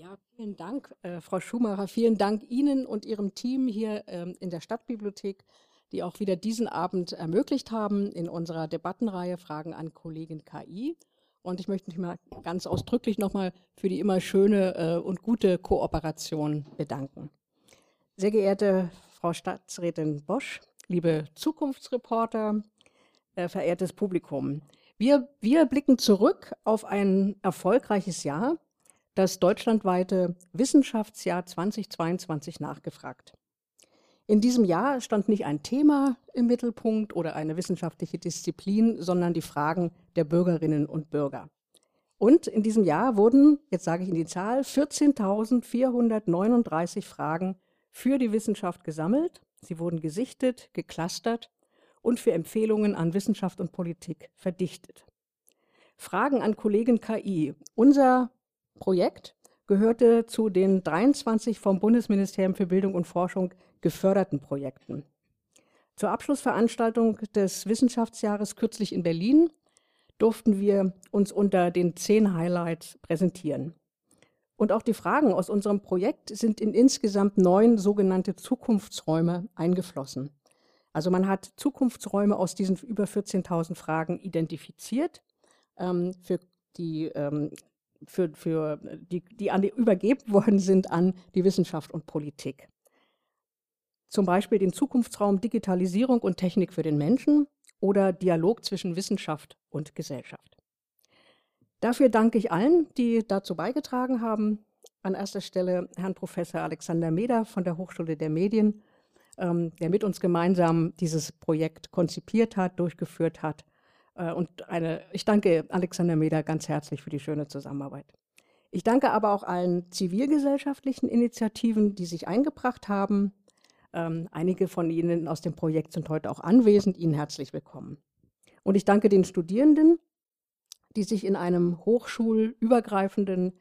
Ja, vielen Dank, äh, Frau Schumacher. Vielen Dank Ihnen und Ihrem Team hier ähm, in der Stadtbibliothek, die auch wieder diesen Abend ermöglicht haben in unserer Debattenreihe Fragen an Kollegin KI. Und ich möchte mich mal ganz ausdrücklich nochmal für die immer schöne äh, und gute Kooperation bedanken. Sehr geehrte Frau Staatsrätin Bosch, liebe Zukunftsreporter, äh, verehrtes Publikum. Wir, wir blicken zurück auf ein erfolgreiches Jahr das deutschlandweite Wissenschaftsjahr 2022 nachgefragt. In diesem Jahr stand nicht ein Thema im Mittelpunkt oder eine wissenschaftliche Disziplin, sondern die Fragen der Bürgerinnen und Bürger. Und in diesem Jahr wurden, jetzt sage ich Ihnen die Zahl, 14.439 Fragen für die Wissenschaft gesammelt. Sie wurden gesichtet, geclustert und für Empfehlungen an Wissenschaft und Politik verdichtet. Fragen an Kollegin KI. Unser Projekt gehörte zu den 23 vom Bundesministerium für Bildung und Forschung geförderten Projekten. Zur Abschlussveranstaltung des Wissenschaftsjahres kürzlich in Berlin durften wir uns unter den zehn Highlights präsentieren. Und auch die Fragen aus unserem Projekt sind in insgesamt neun sogenannte Zukunftsräume eingeflossen. Also man hat Zukunftsräume aus diesen über 14.000 Fragen identifiziert ähm, für die ähm, für, für die, die an die übergeben worden sind an die Wissenschaft und Politik. Zum Beispiel den Zukunftsraum Digitalisierung und Technik für den Menschen oder Dialog zwischen Wissenschaft und Gesellschaft. Dafür danke ich allen, die dazu beigetragen haben. An erster Stelle Herrn Professor Alexander Meder von der Hochschule der Medien, ähm, der mit uns gemeinsam dieses Projekt konzipiert hat, durchgeführt hat äh, und eine, ich danke Alexander Meder ganz herzlich für die schöne Zusammenarbeit. Ich danke aber auch allen zivilgesellschaftlichen Initiativen, die sich eingebracht haben. Ähm, einige von Ihnen aus dem Projekt sind heute auch anwesend. Ihnen herzlich willkommen. Und ich danke den Studierenden, die sich in einem hochschulübergreifenden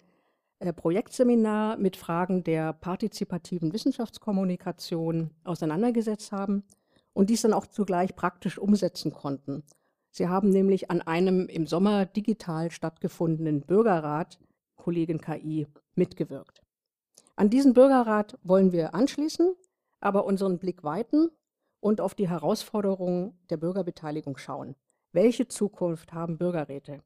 äh, Projektseminar mit Fragen der partizipativen Wissenschaftskommunikation auseinandergesetzt haben und dies dann auch zugleich praktisch umsetzen konnten. Sie haben nämlich an einem im Sommer digital stattgefundenen Bürgerrat Kollegin KI mitgewirkt. An diesen Bürgerrat wollen wir anschließen, aber unseren Blick weiten und auf die Herausforderungen der Bürgerbeteiligung schauen. Welche Zukunft haben Bürgerräte?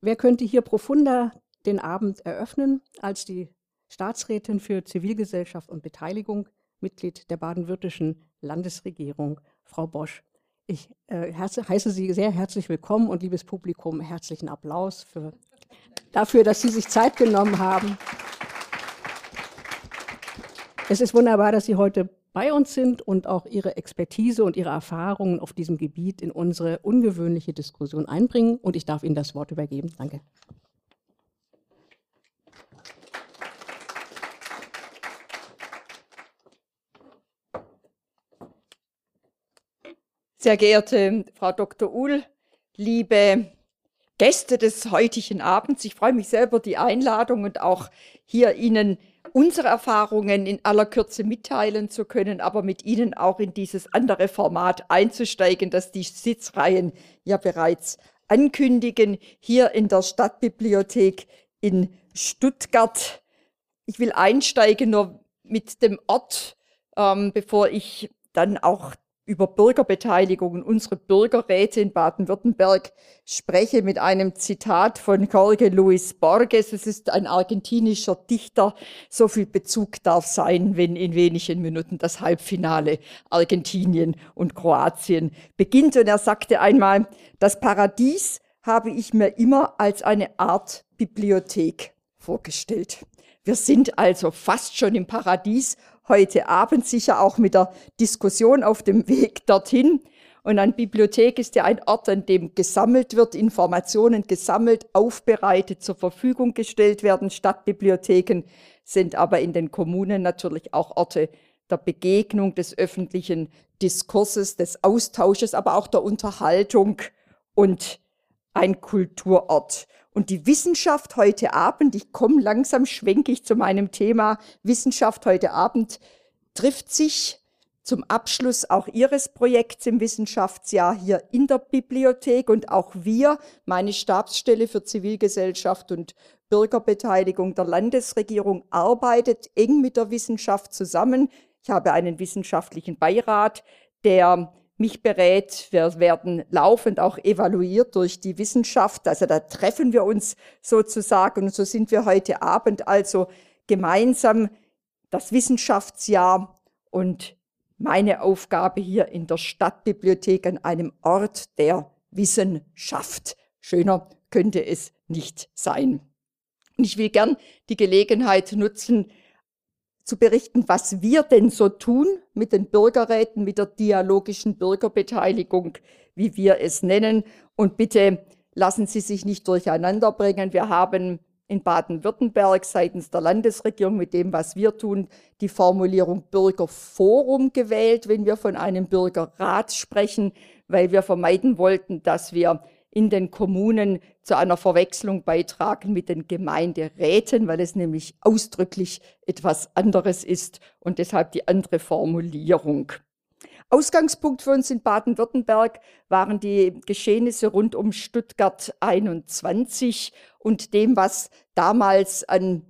Wer könnte hier profunder den Abend eröffnen als die Staatsrätin für Zivilgesellschaft und Beteiligung, Mitglied der baden-württischen Landesregierung, Frau Bosch. Ich äh, heiße Sie sehr herzlich willkommen und liebes Publikum, herzlichen Applaus für, dafür, dass Sie sich Zeit genommen haben. Es ist wunderbar, dass Sie heute bei uns sind und auch Ihre Expertise und Ihre Erfahrungen auf diesem Gebiet in unsere ungewöhnliche Diskussion einbringen. Und ich darf Ihnen das Wort übergeben. Danke. Sehr geehrte Frau Dr. Uhl, liebe Gäste des heutigen Abends, ich freue mich selber, die Einladung und auch hier Ihnen unsere Erfahrungen in aller Kürze mitteilen zu können, aber mit Ihnen auch in dieses andere Format einzusteigen, das die Sitzreihen ja bereits ankündigen, hier in der Stadtbibliothek in Stuttgart. Ich will einsteigen nur mit dem Ort, ähm, bevor ich dann auch über Bürgerbeteiligung und unsere Bürgerräte in Baden-Württemberg spreche mit einem Zitat von Jorge Luis Borges. Es ist ein argentinischer Dichter. So viel Bezug darf sein, wenn in wenigen Minuten das Halbfinale Argentinien und Kroatien beginnt. Und er sagte einmal, das Paradies habe ich mir immer als eine Art Bibliothek vorgestellt. Wir sind also fast schon im Paradies heute Abend, sicher auch mit der Diskussion auf dem Weg dorthin. Und eine Bibliothek ist ja ein Ort, an dem gesammelt wird, Informationen gesammelt, aufbereitet, zur Verfügung gestellt werden. Stadtbibliotheken sind aber in den Kommunen natürlich auch Orte der Begegnung, des öffentlichen Diskurses, des Austausches, aber auch der Unterhaltung und ein Kulturort. Und die Wissenschaft heute Abend, ich komme langsam, schwenke ich zu meinem Thema, Wissenschaft heute Abend trifft sich zum Abschluss auch Ihres Projekts im Wissenschaftsjahr hier in der Bibliothek und auch wir, meine Stabsstelle für Zivilgesellschaft und Bürgerbeteiligung der Landesregierung, arbeitet eng mit der Wissenschaft zusammen. Ich habe einen wissenschaftlichen Beirat, der mich berät. Wir werden laufend auch evaluiert durch die Wissenschaft. Also da treffen wir uns sozusagen. Und so sind wir heute Abend also gemeinsam das Wissenschaftsjahr und meine Aufgabe hier in der Stadtbibliothek an einem Ort der Wissenschaft. Schöner könnte es nicht sein. Und ich will gern die Gelegenheit nutzen, zu berichten, was wir denn so tun mit den Bürgerräten, mit der dialogischen Bürgerbeteiligung, wie wir es nennen. Und bitte lassen Sie sich nicht durcheinander bringen. Wir haben in Baden-Württemberg seitens der Landesregierung mit dem, was wir tun, die Formulierung Bürgerforum gewählt, wenn wir von einem Bürgerrat sprechen, weil wir vermeiden wollten, dass wir in den Kommunen zu einer Verwechslung beitragen mit den Gemeinderäten, weil es nämlich ausdrücklich etwas anderes ist und deshalb die andere Formulierung. Ausgangspunkt für uns in Baden-Württemberg waren die Geschehnisse rund um Stuttgart 21 und dem, was damals an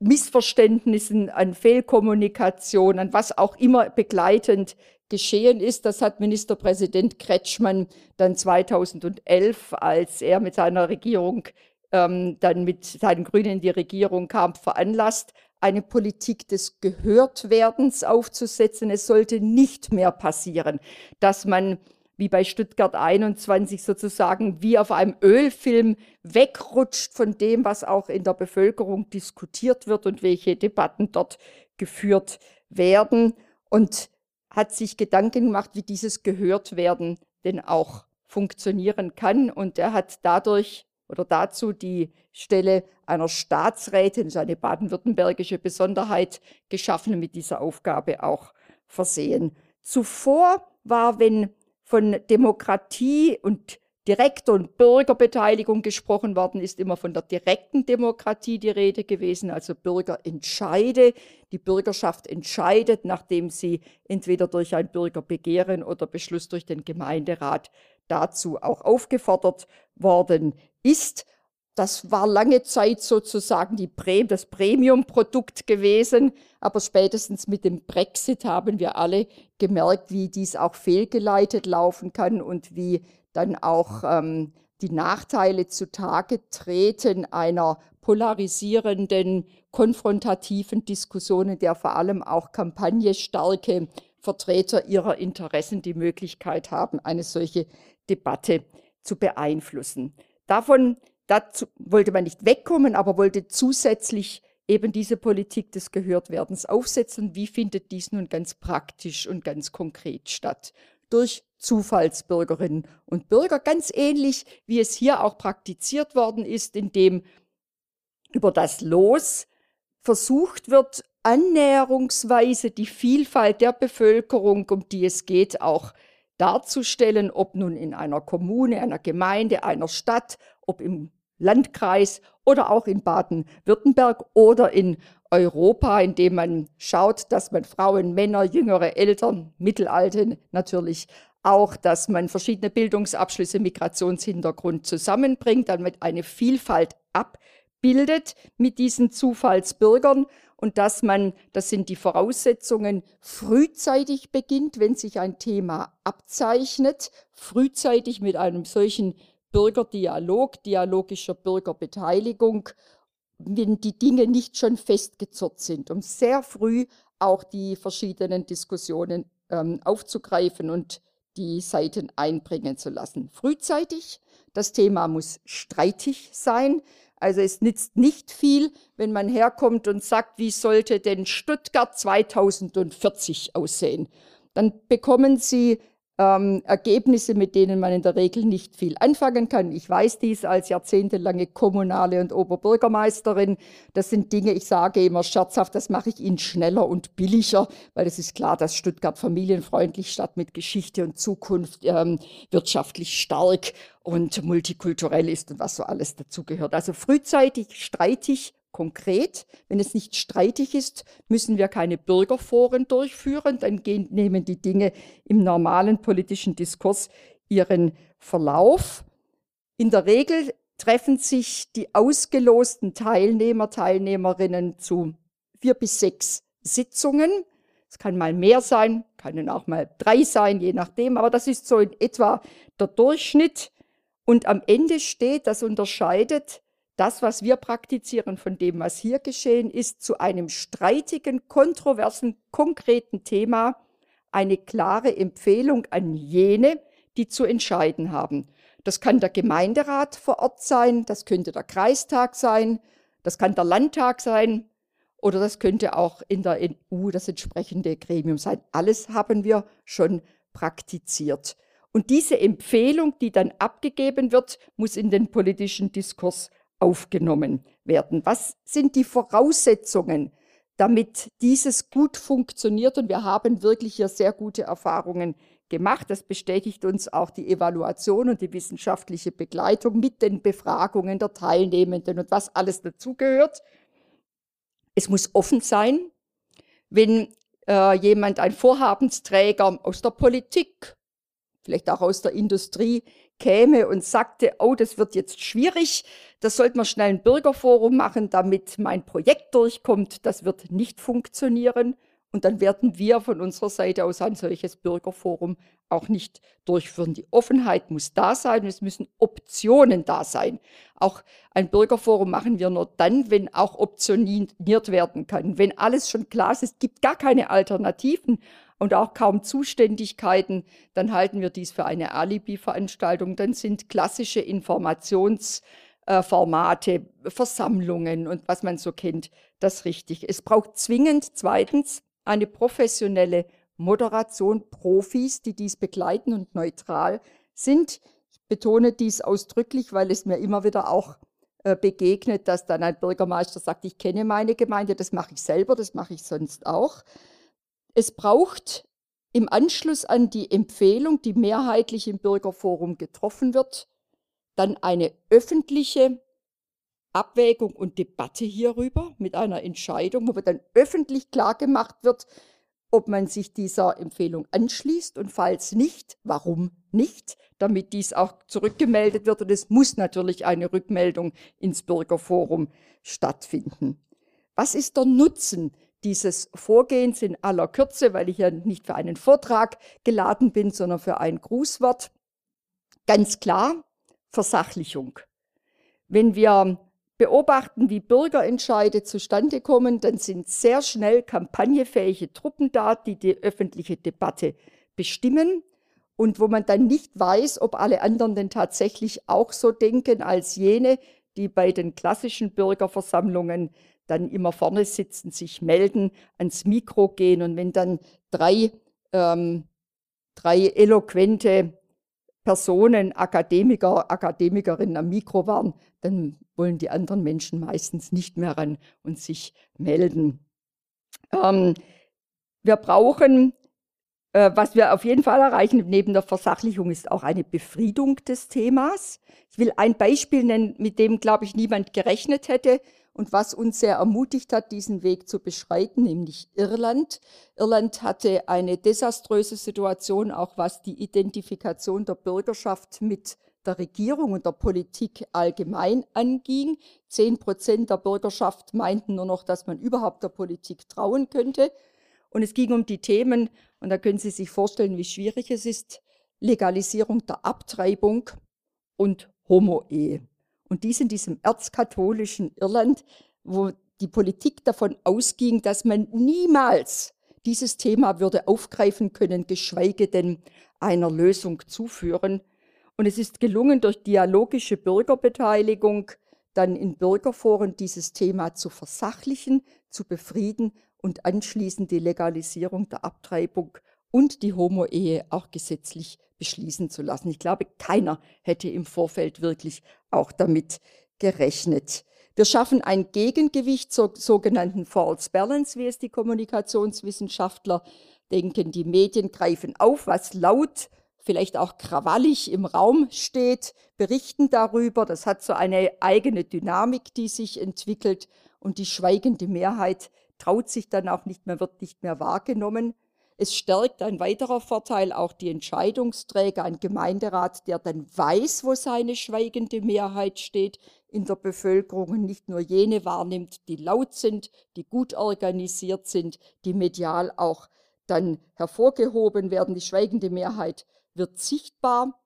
Missverständnissen, an Fehlkommunikation, an was auch immer begleitend geschehen ist. Das hat Ministerpräsident Kretschmann dann 2011, als er mit seiner Regierung ähm, dann mit seinen Grünen in die Regierung kam, veranlasst, eine Politik des Gehörtwerdens aufzusetzen. Es sollte nicht mehr passieren, dass man wie bei Stuttgart 21 sozusagen wie auf einem Ölfilm wegrutscht von dem, was auch in der Bevölkerung diskutiert wird und welche Debatten dort geführt werden und hat sich Gedanken gemacht, wie dieses Gehörtwerden denn auch funktionieren kann. Und er hat dadurch oder dazu die Stelle einer Staatsrätin, ist eine baden-württembergische Besonderheit, geschaffen mit dieser Aufgabe auch versehen. Zuvor war, wenn von Demokratie und direkter und Bürgerbeteiligung gesprochen worden ist, immer von der direkten Demokratie die Rede gewesen, also Bürgerentscheide. Die Bürgerschaft entscheidet, nachdem sie entweder durch ein Bürgerbegehren oder Beschluss durch den Gemeinderat dazu auch aufgefordert worden ist. Das war lange Zeit sozusagen die Prä das Premium-Produkt gewesen, aber spätestens mit dem Brexit haben wir alle gemerkt, wie dies auch fehlgeleitet laufen kann und wie dann auch ähm, die Nachteile zutage treten einer polarisierenden, konfrontativen Diskussion, in der vor allem auch kampagnestarke Vertreter ihrer Interessen die Möglichkeit haben, eine solche Debatte zu beeinflussen. Davon dazu wollte man nicht wegkommen, aber wollte zusätzlich eben diese Politik des Gehörtwerdens aufsetzen. Wie findet dies nun ganz praktisch und ganz konkret statt? Durch Zufallsbürgerinnen. Und Bürger, ganz ähnlich wie es hier auch praktiziert worden ist, indem über das Los versucht wird, annäherungsweise die Vielfalt der Bevölkerung, um die es geht, auch darzustellen, ob nun in einer Kommune, einer Gemeinde, einer Stadt, ob im Landkreis oder auch in Baden-Württemberg oder in Europa, indem man schaut, dass man Frauen, Männer, jüngere Eltern, Mittelalte natürlich auch, dass man verschiedene Bildungsabschlüsse, Migrationshintergrund zusammenbringt, damit eine Vielfalt abbildet mit diesen Zufallsbürgern und dass man, das sind die Voraussetzungen, frühzeitig beginnt, wenn sich ein Thema abzeichnet, frühzeitig mit einem solchen Bürgerdialog, dialogischer Bürgerbeteiligung, wenn die Dinge nicht schon festgezurrt sind, um sehr früh auch die verschiedenen Diskussionen ähm, aufzugreifen und die Seiten einbringen zu lassen. Frühzeitig, das Thema muss streitig sein, also es nützt nicht viel, wenn man herkommt und sagt, wie sollte denn Stuttgart 2040 aussehen. Dann bekommen Sie ähm, Ergebnisse, mit denen man in der Regel nicht viel anfangen kann. Ich weiß dies als jahrzehntelange kommunale und Oberbürgermeisterin. Das sind Dinge, ich sage immer scherzhaft, das mache ich Ihnen schneller und billiger, weil es ist klar, dass Stuttgart familienfreundlich statt mit Geschichte und Zukunft ähm, wirtschaftlich stark und multikulturell ist und was so alles dazugehört. Also frühzeitig, streitig Konkret, wenn es nicht streitig ist, müssen wir keine Bürgerforen durchführen, dann gehen, nehmen die Dinge im normalen politischen Diskurs ihren Verlauf. In der Regel treffen sich die ausgelosten Teilnehmer, Teilnehmerinnen zu vier bis sechs Sitzungen. Es kann mal mehr sein, können auch mal drei sein, je nachdem, aber das ist so in etwa der Durchschnitt. Und am Ende steht, das unterscheidet das, was wir praktizieren, von dem, was hier geschehen ist, zu einem streitigen, kontroversen, konkreten Thema eine klare Empfehlung an jene, die zu entscheiden haben. Das kann der Gemeinderat vor Ort sein, das könnte der Kreistag sein, das kann der Landtag sein oder das könnte auch in der EU das entsprechende Gremium sein. Alles haben wir schon praktiziert. Und diese Empfehlung, die dann abgegeben wird, muss in den politischen Diskurs aufgenommen werden. Was sind die Voraussetzungen, damit dieses gut funktioniert? Und wir haben wirklich hier sehr gute Erfahrungen gemacht. Das bestätigt uns auch die Evaluation und die wissenschaftliche Begleitung mit den Befragungen der Teilnehmenden und was alles dazugehört. Es muss offen sein. Wenn äh, jemand, ein Vorhabensträger aus der Politik vielleicht auch aus der Industrie, käme und sagte, oh, das wird jetzt schwierig, das sollte man schnell ein Bürgerforum machen, damit mein Projekt durchkommt, das wird nicht funktionieren. Und dann werden wir von unserer Seite aus ein solches Bürgerforum auch nicht durchführen. Die Offenheit muss da sein, es müssen Optionen da sein. Auch ein Bürgerforum machen wir nur dann, wenn auch optioniert werden kann. Wenn alles schon klar ist, es gibt gar keine Alternativen, und auch kaum Zuständigkeiten, dann halten wir dies für eine Alibi-Veranstaltung. Dann sind klassische Informationsformate, Versammlungen und was man so kennt, das richtig. Es braucht zwingend zweitens eine professionelle Moderation, Profis, die dies begleiten und neutral sind. Ich betone dies ausdrücklich, weil es mir immer wieder auch äh, begegnet, dass dann ein Bürgermeister sagt, ich kenne meine Gemeinde, das mache ich selber, das mache ich sonst auch. Es braucht im Anschluss an die Empfehlung, die mehrheitlich im Bürgerforum getroffen wird, dann eine öffentliche Abwägung und Debatte hierüber mit einer Entscheidung, wo dann öffentlich klargemacht wird, ob man sich dieser Empfehlung anschließt und falls nicht, warum nicht, damit dies auch zurückgemeldet wird. Und es muss natürlich eine Rückmeldung ins Bürgerforum stattfinden. Was ist der Nutzen dieses Vorgehens in aller Kürze, weil ich ja nicht für einen Vortrag geladen bin, sondern für ein Grußwort. Ganz klar, Versachlichung. Wenn wir beobachten, wie Bürgerentscheide zustande kommen, dann sind sehr schnell kampagnefähige Truppen da, die die öffentliche Debatte bestimmen und wo man dann nicht weiß, ob alle anderen denn tatsächlich auch so denken als jene, die bei den klassischen Bürgerversammlungen dann immer vorne sitzen, sich melden, ans Mikro gehen und wenn dann drei, ähm, drei eloquente Personen, Akademiker, Akademikerinnen am Mikro waren, dann wollen die anderen Menschen meistens nicht mehr ran und sich melden. Ähm, wir brauchen, äh, was wir auf jeden Fall erreichen, neben der Versachlichung ist auch eine Befriedung des Themas. Ich will ein Beispiel nennen, mit dem, glaube ich, niemand gerechnet hätte und was uns sehr ermutigt hat, diesen Weg zu beschreiten, nämlich Irland. Irland hatte eine desaströse Situation, auch was die Identifikation der Bürgerschaft mit der Regierung und der Politik allgemein anging. Zehn Prozent der Bürgerschaft meinten nur noch, dass man überhaupt der Politik trauen könnte. Und es ging um die Themen, und da können Sie sich vorstellen, wie schwierig es ist, Legalisierung der Abtreibung und Homo-Ehe. Und dies in diesem erzkatholischen Irland, wo die Politik davon ausging, dass man niemals dieses Thema würde aufgreifen können, geschweige denn einer Lösung zuführen. Und es ist gelungen, durch dialogische Bürgerbeteiligung dann in Bürgerforen dieses Thema zu versachlichen, zu befrieden und anschließend die Legalisierung der Abtreibung und die Homo-Ehe auch gesetzlich beschließen zu lassen. Ich glaube, keiner hätte im Vorfeld wirklich auch damit gerechnet. Wir schaffen ein Gegengewicht zur sogenannten False Balance, wie es die Kommunikationswissenschaftler denken. Die Medien greifen auf, was laut, vielleicht auch krawallig im Raum steht, berichten darüber. Das hat so eine eigene Dynamik, die sich entwickelt. und die schweigende Mehrheit traut sich dann auch nicht mehr, wird nicht mehr wahrgenommen. Es stärkt ein weiterer Vorteil auch die Entscheidungsträger, ein Gemeinderat, der dann weiß, wo seine schweigende Mehrheit steht in der Bevölkerung und nicht nur jene wahrnimmt, die laut sind, die gut organisiert sind, die medial auch dann hervorgehoben werden. Die schweigende Mehrheit wird sichtbar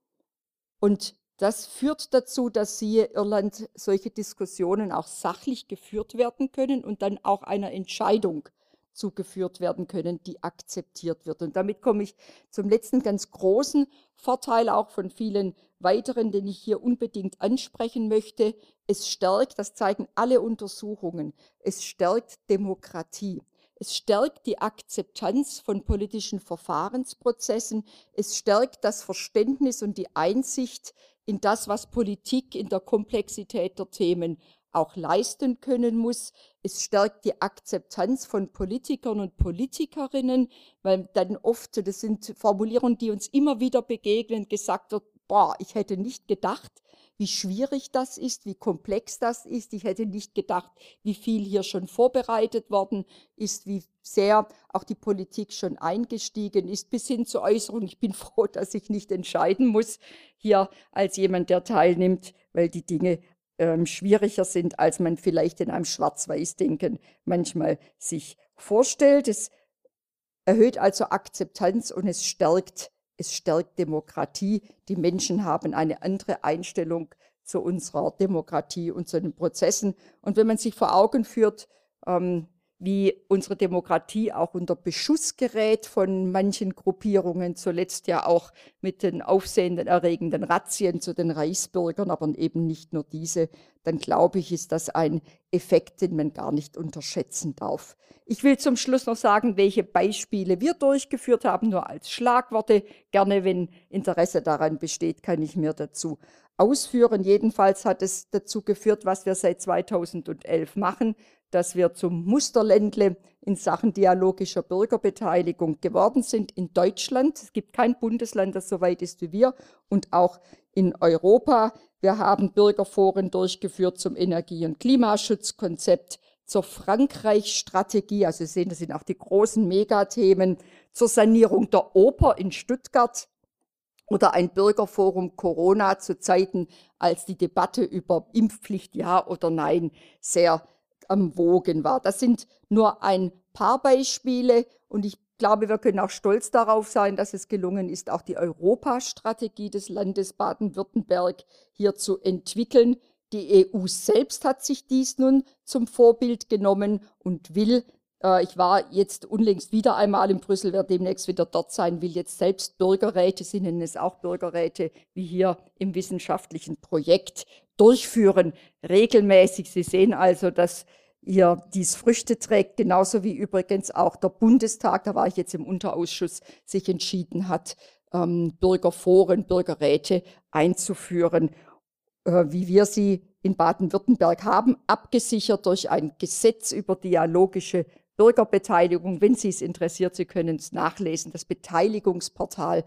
und das führt dazu, dass siehe Irland solche Diskussionen auch sachlich geführt werden können und dann auch einer Entscheidung zugeführt werden können, die akzeptiert wird. Und damit komme ich zum letzten ganz großen Vorteil auch von vielen weiteren, den ich hier unbedingt ansprechen möchte. Es stärkt, das zeigen alle Untersuchungen, es stärkt Demokratie. Es stärkt die Akzeptanz von politischen Verfahrensprozessen. Es stärkt das Verständnis und die Einsicht in das, was Politik in der Komplexität der Themen auch leisten können muss. Es stärkt die Akzeptanz von Politikern und Politikerinnen, weil dann oft, das sind Formulierungen, die uns immer wieder begegnen, gesagt wird, boah, ich hätte nicht gedacht, wie schwierig das ist, wie komplex das ist. Ich hätte nicht gedacht, wie viel hier schon vorbereitet worden ist, wie sehr auch die Politik schon eingestiegen ist, bis hin zur Äußerung. Ich bin froh, dass ich nicht entscheiden muss hier als jemand, der teilnimmt, weil die Dinge ähm, schwieriger sind, als man vielleicht in einem Schwarz-Weiß-Denken manchmal sich vorstellt. Es erhöht also Akzeptanz und es stärkt, es stärkt Demokratie. Die Menschen haben eine andere Einstellung zu unserer Demokratie und zu den Prozessen. Und wenn man sich vor Augen führt, ähm, wie unsere Demokratie auch unter Beschuss gerät von manchen Gruppierungen, zuletzt ja auch mit den aufsehenden, erregenden Razzien zu den Reichsbürgern, aber eben nicht nur diese, dann glaube ich, ist das ein Effekt, den man gar nicht unterschätzen darf. Ich will zum Schluss noch sagen, welche Beispiele wir durchgeführt haben, nur als Schlagworte. Gerne, wenn Interesse daran besteht, kann ich mir dazu ausführen. Jedenfalls hat es dazu geführt, was wir seit 2011 machen dass wir zum Musterländle in Sachen dialogischer Bürgerbeteiligung geworden sind in Deutschland. Es gibt kein Bundesland, das so weit ist wie wir und auch in Europa. Wir haben Bürgerforen durchgeführt zum Energie- und Klimaschutzkonzept, zur Frankreich-Strategie, also Sie sehen, das sind auch die großen Megathemen, zur Sanierung der Oper in Stuttgart oder ein Bürgerforum Corona zu Zeiten, als die Debatte über Impfpflicht ja oder nein sehr am Wogen war. Das sind nur ein paar Beispiele und ich glaube, wir können auch stolz darauf sein, dass es gelungen ist, auch die Europastrategie des Landes Baden-Württemberg hier zu entwickeln. Die EU selbst hat sich dies nun zum Vorbild genommen und will, äh, ich war jetzt unlängst wieder einmal in Brüssel, wer demnächst wieder dort sein will, jetzt selbst Bürgerräte, sie nennen es auch Bürgerräte, wie hier im wissenschaftlichen Projekt durchführen, regelmäßig. Sie sehen also, dass ihr dies Früchte trägt, genauso wie übrigens auch der Bundestag, da war ich jetzt im Unterausschuss, sich entschieden hat, ähm, Bürgerforen, Bürgerräte einzuführen, äh, wie wir sie in Baden-Württemberg haben, abgesichert durch ein Gesetz über dialogische Bürgerbeteiligung. Wenn Sie es interessiert, Sie können es nachlesen, das Beteiligungsportal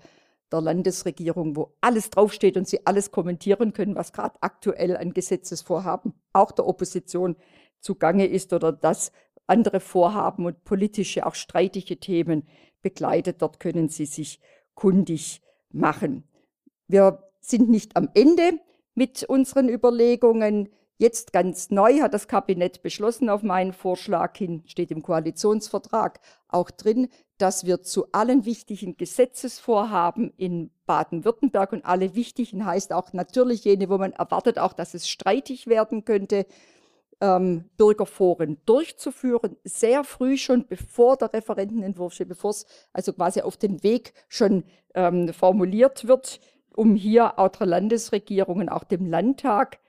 der Landesregierung, wo alles draufsteht und Sie alles kommentieren können, was gerade aktuell an Gesetzesvorhaben auch der Opposition zugange ist oder das andere Vorhaben und politische, auch streitige Themen begleitet. Dort können Sie sich kundig machen. Wir sind nicht am Ende mit unseren Überlegungen. Jetzt ganz neu hat das Kabinett beschlossen auf meinen Vorschlag hin, steht im Koalitionsvertrag auch drin, dass wir zu allen wichtigen Gesetzesvorhaben in Baden-Württemberg und alle wichtigen heißt auch natürlich jene, wo man erwartet auch, dass es streitig werden könnte, ähm, Bürgerforen durchzuführen, sehr früh schon, bevor der Referentenentwurf steht, bevor es also quasi auf den Weg schon ähm, formuliert wird, um hier auch der Landesregierung und auch dem Landtag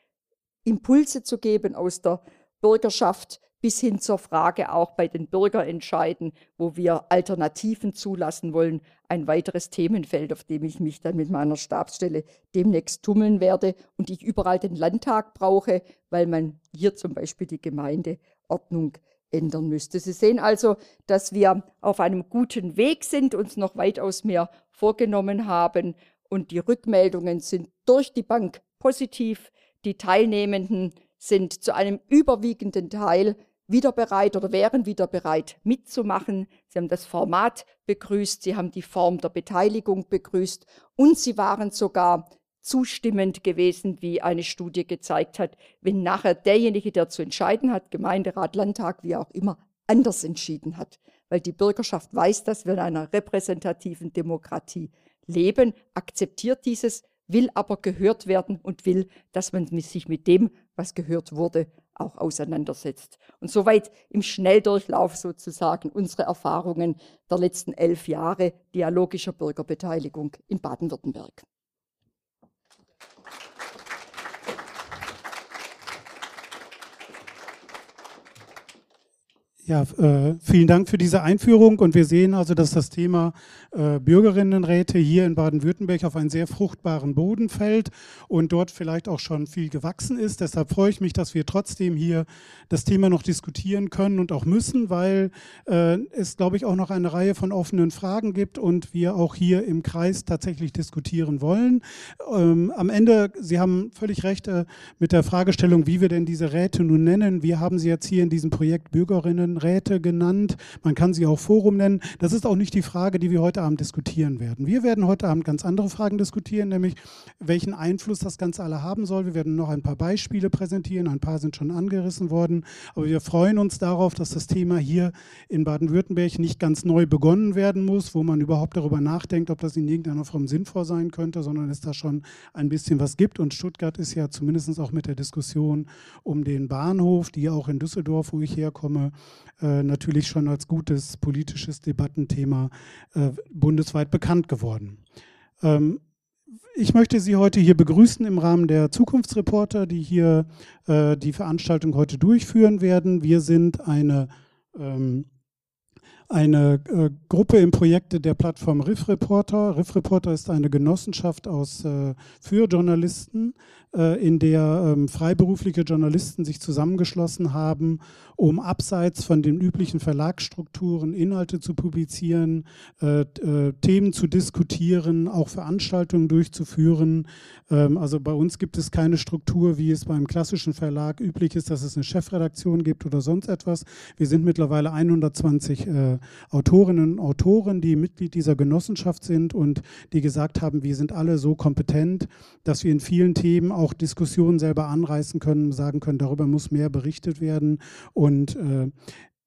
Impulse zu geben aus der Bürgerschaft bis hin zur Frage auch bei den Bürgerentscheiden, wo wir Alternativen zulassen wollen, ein weiteres Themenfeld, auf dem ich mich dann mit meiner Stabsstelle demnächst tummeln werde und ich überall den Landtag brauche, weil man hier zum Beispiel die Gemeindeordnung ändern müsste. Sie sehen also, dass wir auf einem guten Weg sind, uns noch weitaus mehr vorgenommen haben und die Rückmeldungen sind durch die Bank positiv. Die Teilnehmenden sind zu einem überwiegenden Teil wieder bereit oder wären wieder bereit mitzumachen. Sie haben das Format begrüßt, sie haben die Form der Beteiligung begrüßt und sie waren sogar zustimmend gewesen, wie eine Studie gezeigt hat, wenn nachher derjenige, der zu entscheiden hat, Gemeinderat, Landtag, wie auch immer, anders entschieden hat. Weil die Bürgerschaft weiß, dass wir in einer repräsentativen Demokratie leben, akzeptiert dieses, will aber gehört werden und will, dass man sich mit dem, was gehört wurde, auch auseinandersetzt. Und soweit im Schnelldurchlauf sozusagen unsere Erfahrungen der letzten elf Jahre dialogischer Bürgerbeteiligung in Baden-Württemberg. Ja, äh, vielen Dank für diese Einführung und wir sehen also, dass das Thema äh, Bürgerinnenräte hier in Baden-Württemberg auf einen sehr fruchtbaren Boden fällt und dort vielleicht auch schon viel gewachsen ist. Deshalb freue ich mich, dass wir trotzdem hier das Thema noch diskutieren können und auch müssen, weil äh, es, glaube ich, auch noch eine Reihe von offenen Fragen gibt und wir auch hier im Kreis tatsächlich diskutieren wollen. Ähm, am Ende, Sie haben völlig recht äh, mit der Fragestellung, wie wir denn diese Räte nun nennen. Wir haben sie jetzt hier in diesem Projekt Bürgerinnenräte genannt. Man kann sie auch Forum nennen. Das ist auch nicht die Frage, die wir heute Abend diskutieren werden. Wir werden heute Abend ganz andere Fragen diskutieren, nämlich welchen Einfluss das Ganze alle haben soll. Wir werden noch ein paar Beispiele präsentieren, ein paar sind schon angerissen worden, aber wir freuen uns darauf, dass das Thema hier in Baden-Württemberg nicht ganz neu begonnen werden muss, wo man überhaupt darüber nachdenkt, ob das in irgendeiner Form sinnvoll sein könnte, sondern es da schon ein bisschen was gibt. Und Stuttgart ist ja zumindest auch mit der Diskussion um den Bahnhof, die auch in Düsseldorf, wo ich herkomme, äh, natürlich schon als gutes politisches Debattenthema äh, bundesweit bekannt geworden. Ähm, ich möchte Sie heute hier begrüßen im Rahmen der Zukunftsreporter, die hier äh, die Veranstaltung heute durchführen werden. Wir sind eine ähm, eine äh, Gruppe im Projekt der Plattform Riff Reporter. Riff Reporter ist eine Genossenschaft aus äh, für Journalisten, in der ähm, freiberufliche Journalisten sich zusammengeschlossen haben, um abseits von den üblichen Verlagsstrukturen Inhalte zu publizieren, äh, äh, Themen zu diskutieren, auch Veranstaltungen durchzuführen. Ähm, also bei uns gibt es keine Struktur, wie es beim klassischen Verlag üblich ist, dass es eine Chefredaktion gibt oder sonst etwas. Wir sind mittlerweile 120 äh, Autorinnen und Autoren, die Mitglied dieser Genossenschaft sind und die gesagt haben, wir sind alle so kompetent, dass wir in vielen Themen auch Diskussionen selber anreißen können, sagen können, darüber muss mehr berichtet werden. Und äh,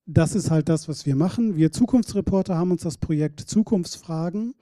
das ist halt das, was wir machen. Wir Zukunftsreporter haben uns das Projekt Zukunftsfragen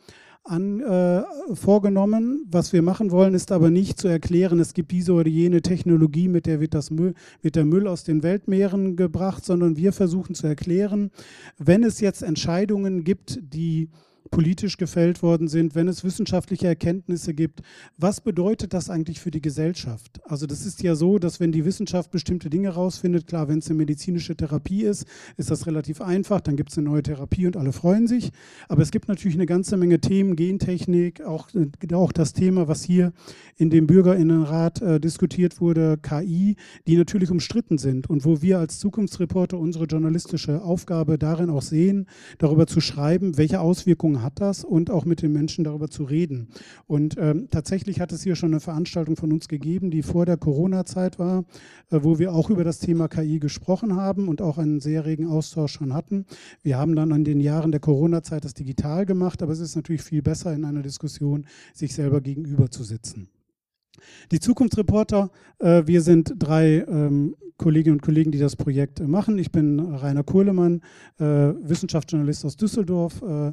an, äh, vorgenommen. Was wir machen wollen, ist aber nicht zu erklären, es gibt diese oder jene Technologie, mit der wird, das Müll, wird der Müll aus den Weltmeeren gebracht, sondern wir versuchen zu erklären, wenn es jetzt Entscheidungen gibt, die politisch gefällt worden sind, wenn es wissenschaftliche Erkenntnisse gibt. Was bedeutet das eigentlich für die Gesellschaft? Also das ist ja so, dass wenn die Wissenschaft bestimmte Dinge rausfindet, klar, wenn es eine medizinische Therapie ist, ist das relativ einfach, dann gibt es eine neue Therapie und alle freuen sich. Aber es gibt natürlich eine ganze Menge Themen, Gentechnik, auch, auch das Thema, was hier in dem Bürgerinnenrat äh, diskutiert wurde, KI, die natürlich umstritten sind und wo wir als Zukunftsreporter unsere journalistische Aufgabe darin auch sehen, darüber zu schreiben, welche Auswirkungen hat das und auch mit den Menschen darüber zu reden. Und ähm, tatsächlich hat es hier schon eine Veranstaltung von uns gegeben, die vor der Corona-Zeit war, äh, wo wir auch über das Thema KI gesprochen haben und auch einen sehr regen Austausch schon hatten. Wir haben dann an den Jahren der Corona-Zeit das digital gemacht, aber es ist natürlich viel besser in einer Diskussion, sich selber gegenüber zu sitzen. Die Zukunftsreporter, äh, wir sind drei ähm, Kolleginnen und Kollegen, die das Projekt äh, machen. Ich bin Rainer Kohlemann, äh, Wissenschaftsjournalist aus Düsseldorf, äh,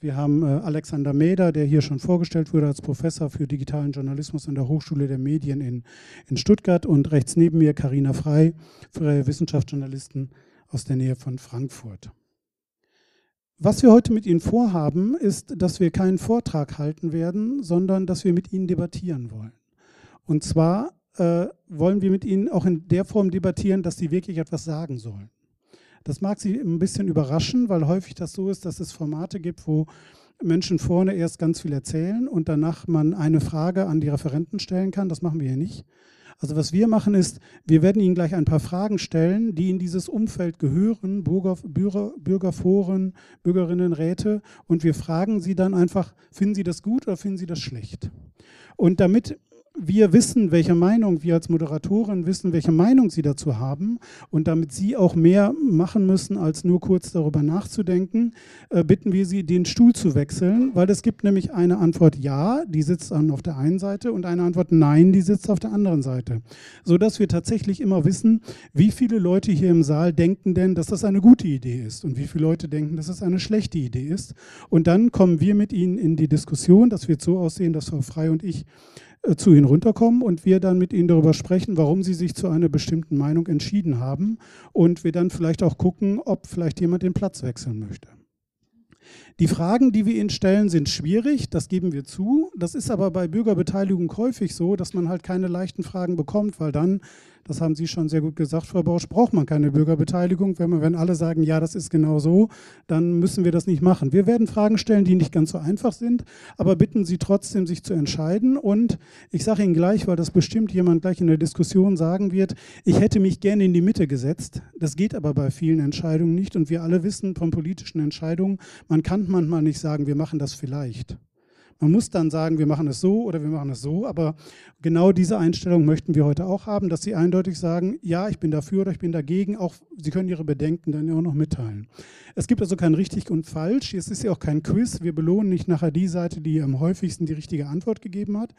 wir haben äh, Alexander Meder, der hier schon vorgestellt wurde als Professor für digitalen Journalismus an der Hochschule der Medien in, in Stuttgart und rechts neben mir Karina Frei, freie Wissenschaftsjournalisten aus der Nähe von Frankfurt. Was wir heute mit Ihnen vorhaben, ist, dass wir keinen Vortrag halten werden, sondern dass wir mit Ihnen debattieren wollen. Und zwar äh, wollen wir mit Ihnen auch in der Form debattieren, dass Sie wirklich etwas sagen sollen. Das mag Sie ein bisschen überraschen, weil häufig das so ist, dass es Formate gibt, wo Menschen vorne erst ganz viel erzählen und danach man eine Frage an die Referenten stellen kann. Das machen wir hier nicht. Also was wir machen ist, wir werden Ihnen gleich ein paar Fragen stellen, die in dieses Umfeld gehören, Bürger, Bürger, Bürgerforen, Bürgerinnenräte, und wir fragen Sie dann einfach, finden Sie das gut oder finden Sie das schlecht? Und damit wir wissen, welche Meinung, wir als Moderatorin wissen, welche Meinung Sie dazu haben und damit Sie auch mehr machen müssen, als nur kurz darüber nachzudenken, äh, bitten wir Sie, den Stuhl zu wechseln, weil es gibt nämlich eine Antwort Ja, die sitzt dann auf der einen Seite und eine Antwort Nein, die sitzt auf der anderen Seite, sodass wir tatsächlich immer wissen, wie viele Leute hier im Saal denken denn, dass das eine gute Idee ist und wie viele Leute denken, dass es eine schlechte Idee ist. Und dann kommen wir mit Ihnen in die Diskussion, das wird so aussehen, dass Frau Frei und ich zu Ihnen runterkommen und wir dann mit Ihnen darüber sprechen, warum Sie sich zu einer bestimmten Meinung entschieden haben und wir dann vielleicht auch gucken, ob vielleicht jemand den Platz wechseln möchte. Die Fragen, die wir Ihnen stellen, sind schwierig, das geben wir zu. Das ist aber bei Bürgerbeteiligung häufig so, dass man halt keine leichten Fragen bekommt, weil dann das haben Sie schon sehr gut gesagt, Frau Bausch, braucht man keine Bürgerbeteiligung. Wenn, man, wenn alle sagen, ja, das ist genau so, dann müssen wir das nicht machen. Wir werden Fragen stellen, die nicht ganz so einfach sind, aber bitten Sie trotzdem, sich zu entscheiden. Und ich sage Ihnen gleich, weil das bestimmt jemand gleich in der Diskussion sagen wird, ich hätte mich gerne in die Mitte gesetzt. Das geht aber bei vielen Entscheidungen nicht. Und wir alle wissen von politischen Entscheidungen, man kann manchmal nicht sagen, wir machen das vielleicht. Man muss dann sagen, wir machen es so oder wir machen es so, aber genau diese Einstellung möchten wir heute auch haben, dass Sie eindeutig sagen, ja, ich bin dafür oder ich bin dagegen. Auch Sie können Ihre Bedenken dann ja auch noch mitteilen. Es gibt also kein richtig und falsch. Es ist ja auch kein Quiz. Wir belohnen nicht nachher die Seite, die am häufigsten die richtige Antwort gegeben hat,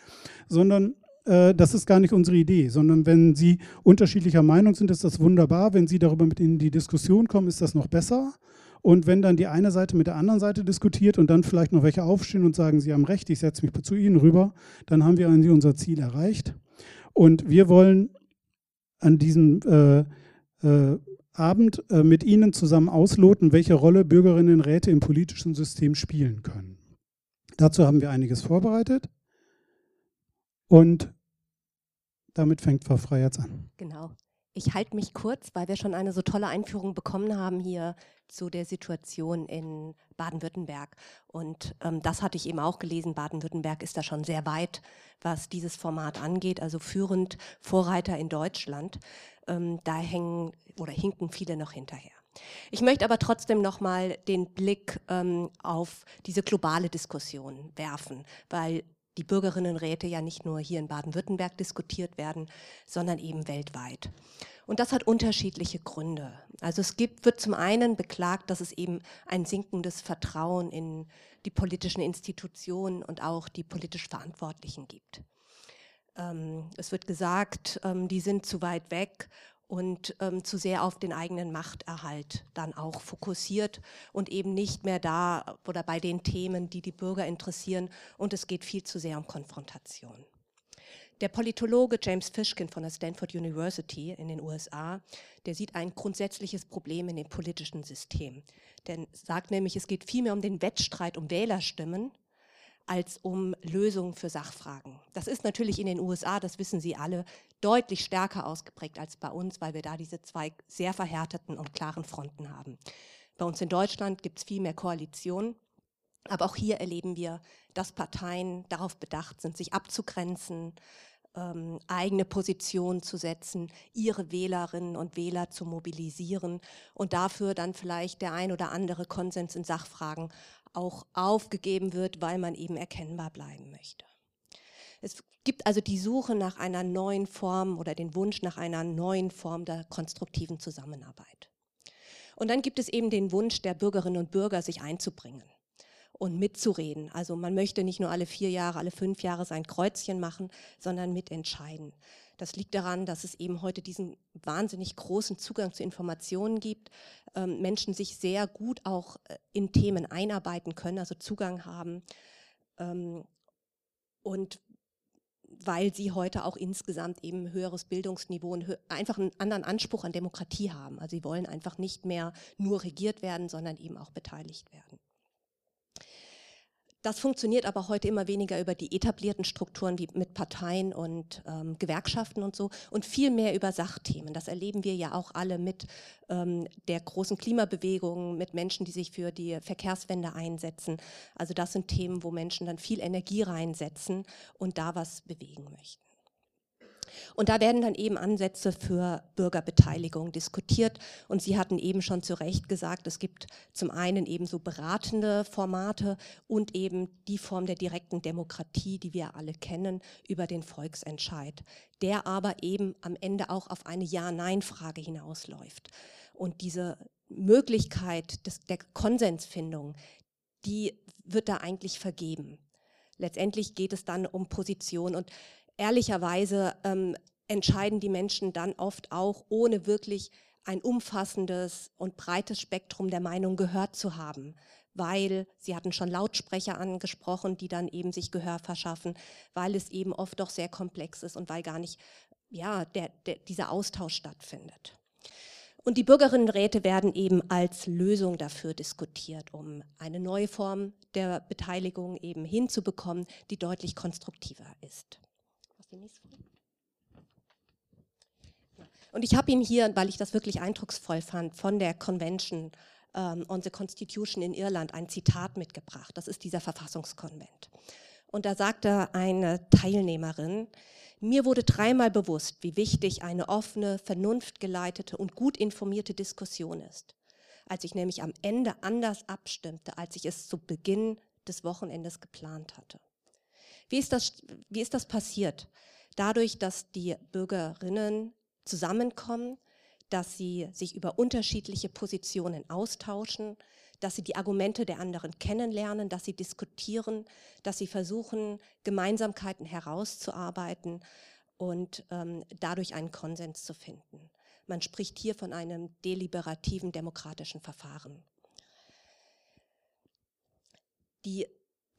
sondern äh, das ist gar nicht unsere Idee, sondern wenn Sie unterschiedlicher Meinung sind, ist das wunderbar. Wenn Sie darüber mit in die Diskussion kommen, ist das noch besser. Und wenn dann die eine Seite mit der anderen Seite diskutiert und dann vielleicht noch welche aufstehen und sagen, sie haben recht, ich setze mich zu Ihnen rüber, dann haben wir unser Ziel erreicht. Und wir wollen an diesem äh, äh, Abend äh, mit Ihnen zusammen ausloten, welche Rolle Bürgerinnenräte im politischen System spielen können. Dazu haben wir einiges vorbereitet. Und damit fängt Frau Frey jetzt an. Genau. Ich halte mich kurz, weil wir schon eine so tolle Einführung bekommen haben hier zu der Situation in Baden-Württemberg. Und ähm, das hatte ich eben auch gelesen. Baden-Württemberg ist da schon sehr weit, was dieses Format angeht, also führend Vorreiter in Deutschland. Ähm, da hängen oder hinken viele noch hinterher. Ich möchte aber trotzdem noch mal den Blick ähm, auf diese globale Diskussion werfen, weil die Bürgerinnenräte ja nicht nur hier in Baden-Württemberg diskutiert werden, sondern eben weltweit. Und das hat unterschiedliche Gründe. Also es gibt, wird zum einen beklagt, dass es eben ein sinkendes Vertrauen in die politischen Institutionen und auch die politisch Verantwortlichen gibt. Ähm, es wird gesagt, ähm, die sind zu weit weg und ähm, zu sehr auf den eigenen Machterhalt dann auch fokussiert und eben nicht mehr da oder bei den Themen, die die Bürger interessieren. Und es geht viel zu sehr um Konfrontation. Der Politologe James Fishkin von der Stanford University in den USA, der sieht ein grundsätzliches Problem in dem politischen System. Der sagt nämlich, es geht vielmehr um den Wettstreit um Wählerstimmen als um Lösungen für Sachfragen. Das ist natürlich in den USA, das wissen Sie alle, deutlich stärker ausgeprägt als bei uns, weil wir da diese zwei sehr verhärteten und klaren Fronten haben. Bei uns in Deutschland gibt es viel mehr Koalitionen. Aber auch hier erleben wir, dass Parteien darauf bedacht sind, sich abzugrenzen, ähm, eigene Position zu setzen, ihre Wählerinnen und Wähler zu mobilisieren und dafür dann vielleicht der ein oder andere Konsens in Sachfragen auch aufgegeben wird, weil man eben erkennbar bleiben möchte. Es gibt also die Suche nach einer neuen Form oder den Wunsch nach einer neuen Form der konstruktiven Zusammenarbeit. Und dann gibt es eben den Wunsch der Bürgerinnen und Bürger, sich einzubringen und mitzureden. Also man möchte nicht nur alle vier Jahre, alle fünf Jahre sein Kreuzchen machen, sondern mitentscheiden. Das liegt daran, dass es eben heute diesen wahnsinnig großen Zugang zu Informationen gibt, ähm, Menschen sich sehr gut auch äh, in Themen einarbeiten können, also Zugang haben. Ähm, und weil sie heute auch insgesamt eben höheres Bildungsniveau und einfach einen anderen Anspruch an Demokratie haben. Also sie wollen einfach nicht mehr nur regiert werden, sondern eben auch beteiligt werden. Das funktioniert aber heute immer weniger über die etablierten Strukturen wie mit Parteien und ähm, Gewerkschaften und so und viel mehr über Sachthemen. Das erleben wir ja auch alle mit ähm, der großen Klimabewegung, mit Menschen, die sich für die Verkehrswende einsetzen. Also das sind Themen, wo Menschen dann viel Energie reinsetzen und da was bewegen möchten. Und da werden dann eben Ansätze für Bürgerbeteiligung diskutiert. Und Sie hatten eben schon zu Recht gesagt, es gibt zum einen eben so beratende Formate und eben die Form der direkten Demokratie, die wir alle kennen, über den Volksentscheid, der aber eben am Ende auch auf eine Ja-Nein-Frage hinausläuft. Und diese Möglichkeit des, der Konsensfindung, die wird da eigentlich vergeben. Letztendlich geht es dann um Position und ehrlicherweise ähm, entscheiden die Menschen dann oft auch, ohne wirklich ein umfassendes und breites Spektrum der Meinung gehört zu haben, weil Sie hatten schon Lautsprecher angesprochen, die dann eben sich Gehör verschaffen, weil es eben oft doch sehr komplex ist und weil gar nicht ja, der, der, dieser Austausch stattfindet. Und die Bürgerinnenräte werden eben als Lösung dafür diskutiert, um eine neue Form der Beteiligung eben hinzubekommen, die deutlich konstruktiver ist. Und ich habe Ihnen hier, weil ich das wirklich eindrucksvoll fand, von der Convention um, on the Constitution in Irland ein Zitat mitgebracht. Das ist dieser Verfassungskonvent. Und da sagte eine Teilnehmerin, mir wurde dreimal bewusst, wie wichtig eine offene, vernunftgeleitete und gut informierte Diskussion ist. Als ich nämlich am Ende anders abstimmte, als ich es zu Beginn des Wochenendes geplant hatte. Wie ist das, wie ist das passiert? Dadurch, dass die Bürgerinnen zusammenkommen, dass sie sich über unterschiedliche Positionen austauschen, dass sie die Argumente der anderen kennenlernen, dass sie diskutieren, dass sie versuchen, Gemeinsamkeiten herauszuarbeiten und ähm, dadurch einen Konsens zu finden. Man spricht hier von einem deliberativen demokratischen Verfahren. Die,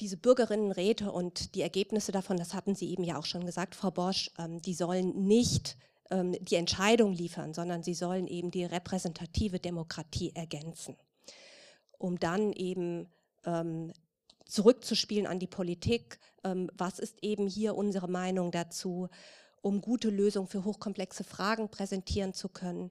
diese Bürgerinnenräte und die Ergebnisse davon, das hatten Sie eben ja auch schon gesagt, Frau Bosch, ähm, die sollen nicht ähm, die Entscheidung liefern, sondern sie sollen eben die repräsentative Demokratie ergänzen um dann eben ähm, zurückzuspielen an die Politik. Was ist eben hier unsere Meinung dazu, um gute Lösungen für hochkomplexe Fragen präsentieren zu können,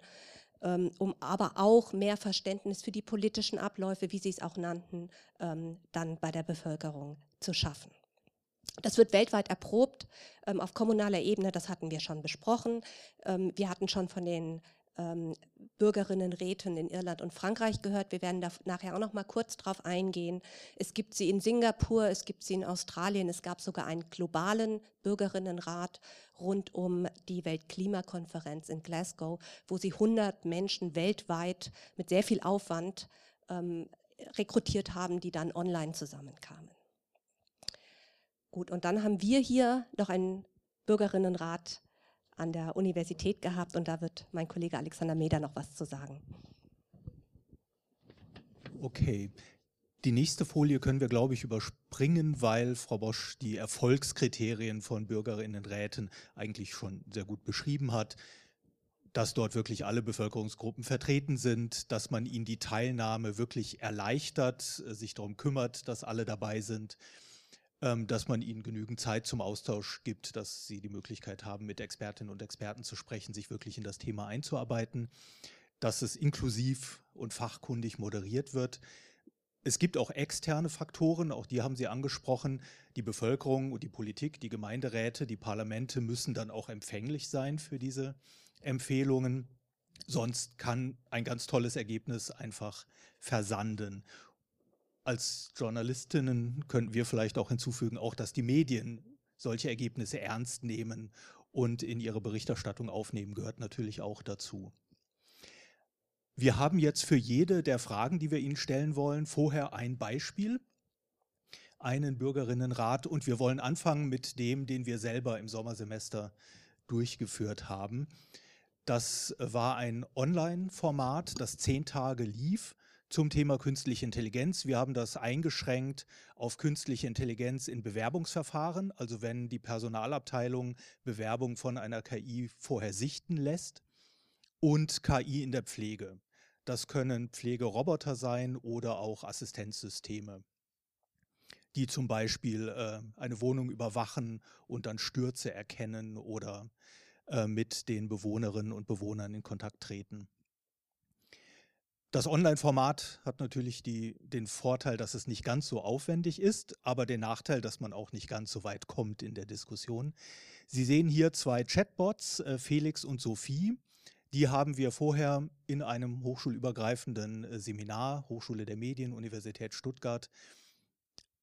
um aber auch mehr Verständnis für die politischen Abläufe, wie Sie es auch nannten, ähm, dann bei der Bevölkerung zu schaffen. Das wird weltweit erprobt ähm, auf kommunaler Ebene, das hatten wir schon besprochen. Ähm, wir hatten schon von den ähm, Bürgerinnenräten in Irland und Frankreich gehört. Wir werden da nachher auch noch mal kurz drauf eingehen. Es gibt sie in Singapur, es gibt sie in Australien. Es gab sogar einen globalen Bürgerinnenrat rund um die Weltklimakonferenz in Glasgow, wo sie 100 Menschen weltweit mit sehr viel Aufwand ähm, rekrutiert haben, die dann online zusammenkamen. Gut, und dann haben wir hier noch einen Bürgerinnenrat an der Universität gehabt und da wird mein Kollege Alexander Meder noch was zu sagen. Okay. Die nächste Folie können wir, glaube ich, überspringen, weil Frau Bosch die Erfolgskriterien von Bürgerinnenräten eigentlich schon sehr gut beschrieben hat dass dort wirklich alle Bevölkerungsgruppen vertreten sind, dass man ihnen die Teilnahme wirklich erleichtert, sich darum kümmert, dass alle dabei sind dass man ihnen genügend Zeit zum Austausch gibt, dass sie die Möglichkeit haben, mit Expertinnen und Experten zu sprechen, sich wirklich in das Thema einzuarbeiten, dass es inklusiv und fachkundig moderiert wird. Es gibt auch externe Faktoren, auch die haben Sie angesprochen. Die Bevölkerung und die Politik, die Gemeinderäte, die Parlamente müssen dann auch empfänglich sein für diese Empfehlungen. Sonst kann ein ganz tolles Ergebnis einfach versanden als Journalistinnen könnten wir vielleicht auch hinzufügen, auch dass die Medien solche Ergebnisse ernst nehmen und in ihre Berichterstattung aufnehmen, gehört natürlich auch dazu. Wir haben jetzt für jede der Fragen, die wir Ihnen stellen wollen, vorher ein Beispiel, einen Bürgerinnenrat und wir wollen anfangen mit dem, den wir selber im Sommersemester durchgeführt haben. Das war ein Online-Format, das zehn Tage lief zum Thema künstliche Intelligenz. Wir haben das eingeschränkt auf künstliche Intelligenz in Bewerbungsverfahren, also wenn die Personalabteilung Bewerbung von einer KI vorher sichten lässt und KI in der Pflege. Das können Pflegeroboter sein oder auch Assistenzsysteme, die zum Beispiel äh, eine Wohnung überwachen und dann Stürze erkennen oder äh, mit den Bewohnerinnen und Bewohnern in Kontakt treten. Das Online-Format hat natürlich die, den Vorteil, dass es nicht ganz so aufwendig ist, aber den Nachteil, dass man auch nicht ganz so weit kommt in der Diskussion. Sie sehen hier zwei Chatbots, äh, Felix und Sophie. Die haben wir vorher in einem hochschulübergreifenden äh, Seminar, Hochschule der Medien, Universität Stuttgart,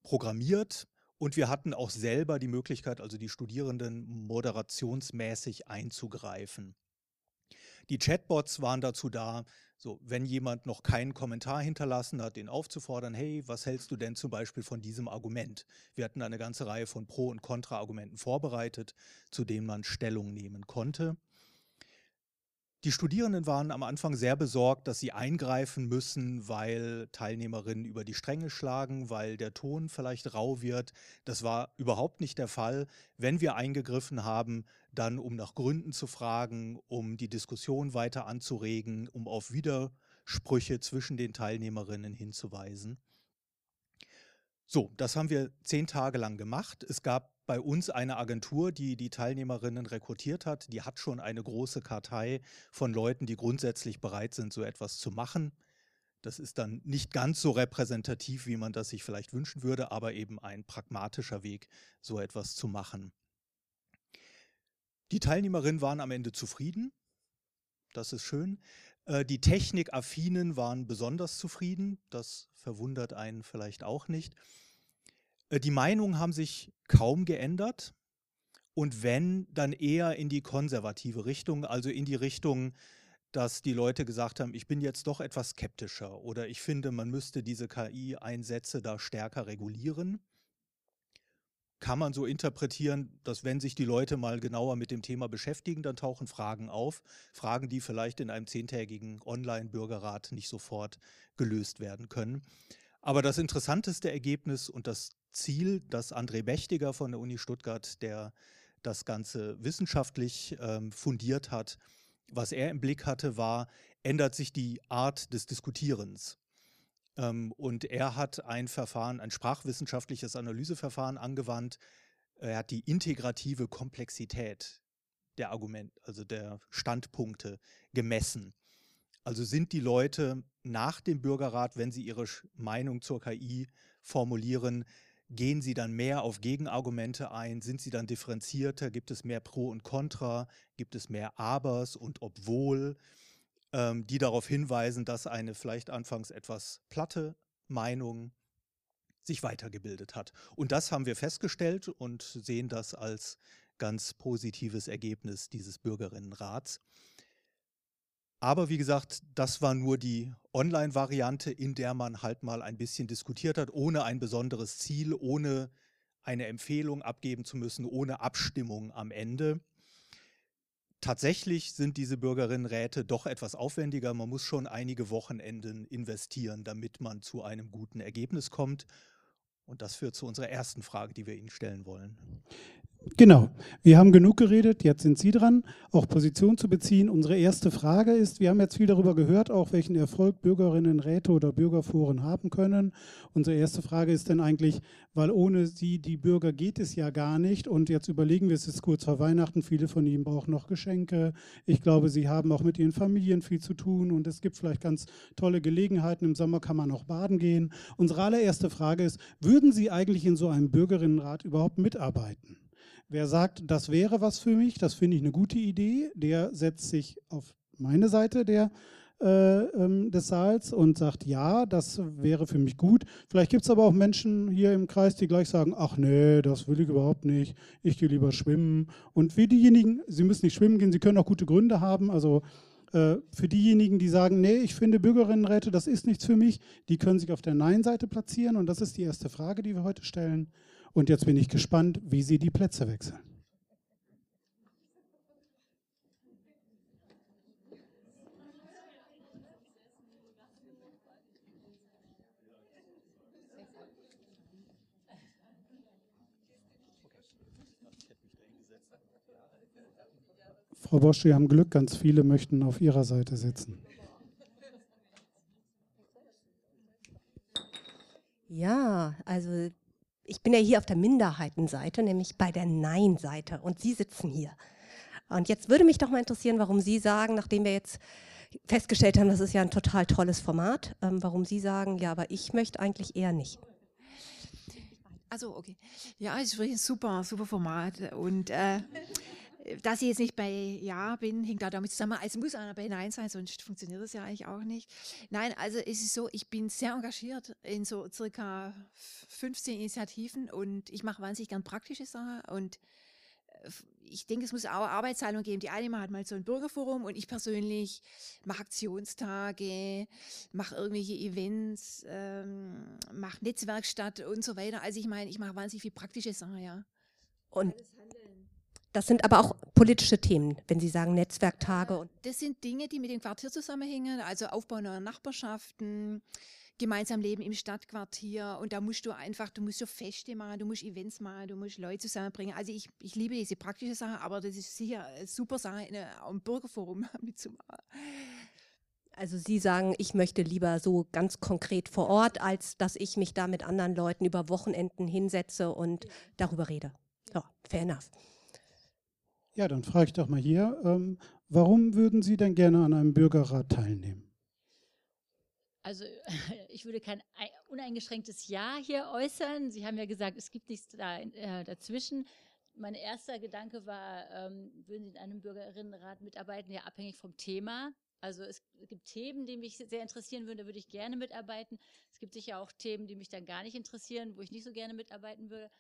programmiert. Und wir hatten auch selber die Möglichkeit, also die Studierenden moderationsmäßig einzugreifen. Die Chatbots waren dazu da, so, wenn jemand noch keinen Kommentar hinterlassen hat, den aufzufordern, hey, was hältst du denn zum Beispiel von diesem Argument? Wir hatten eine ganze Reihe von Pro- und Kontra-Argumenten vorbereitet, zu denen man Stellung nehmen konnte. Die Studierenden waren am Anfang sehr besorgt, dass sie eingreifen müssen, weil Teilnehmerinnen über die Stränge schlagen, weil der Ton vielleicht rau wird. Das war überhaupt nicht der Fall. Wenn wir eingegriffen haben, dann um nach Gründen zu fragen, um die Diskussion weiter anzuregen, um auf Widersprüche zwischen den Teilnehmerinnen hinzuweisen. So, das haben wir zehn Tage lang gemacht. Es gab bei uns eine Agentur, die die Teilnehmerinnen rekrutiert hat. Die hat schon eine große Kartei von Leuten, die grundsätzlich bereit sind, so etwas zu machen. Das ist dann nicht ganz so repräsentativ, wie man das sich vielleicht wünschen würde, aber eben ein pragmatischer Weg, so etwas zu machen. Die Teilnehmerinnen waren am Ende zufrieden. Das ist schön. Äh, die Technikaffinen waren besonders zufrieden. Das verwundert einen vielleicht auch nicht. Äh, die Meinungen haben sich kaum geändert und wenn, dann eher in die konservative Richtung, also in die Richtung, dass die Leute gesagt haben, ich bin jetzt doch etwas skeptischer oder ich finde, man müsste diese KI-Einsätze da stärker regulieren. Kann man so interpretieren, dass wenn sich die Leute mal genauer mit dem Thema beschäftigen, dann tauchen Fragen auf, Fragen, die vielleicht in einem zehntägigen Online-Bürgerrat nicht sofort gelöst werden können. Aber das interessanteste Ergebnis und das Ziel, das André Mächtiger von der Uni Stuttgart, der das Ganze wissenschaftlich ähm, fundiert hat, was er im Blick hatte, war, ändert sich die Art des Diskutierens. Ähm, und er hat ein Verfahren, ein sprachwissenschaftliches Analyseverfahren angewandt. Er hat die integrative Komplexität der Argumente, also der Standpunkte gemessen. Also sind die Leute nach dem Bürgerrat, wenn sie ihre Meinung zur KI formulieren, Gehen Sie dann mehr auf Gegenargumente ein? Sind Sie dann differenzierter? Gibt es mehr Pro und Contra? Gibt es mehr Abers und Obwohl, ähm, die darauf hinweisen, dass eine vielleicht anfangs etwas platte Meinung sich weitergebildet hat? Und das haben wir festgestellt und sehen das als ganz positives Ergebnis dieses Bürgerinnenrats. Aber wie gesagt, das war nur die Online-Variante, in der man halt mal ein bisschen diskutiert hat, ohne ein besonderes Ziel, ohne eine Empfehlung abgeben zu müssen, ohne Abstimmung am Ende. Tatsächlich sind diese Bürgerinnenräte doch etwas aufwendiger. Man muss schon einige Wochenenden investieren, damit man zu einem guten Ergebnis kommt. Und das führt zu unserer ersten Frage, die wir Ihnen stellen wollen. Genau, wir haben genug geredet, jetzt sind Sie dran, auch Position zu beziehen. Unsere erste Frage ist, wir haben jetzt viel darüber gehört, auch welchen Erfolg Bürgerinnenräte oder Bürgerforen haben können. Unsere erste Frage ist denn eigentlich, weil ohne Sie, die Bürger, geht es ja gar nicht. Und jetzt überlegen wir, es ist kurz vor Weihnachten, viele von Ihnen brauchen noch Geschenke. Ich glaube, Sie haben auch mit Ihren Familien viel zu tun und es gibt vielleicht ganz tolle Gelegenheiten. Im Sommer kann man auch baden gehen. Unsere allererste Frage ist, würden Sie eigentlich in so einem Bürgerinnenrat überhaupt mitarbeiten? Wer sagt, das wäre was für mich, das finde ich eine gute Idee, der setzt sich auf meine Seite der, äh, ähm, des Saals und sagt, ja, das wäre für mich gut. Vielleicht gibt es aber auch Menschen hier im Kreis, die gleich sagen, ach nee, das will ich überhaupt nicht, ich gehe lieber schwimmen. Und wie diejenigen, sie müssen nicht schwimmen gehen, sie können auch gute Gründe haben, also äh, für diejenigen, die sagen, nee, ich finde Bürgerinnenräte, das ist nichts für mich, die können sich auf der Nein-Seite platzieren und das ist die erste Frage, die wir heute stellen. Und jetzt bin ich gespannt, wie Sie die Plätze wechseln. Frau Bosch, Sie haben Glück, ganz viele möchten auf Ihrer Seite sitzen. Ja, also ich bin ja hier auf der Minderheitenseite, nämlich bei der Nein-Seite und Sie sitzen hier. Und jetzt würde mich doch mal interessieren, warum Sie sagen, nachdem wir jetzt festgestellt haben, das ist ja ein total tolles Format. Ähm, warum Sie sagen, ja, aber ich möchte eigentlich eher nicht. Also okay. Ja, ist wirklich ein super, super Format. Und äh, dass ich jetzt nicht bei Ja bin, hängt auch damit zusammen. Es muss einer bei Nein sein, sonst funktioniert das ja eigentlich auch nicht. Nein, also es ist so, ich bin sehr engagiert in so circa 15 Initiativen und ich mache wahnsinnig gern praktische Sachen und äh, ich denke, es muss auch Arbeitsteilung geben. Die eine macht mal so ein Bürgerforum und ich persönlich mache Aktionstage, mache irgendwelche Events, ähm, mache Netzwerkstatt und so weiter. Also ich meine, ich mache wahnsinnig viel praktische Sachen, ja. Und das sind aber auch politische Themen, wenn Sie sagen Netzwerktage. Das sind Dinge, die mit dem Quartier zusammenhängen, also Aufbau neuer Nachbarschaften, gemeinsam leben im Stadtquartier und da musst du einfach, du musst so Feste machen, du musst Events machen, du musst Leute zusammenbringen. Also ich, ich liebe diese praktische Sache, aber das ist sicher eine super Sache, in einem Bürgerforum mitzumachen. Also Sie sagen, ich möchte lieber so ganz konkret vor Ort, als dass ich mich da mit anderen Leuten über Wochenenden hinsetze und darüber rede. Ja, fair enough. Ja, dann frage ich doch mal hier, ähm, warum würden Sie denn gerne an einem Bürgerrat teilnehmen? Also ich würde kein uneingeschränktes Ja hier äußern. Sie haben ja gesagt, es gibt nichts da, äh, dazwischen. Mein erster Gedanke war, ähm, würden Sie in einem Bürgerinnenrat mitarbeiten, ja abhängig vom Thema. Also es gibt Themen, die mich sehr interessieren würden, da würde ich gerne mitarbeiten. Es gibt sicher auch Themen, die mich dann gar nicht interessieren, wo ich nicht so gerne mitarbeiten würde.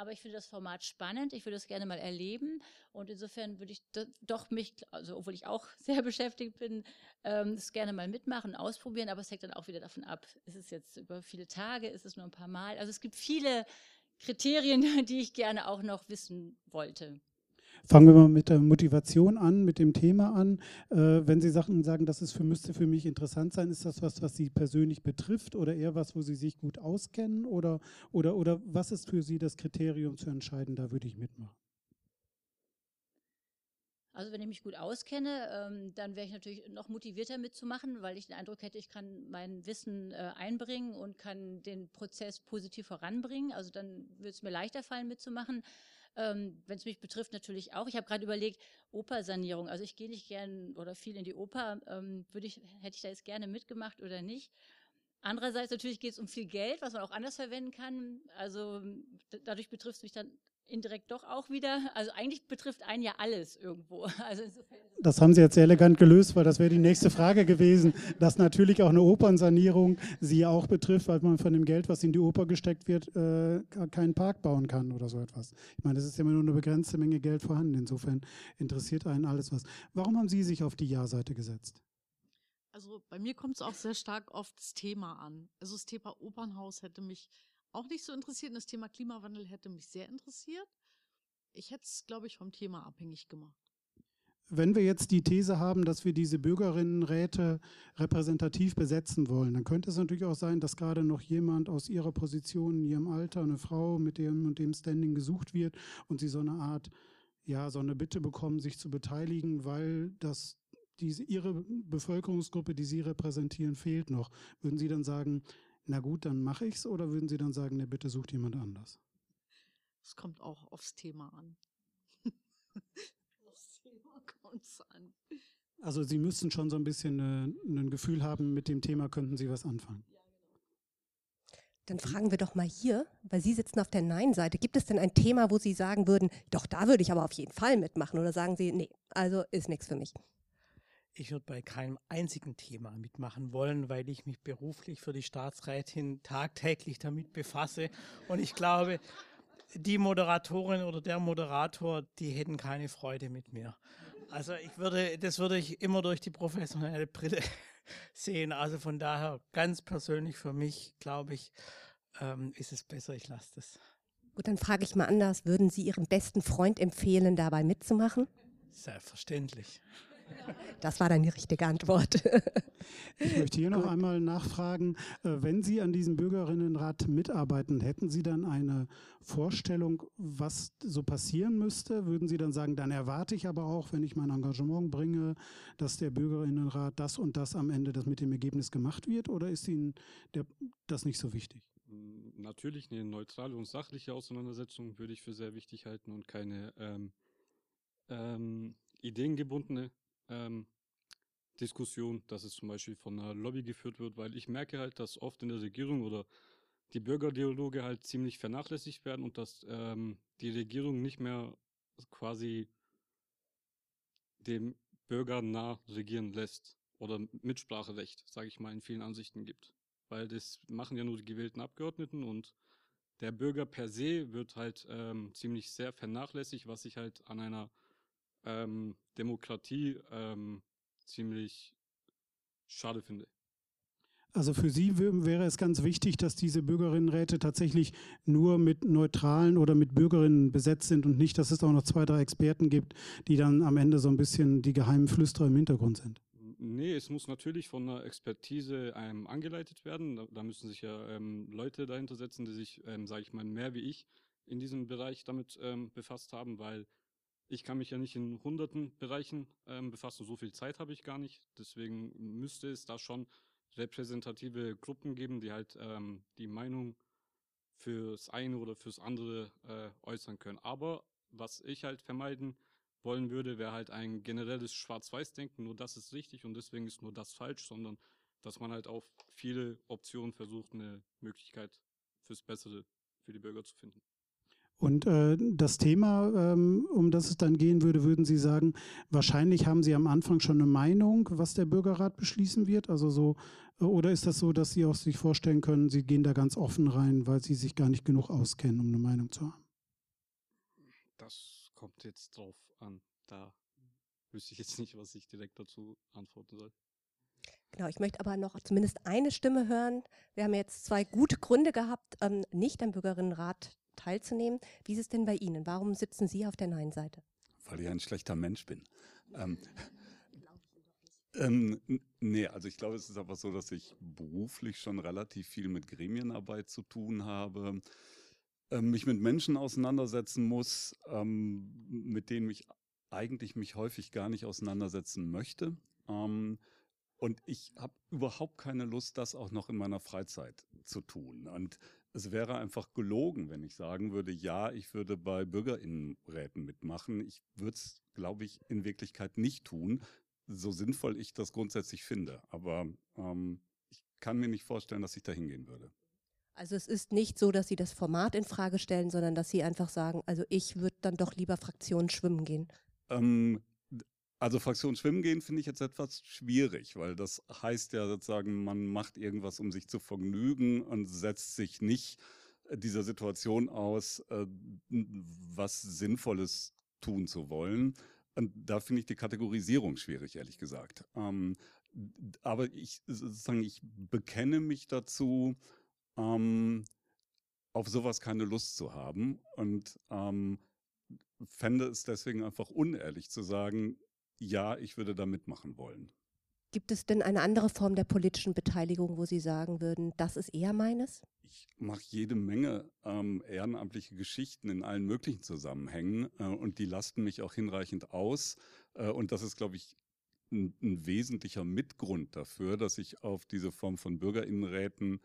Aber ich finde das Format spannend. Ich würde es gerne mal erleben. Und insofern würde ich doch mich, also obwohl ich auch sehr beschäftigt bin, ähm, das gerne mal mitmachen, ausprobieren. Aber es hängt dann auch wieder davon ab, ist es jetzt über viele Tage, ist es nur ein paar Mal. Also es gibt viele Kriterien, die ich gerne auch noch wissen wollte. Fangen wir mal mit der Motivation an, mit dem Thema an. Äh, wenn Sie Sachen sagen, das ist für, müsste für mich interessant sein, ist das was, was Sie persönlich betrifft oder eher was, wo Sie sich gut auskennen? Oder, oder, oder was ist für Sie das Kriterium zu entscheiden, da würde ich mitmachen? Also wenn ich mich gut auskenne, ähm, dann wäre ich natürlich noch motivierter mitzumachen, weil ich den Eindruck hätte, ich kann mein Wissen äh, einbringen und kann den Prozess positiv voranbringen. Also dann würde es mir leichter fallen, mitzumachen. Ähm, Wenn es mich betrifft, natürlich auch. Ich habe gerade überlegt, Opersanierung. Also ich gehe nicht gern oder viel in die Oper. Ähm, würde ich, hätte ich da jetzt gerne mitgemacht oder nicht? Andererseits natürlich geht es um viel Geld, was man auch anders verwenden kann. Also dadurch betrifft es mich dann indirekt doch auch wieder. Also eigentlich betrifft einen ja alles irgendwo. Also das haben Sie jetzt sehr elegant gelöst, weil das wäre die nächste Frage gewesen, dass natürlich auch eine Opernsanierung Sie auch betrifft, weil man von dem Geld, was in die Oper gesteckt wird, äh, keinen Park bauen kann oder so etwas. Ich meine, es ist ja immer nur eine begrenzte Menge Geld vorhanden. Insofern interessiert einen alles was. Warum haben Sie sich auf die Ja-Seite gesetzt? Also bei mir kommt es auch sehr stark auf das Thema an. Also das Thema Opernhaus hätte mich auch nicht so interessiert. Und das Thema Klimawandel hätte mich sehr interessiert. Ich hätte es, glaube ich, vom Thema abhängig gemacht. Wenn wir jetzt die These haben, dass wir diese Bürgerinnenräte repräsentativ besetzen wollen, dann könnte es natürlich auch sein, dass gerade noch jemand aus ihrer Position, in ihrem Alter, eine Frau mit dem und dem Standing gesucht wird und sie so eine Art, ja, so eine Bitte bekommen, sich zu beteiligen, weil das diese, ihre Bevölkerungsgruppe, die Sie repräsentieren, fehlt noch. Würden Sie dann sagen, na gut, dann mache ich es oder würden Sie dann sagen, ne, bitte sucht jemand anders? Es kommt auch aufs Thema an. aufs Thema kommt es an. Also Sie müssten schon so ein bisschen äh, ein Gefühl haben, mit dem Thema könnten Sie was anfangen. Dann fragen wir doch mal hier, weil Sie sitzen auf der Nein-Seite. Gibt es denn ein Thema, wo Sie sagen würden, doch, da würde ich aber auf jeden Fall mitmachen? Oder sagen Sie, nee, also ist nichts für mich? Ich würde bei keinem einzigen Thema mitmachen wollen, weil ich mich beruflich für die Staatsrätin tagtäglich damit befasse. Und ich glaube, die Moderatorin oder der Moderator, die hätten keine Freude mit mir. Also ich würde, das würde ich immer durch die professionelle Brille sehen. Also von daher ganz persönlich für mich, glaube ich, ähm, ist es besser, ich lasse das. Gut, dann frage ich mal anders. Würden Sie Ihrem besten Freund empfehlen, dabei mitzumachen? Selbstverständlich. Das war dann die richtige Antwort. Ich möchte hier noch einmal nachfragen, äh, wenn Sie an diesem Bürgerinnenrat mitarbeiten, hätten Sie dann eine Vorstellung, was so passieren müsste? Würden Sie dann sagen, dann erwarte ich aber auch, wenn ich mein Engagement bringe, dass der Bürgerinnenrat das und das am Ende das mit dem Ergebnis gemacht wird? Oder ist Ihnen der, das nicht so wichtig? Hm, natürlich eine neutrale und sachliche Auseinandersetzung würde ich für sehr wichtig halten und keine ähm, ähm, ideengebundene ähm, Diskussion, dass es zum Beispiel von einer Lobby geführt wird, weil ich merke halt, dass oft in der Regierung oder die Bürgerdialoge halt ziemlich vernachlässigt werden und dass ähm, die Regierung nicht mehr quasi dem Bürger nah regieren lässt oder Mitspracherecht, sage ich mal, in vielen Ansichten gibt. Weil das machen ja nur die gewählten Abgeordneten und der Bürger per se wird halt ähm, ziemlich sehr vernachlässigt, was ich halt an einer ähm, Demokratie ähm, ziemlich schade finde. Also für Sie wäre es ganz wichtig, dass diese Bürgerinnenräte tatsächlich nur mit Neutralen oder mit Bürgerinnen besetzt sind und nicht, dass es auch noch zwei, drei Experten gibt, die dann am Ende so ein bisschen die geheimen Flüsterer im Hintergrund sind. Nee, es muss natürlich von einer Expertise ähm, angeleitet werden. Da, da, müssen sich ja ähm, Leute dahinter setzen, die sich, ähm, sage ich mal, mehr wie ich in diesem Bereich damit ähm, befasst haben, weil ich kann mich ja nicht in hunderten Bereichen ähm, befassen. So viel Zeit habe ich gar nicht. Deswegen müsste es da schon repräsentative Gruppen geben, die halt ähm, die Meinung fürs eine oder fürs andere äh, äußern können. Aber was ich halt vermeiden wollen würde, wäre halt ein generelles Schwarz-Weiß-Denken, nur das ist richtig und deswegen ist nur das falsch, sondern dass man halt auf viele Optionen versucht, eine Möglichkeit fürs Bessere für die Bürger zu finden. Und äh, das Thema, ähm, um das es dann gehen würde, würden Sie sagen, wahrscheinlich haben Sie am Anfang schon eine Meinung, was der Bürgerrat beschließen wird? Also so, äh, oder ist das so, dass Sie auch sich vorstellen können, Sie gehen da ganz offen rein, weil Sie sich gar nicht genug auskennen, um eine Meinung zu haben? Das kommt jetzt drauf an. Da wüsste ich jetzt nicht, was ich direkt dazu antworten soll. Genau, ich möchte aber noch zumindest eine Stimme hören. Wir haben jetzt zwei gute Gründe gehabt, ähm, nicht am Bürgerinnenrat teilzunehmen. Wie ist es denn bei Ihnen? Warum sitzen Sie auf der Nein-Seite? Weil ich ein schlechter Mensch bin. Ähm, ähm, nee, also ich glaube, es ist einfach so, dass ich beruflich schon relativ viel mit Gremienarbeit zu tun habe, ähm, mich mit Menschen auseinandersetzen muss, ähm, mit denen ich eigentlich mich häufig gar nicht auseinandersetzen möchte. Ähm, und ich habe überhaupt keine Lust, das auch noch in meiner Freizeit zu tun. Und es wäre einfach gelogen, wenn ich sagen würde, ja, ich würde bei Bürgerinnenräten mitmachen. Ich würde es, glaube ich, in Wirklichkeit nicht tun, so sinnvoll ich das grundsätzlich finde. Aber ähm, ich kann mir nicht vorstellen, dass ich da hingehen würde. Also es ist nicht so, dass Sie das Format in Frage stellen, sondern dass Sie einfach sagen, also ich würde dann doch lieber Fraktionen schwimmen gehen. Ähm, also Fraktion schwimmen gehen finde ich jetzt etwas schwierig, weil das heißt ja sozusagen, man macht irgendwas, um sich zu vergnügen und setzt sich nicht äh, dieser Situation aus, äh, was Sinnvolles tun zu wollen. Und da finde ich die Kategorisierung schwierig, ehrlich gesagt. Ähm, aber ich sozusagen, ich bekenne mich dazu, ähm, auf sowas keine Lust zu haben und ähm, fände es deswegen einfach unehrlich zu sagen, ja, ich würde da mitmachen wollen. Gibt es denn eine andere Form der politischen Beteiligung, wo Sie sagen würden, das ist eher meines? Ich mache jede Menge ähm, ehrenamtliche Geschichten in allen möglichen Zusammenhängen äh, und die lasten mich auch hinreichend aus. Äh, und das ist, glaube ich, ein, ein, wesentlicher Mitgrund dafür, dass ich auf diese Form von Bürgerinnenräten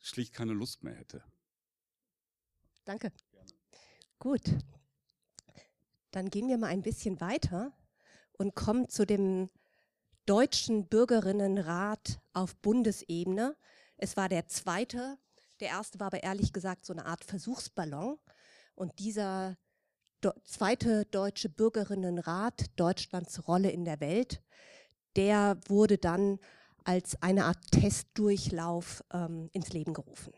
schlicht keine Lust mehr hätte. Danke. Gerne. Gut. Dann gehen wir mal ein bisschen weiter und kommt zu dem Deutschen Bürgerinnenrat auf Bundesebene. Es war der zweite. Der erste war aber ehrlich gesagt so eine Art Versuchsballon. Und dieser zweite Deutsche Bürgerinnenrat, Deutschlands Rolle in der Welt, der wurde dann als eine Art Testdurchlauf ähm, ins Leben gerufen.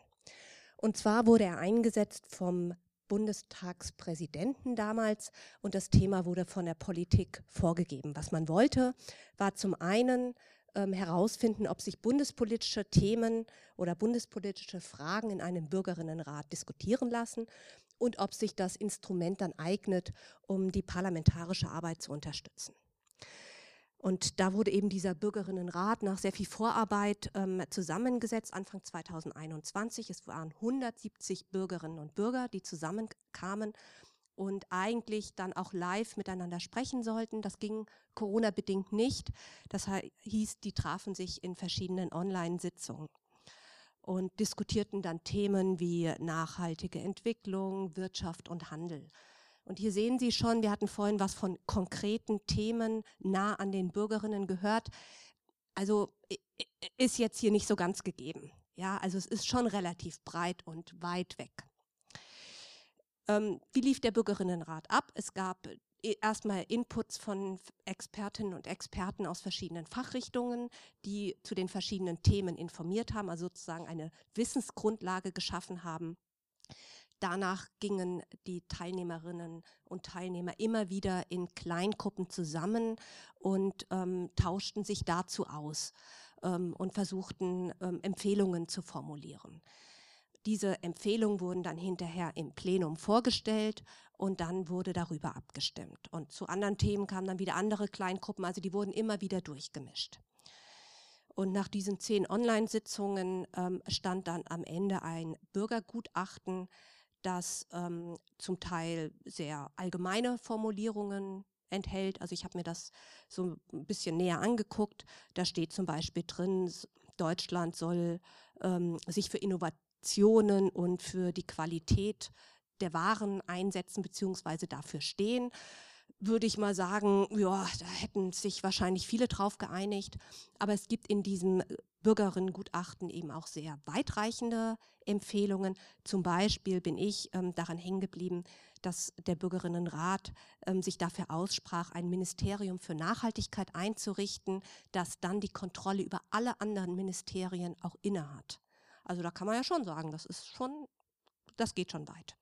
Und zwar wurde er eingesetzt vom Bundestagspräsidenten damals und das Thema wurde von der Politik vorgegeben. Was man wollte, war zum einen ähm, herausfinden, ob sich bundespolitische Themen oder bundespolitische Fragen in einem Bürgerinnenrat diskutieren lassen und ob sich das Instrument dann eignet, um die parlamentarische Arbeit zu unterstützen. Und da wurde eben dieser Bürgerinnenrat nach sehr viel Vorarbeit ähm, zusammengesetzt, Anfang 2021. Es waren 170 Bürgerinnen und Bürger, die zusammenkamen und eigentlich dann auch live miteinander sprechen sollten. Das ging Corona-bedingt nicht. Das hieß, die trafen sich in verschiedenen Online-Sitzungen und diskutierten dann Themen wie nachhaltige Entwicklung, Wirtschaft und Handel. Und hier sehen Sie schon, wir hatten vorhin was von konkreten Themen nah an den Bürgerinnen gehört. Also ist jetzt hier nicht so ganz gegeben. Ja, also es ist schon relativ breit und weit weg. Ähm, wie lief der Bürgerinnenrat ab? Es gab äh, erstmal Inputs von Expertinnen und Experten aus verschiedenen Fachrichtungen, die zu den verschiedenen Themen informiert haben, also sozusagen eine Wissensgrundlage geschaffen haben. Danach gingen die Teilnehmerinnen und Teilnehmer immer wieder in Kleingruppen zusammen und ähm, tauschten sich dazu aus ähm, und versuchten ähm, Empfehlungen zu formulieren. Diese Empfehlungen wurden dann hinterher im Plenum vorgestellt und dann wurde darüber abgestimmt. Und zu anderen Themen kamen dann wieder andere Kleingruppen, also die wurden immer wieder durchgemischt. Und nach diesen zehn Online-Sitzungen ähm, stand dann am Ende ein Bürgergutachten, das ähm, zum Teil sehr allgemeine Formulierungen enthält. Also ich habe mir das so ein bisschen näher angeguckt. Da steht zum Beispiel drin, Deutschland soll ähm, sich für Innovationen und für die Qualität der Waren einsetzen bzw. dafür stehen würde ich mal sagen, ja, da hätten sich wahrscheinlich viele drauf geeinigt. Aber es gibt in diesem Bürgerinnengutachten eben auch sehr weitreichende Empfehlungen. Zum Beispiel bin ich ähm, daran hängen geblieben, dass der Bürgerinnenrat ähm, sich dafür aussprach, ein Ministerium für Nachhaltigkeit einzurichten, das dann die Kontrolle über alle anderen Ministerien auch innehat. Also da kann man ja schon sagen, das ist schon, das geht schon weit.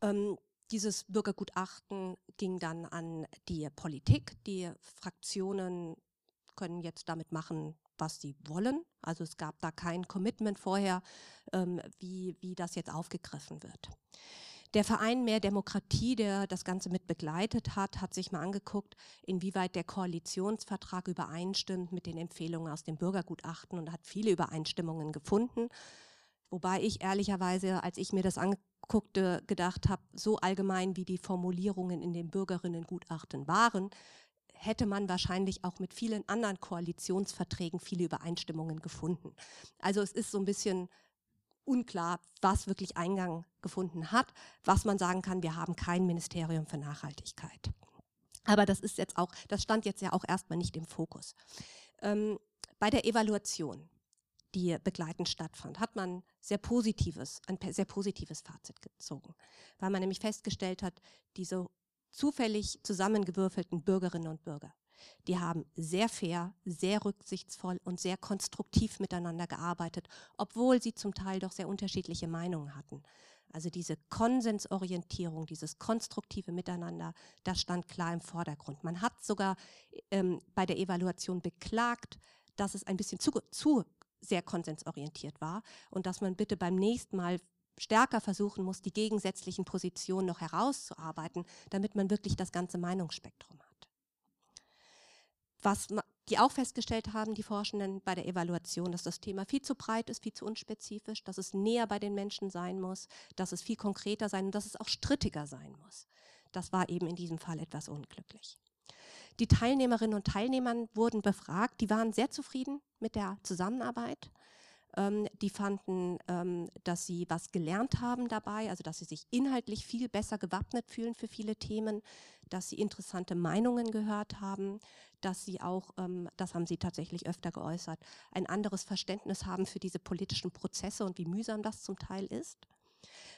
Ähm, dieses Bürgergutachten ging dann an die Politik. Die Fraktionen können jetzt damit machen, was sie wollen. Also es gab da kein Commitment vorher, ähm, wie, wie das jetzt aufgegriffen wird. Der Verein Mehr Demokratie, der das Ganze mit begleitet hat, hat sich mal angeguckt, inwieweit der Koalitionsvertrag übereinstimmt mit den Empfehlungen aus dem Bürgergutachten und hat viele Übereinstimmungen gefunden. Wobei ich ehrlicherweise, als ich mir das anguckte, gedacht habe, so allgemein wie die Formulierungen in den Bürgerinnengutachten waren, hätte man wahrscheinlich auch mit vielen anderen Koalitionsverträgen viele Übereinstimmungen gefunden. Also es ist so ein bisschen unklar, was wirklich Eingang gefunden hat, was man sagen kann, wir haben kein Ministerium für Nachhaltigkeit. Aber das ist jetzt auch, das stand jetzt ja auch erstmal nicht im Fokus. Ähm, bei der Evaluation, die begleitend stattfand, hat man sehr positives, ein sehr positives Fazit gezogen, weil man nämlich festgestellt hat, diese zufällig zusammengewürfelten Bürgerinnen und Bürger die haben sehr fair, sehr rücksichtsvoll und sehr konstruktiv miteinander gearbeitet, obwohl sie zum Teil doch sehr unterschiedliche Meinungen hatten. Also diese Konsensorientierung, dieses konstruktive Miteinander, das stand klar im Vordergrund. Man hat sogar ähm, bei der Evaluation beklagt, dass es ein bisschen zu, zu sehr konsensorientiert war und dass man bitte beim nächsten Mal stärker versuchen muss, die gegensätzlichen Positionen noch herauszuarbeiten, damit man wirklich das ganze Meinungsspektrum hat. Was die auch festgestellt haben, die Forschenden bei der Evaluation, dass das Thema viel zu breit ist, viel zu unspezifisch, dass es näher bei den Menschen sein muss, dass es viel konkreter sein und dass es auch strittiger sein muss. Das war eben in diesem Fall etwas unglücklich. Die Teilnehmerinnen und Teilnehmer wurden befragt, die waren sehr zufrieden mit der Zusammenarbeit. Ähm, die fanden, ähm, dass sie was gelernt haben dabei, also dass sie sich inhaltlich viel besser gewappnet fühlen für viele Themen, dass sie interessante Meinungen gehört haben, dass sie auch, ähm, das haben sie tatsächlich öfter geäußert, ein anderes Verständnis haben für diese politischen Prozesse und wie mühsam das zum Teil ist.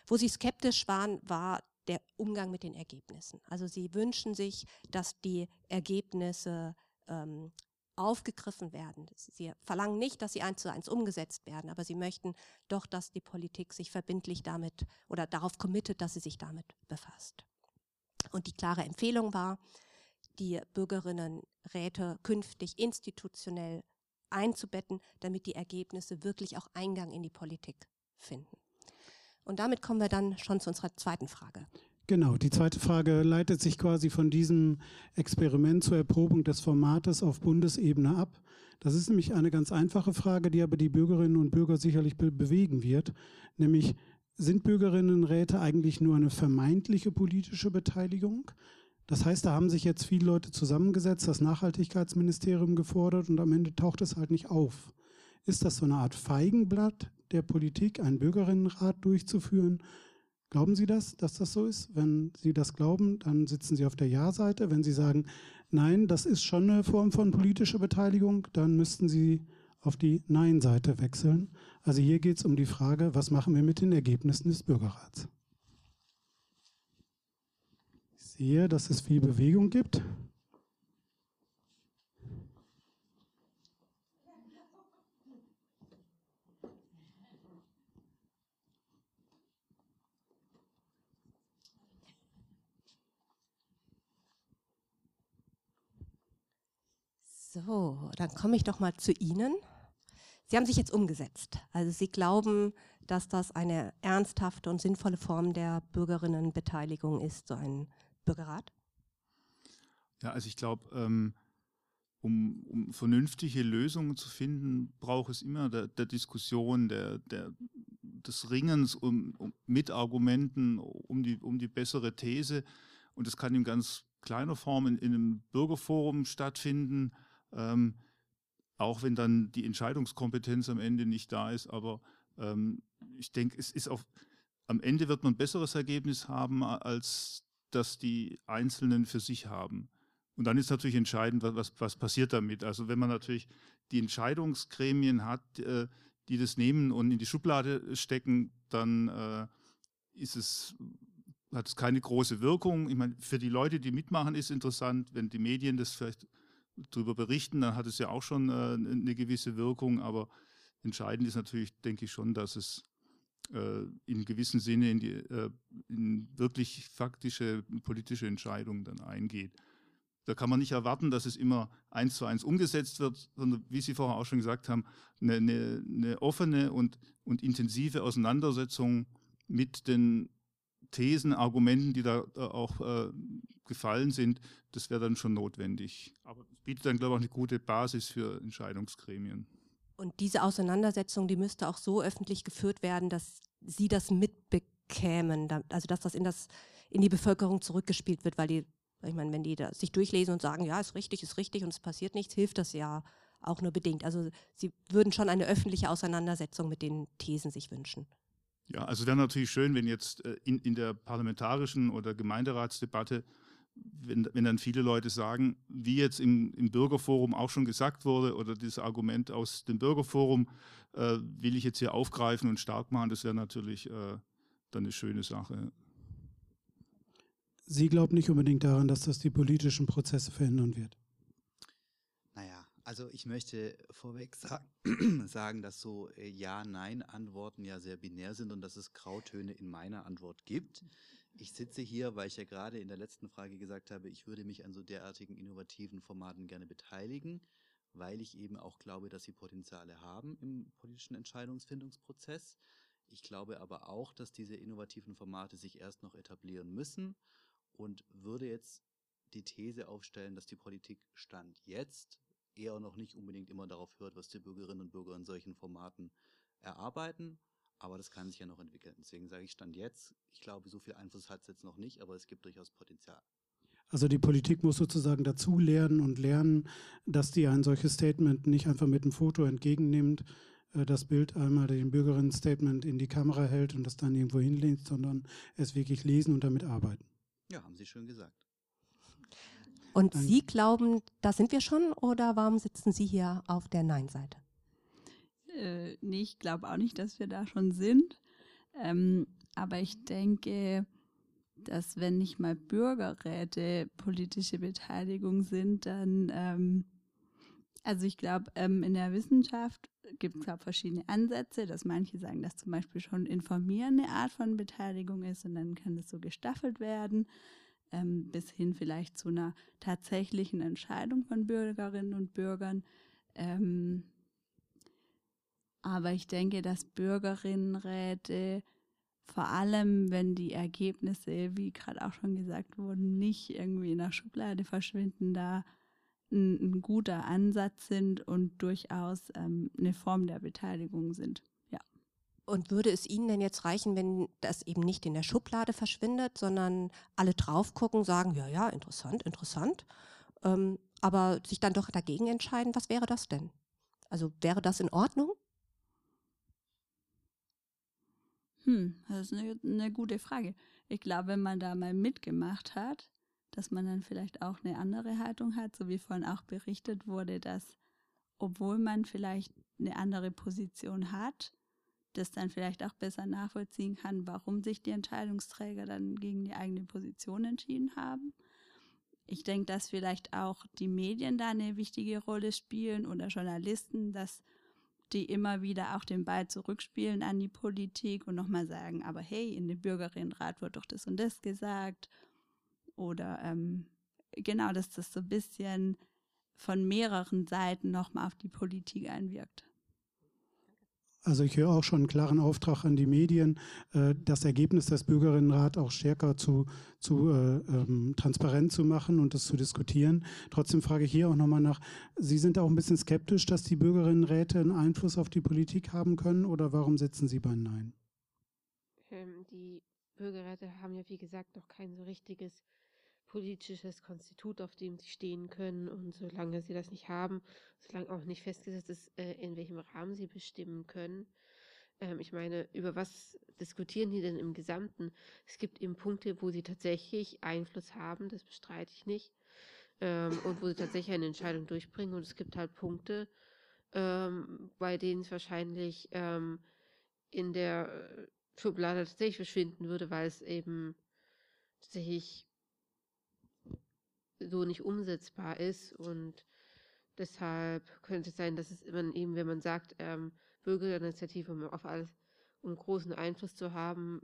Wo sie skeptisch waren, war der Umgang mit den Ergebnissen. Also sie wünschen sich, dass die Ergebnisse ähm, aufgegriffen werden. Sie verlangen nicht, dass sie eins zu eins umgesetzt werden, aber sie möchten doch, dass die Politik sich verbindlich damit oder darauf committet, dass sie sich damit befasst. Und die klare Empfehlung war, die Bürgerinnenräte künftig institutionell einzubetten, damit die Ergebnisse wirklich auch Eingang in die Politik finden. Und damit kommen wir dann schon zu unserer zweiten Frage. Genau, die zweite Frage leitet sich quasi von diesem Experiment zur Erprobung des Formates auf Bundesebene ab. Das ist nämlich eine ganz einfache Frage, die aber die Bürgerinnen und Bürger sicherlich be bewegen wird, nämlich sind Bürgerinnenräte eigentlich nur eine vermeintliche politische Beteiligung? Das heißt, da haben sich jetzt viele Leute zusammengesetzt, das Nachhaltigkeitsministerium gefordert und am Ende taucht es halt nicht auf. Ist das so eine Art Feigenblatt der Politik, einen Bürgerinnenrat durchzuführen? Glauben Sie das, dass das so ist? Wenn Sie das glauben, dann sitzen Sie auf der Ja-Seite. Wenn Sie sagen, nein, das ist schon eine Form von politischer Beteiligung, dann müssten Sie auf die Nein-Seite wechseln. Also hier geht es um die Frage, was machen wir mit den Ergebnissen des Bürgerrats? Ich sehe, dass es viel Bewegung gibt. So, dann komme ich doch mal zu Ihnen. Sie haben sich jetzt umgesetzt. Also Sie glauben, dass das eine ernsthafte und sinnvolle Form der Bürgerinnenbeteiligung ist, so ein Bürgerrat? Ja, also ich glaube, ähm, um, um, vernünftige Lösungen zu finden, braucht es immer der, der Diskussion, der, der, des Ringens um, um, mit Argumenten um die, um die bessere These. Und das kann in ganz kleiner Form in, in einem Bürgerforum stattfinden ähm, auch wenn dann die Entscheidungskompetenz am Ende nicht da ist. Aber ähm, ich denke, es ist auf, am Ende wird man ein besseres Ergebnis haben, als das die Einzelnen für sich haben. Und dann ist natürlich entscheidend, was, was passiert damit. Also wenn man natürlich die Entscheidungsgremien hat, äh, die das nehmen und in die Schublade stecken, dann äh, ist es, hat es keine große Wirkung. Ich meine, für die Leute, die mitmachen, ist interessant, wenn die Medien das vielleicht darüber berichten, dann hat es ja auch schon äh, eine gewisse Wirkung. Aber entscheidend ist natürlich, denke ich schon, dass es äh, in gewissem Sinne in, die, äh, in wirklich faktische politische Entscheidungen dann eingeht. Da kann man nicht erwarten, dass es immer eins zu eins umgesetzt wird, sondern wie Sie vorher auch schon gesagt haben, eine, eine, eine offene und, und intensive Auseinandersetzung mit den Thesen, Argumenten, die da auch äh, gefallen sind, das wäre dann schon notwendig. Aber es bietet dann, glaube ich, auch eine gute Basis für Entscheidungsgremien. Und diese Auseinandersetzung, die müsste auch so öffentlich geführt werden, dass Sie das mitbekämen, also dass das in, das in die Bevölkerung zurückgespielt wird, weil die, ich meine, wenn die sich durchlesen und sagen, ja, ist richtig, ist richtig und es passiert nichts, hilft das ja auch nur bedingt. Also Sie würden schon eine öffentliche Auseinandersetzung mit den Thesen sich wünschen. Ja, also wäre natürlich schön, wenn jetzt äh, in, in der parlamentarischen oder Gemeinderatsdebatte, wenn, wenn dann viele Leute sagen, wie jetzt im, im Bürgerforum auch schon gesagt wurde, oder dieses Argument aus dem Bürgerforum äh, will ich jetzt hier aufgreifen und stark machen, das wäre natürlich äh, dann eine schöne Sache. Sie glauben nicht unbedingt daran, dass das die politischen Prozesse verändern wird. Also ich möchte vorweg sa sagen, dass so äh, Ja-Nein-Antworten ja sehr binär sind und dass es Grautöne in meiner Antwort gibt. Ich sitze hier, weil ich ja gerade in der letzten Frage gesagt habe, ich würde mich an so derartigen innovativen Formaten gerne beteiligen, weil ich eben auch glaube, dass sie Potenziale haben im politischen Entscheidungsfindungsprozess. Ich glaube aber auch, dass diese innovativen Formate sich erst noch etablieren müssen und würde jetzt die These aufstellen, dass die Politik Stand jetzt eher noch nicht unbedingt immer darauf hört, was die Bürgerinnen und Bürger in solchen Formaten erarbeiten. Aber das kann sich ja noch entwickeln. Deswegen sage ich Stand jetzt, ich glaube, so viel Einfluss hat es jetzt noch nicht, aber es gibt durchaus Potenzial. Also die Politik muss sozusagen dazu lernen und lernen, dass die ein solches Statement nicht einfach mit einem Foto entgegennimmt, äh, das Bild einmal den Bürgerinnen-Statement in die Kamera hält und das dann irgendwo hinlehnt, sondern es wirklich lesen und damit arbeiten. Ja, haben Sie schön gesagt. Und Danke. Sie glauben, da sind wir schon oder warum sitzen Sie hier auf der Nein-Seite? Äh, nee, ich glaube auch nicht, dass wir da schon sind. Ähm, aber ich denke, dass wenn nicht mal Bürgerräte politische Beteiligung sind, dann, ähm, also ich glaube, ähm, in der Wissenschaft gibt es verschiedene Ansätze, dass manche sagen, dass zum Beispiel schon informieren eine Art von Beteiligung ist und dann kann das so gestaffelt werden ähm, bis hin vielleicht zu einer tatsächlichen Entscheidung von Bürgerinnen und Bürgern. Ähm, aber ich denke, dass Bürgerinnenräte vor allem, wenn die Ergebnisse, wie gerade auch schon gesagt wurde, nicht irgendwie in der Schublade verschwinden, da ein, ein guter Ansatz sind und durchaus ähm, eine Form der Beteiligung sind. Und würde es Ihnen denn jetzt reichen, wenn das eben nicht in der Schublade verschwindet, sondern alle drauf gucken, sagen, ja, ja, interessant, interessant, ähm, aber sich dann doch dagegen entscheiden, was wäre das denn? Also wäre das in Ordnung? Hm, das ist eine, eine gute Frage. Ich glaube, wenn man da mal mitgemacht hat, dass man dann vielleicht auch eine andere Haltung hat, so wie vorhin auch berichtet wurde, dass obwohl man vielleicht eine andere Position hat, das dann vielleicht auch besser nachvollziehen kann, warum sich die Entscheidungsträger dann gegen die eigene Position entschieden haben. Ich denke, dass vielleicht auch die Medien da eine wichtige Rolle spielen oder Journalisten, dass die immer wieder auch den Ball zurückspielen an die Politik und nochmal sagen, aber hey, in dem Bürgerinnenrat wird doch das und das gesagt. Oder ähm, genau, dass das so ein bisschen von mehreren Seiten nochmal auf die Politik einwirkt. Also ich höre auch schon einen klaren Auftrag an die Medien, äh, das Ergebnis des Bürgerinnenrats auch stärker zu, zu äh, ähm, transparent zu machen und das zu diskutieren. Trotzdem frage ich hier auch nochmal nach, Sie sind auch ein bisschen skeptisch, dass die Bürgerinnenräte einen Einfluss auf die Politik haben können oder warum setzen Sie bei Nein? Ähm, die Bürgerräte haben ja, wie gesagt, noch kein so richtiges politisches Konstitut, auf dem sie stehen können. Und solange sie das nicht haben, solange auch nicht festgesetzt ist, äh, in welchem Rahmen sie bestimmen können. Ähm, ich meine, über was diskutieren die denn im Gesamten? Es gibt eben Punkte, wo sie tatsächlich Einfluss haben, das bestreite ich nicht. Ähm, und wo sie tatsächlich eine Entscheidung durchbringen. Und es gibt halt Punkte, ähm, bei denen es wahrscheinlich in der Schublade tatsächlich verschwinden würde, weil es eben tatsächlich so nicht umsetzbar ist. Und deshalb könnte es sein, dass es immer eben, wenn man sagt, ähm, Bürgerinitiative, um auf alles, um großen Einfluss zu haben,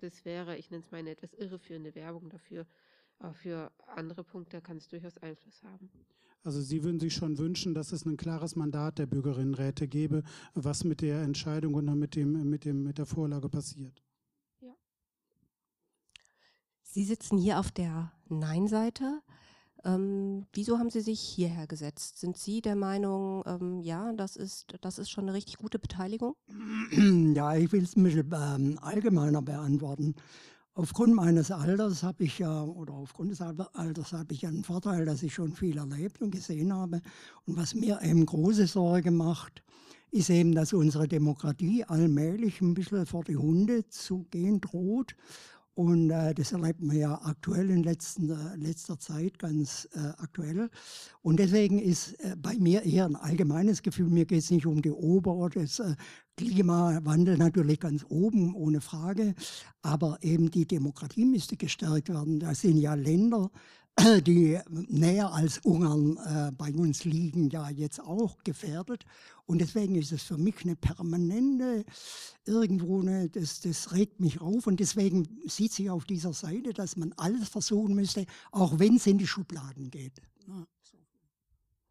das wäre, ich nenne es mal eine etwas irreführende Werbung dafür. Aber für andere Punkte kann es durchaus Einfluss haben. Also Sie würden sich schon wünschen, dass es ein klares Mandat der Bürgerinnenräte gäbe, was mit der Entscheidung und mit, dem, mit, dem, mit der Vorlage passiert. Ja. Sie sitzen hier auf der Nein-Seite. Ähm, wieso haben Sie sich hierher gesetzt? Sind Sie der Meinung, ähm, ja, das ist, das ist schon eine richtig gute Beteiligung? Ja, ich will es ein bisschen ähm, allgemeiner beantworten. Aufgrund meines Alters habe ich ja, oder aufgrund des Alters habe ich einen Vorteil, dass ich schon viel erlebt und gesehen habe. Und was mir eben große Sorge macht, ist eben, dass unsere Demokratie allmählich ein bisschen vor die Hunde zu gehen droht. Und äh, das erlebt man ja aktuell in letzten, äh, letzter Zeit ganz äh, aktuell. Und deswegen ist äh, bei mir eher ein allgemeines Gefühl, mir geht es nicht um die Ober- das äh, Klimawandel natürlich ganz oben, ohne Frage. Aber eben die Demokratie müsste gestärkt werden. Da sind ja Länder, die näher als Ungarn äh, bei uns liegen, ja jetzt auch gefährdet. Und deswegen ist es für mich eine permanente, irgendwo eine, das, das regt mich auf. Und deswegen sieht sich auf dieser Seite, dass man alles versuchen müsste, auch wenn es in die Schubladen geht. Ja.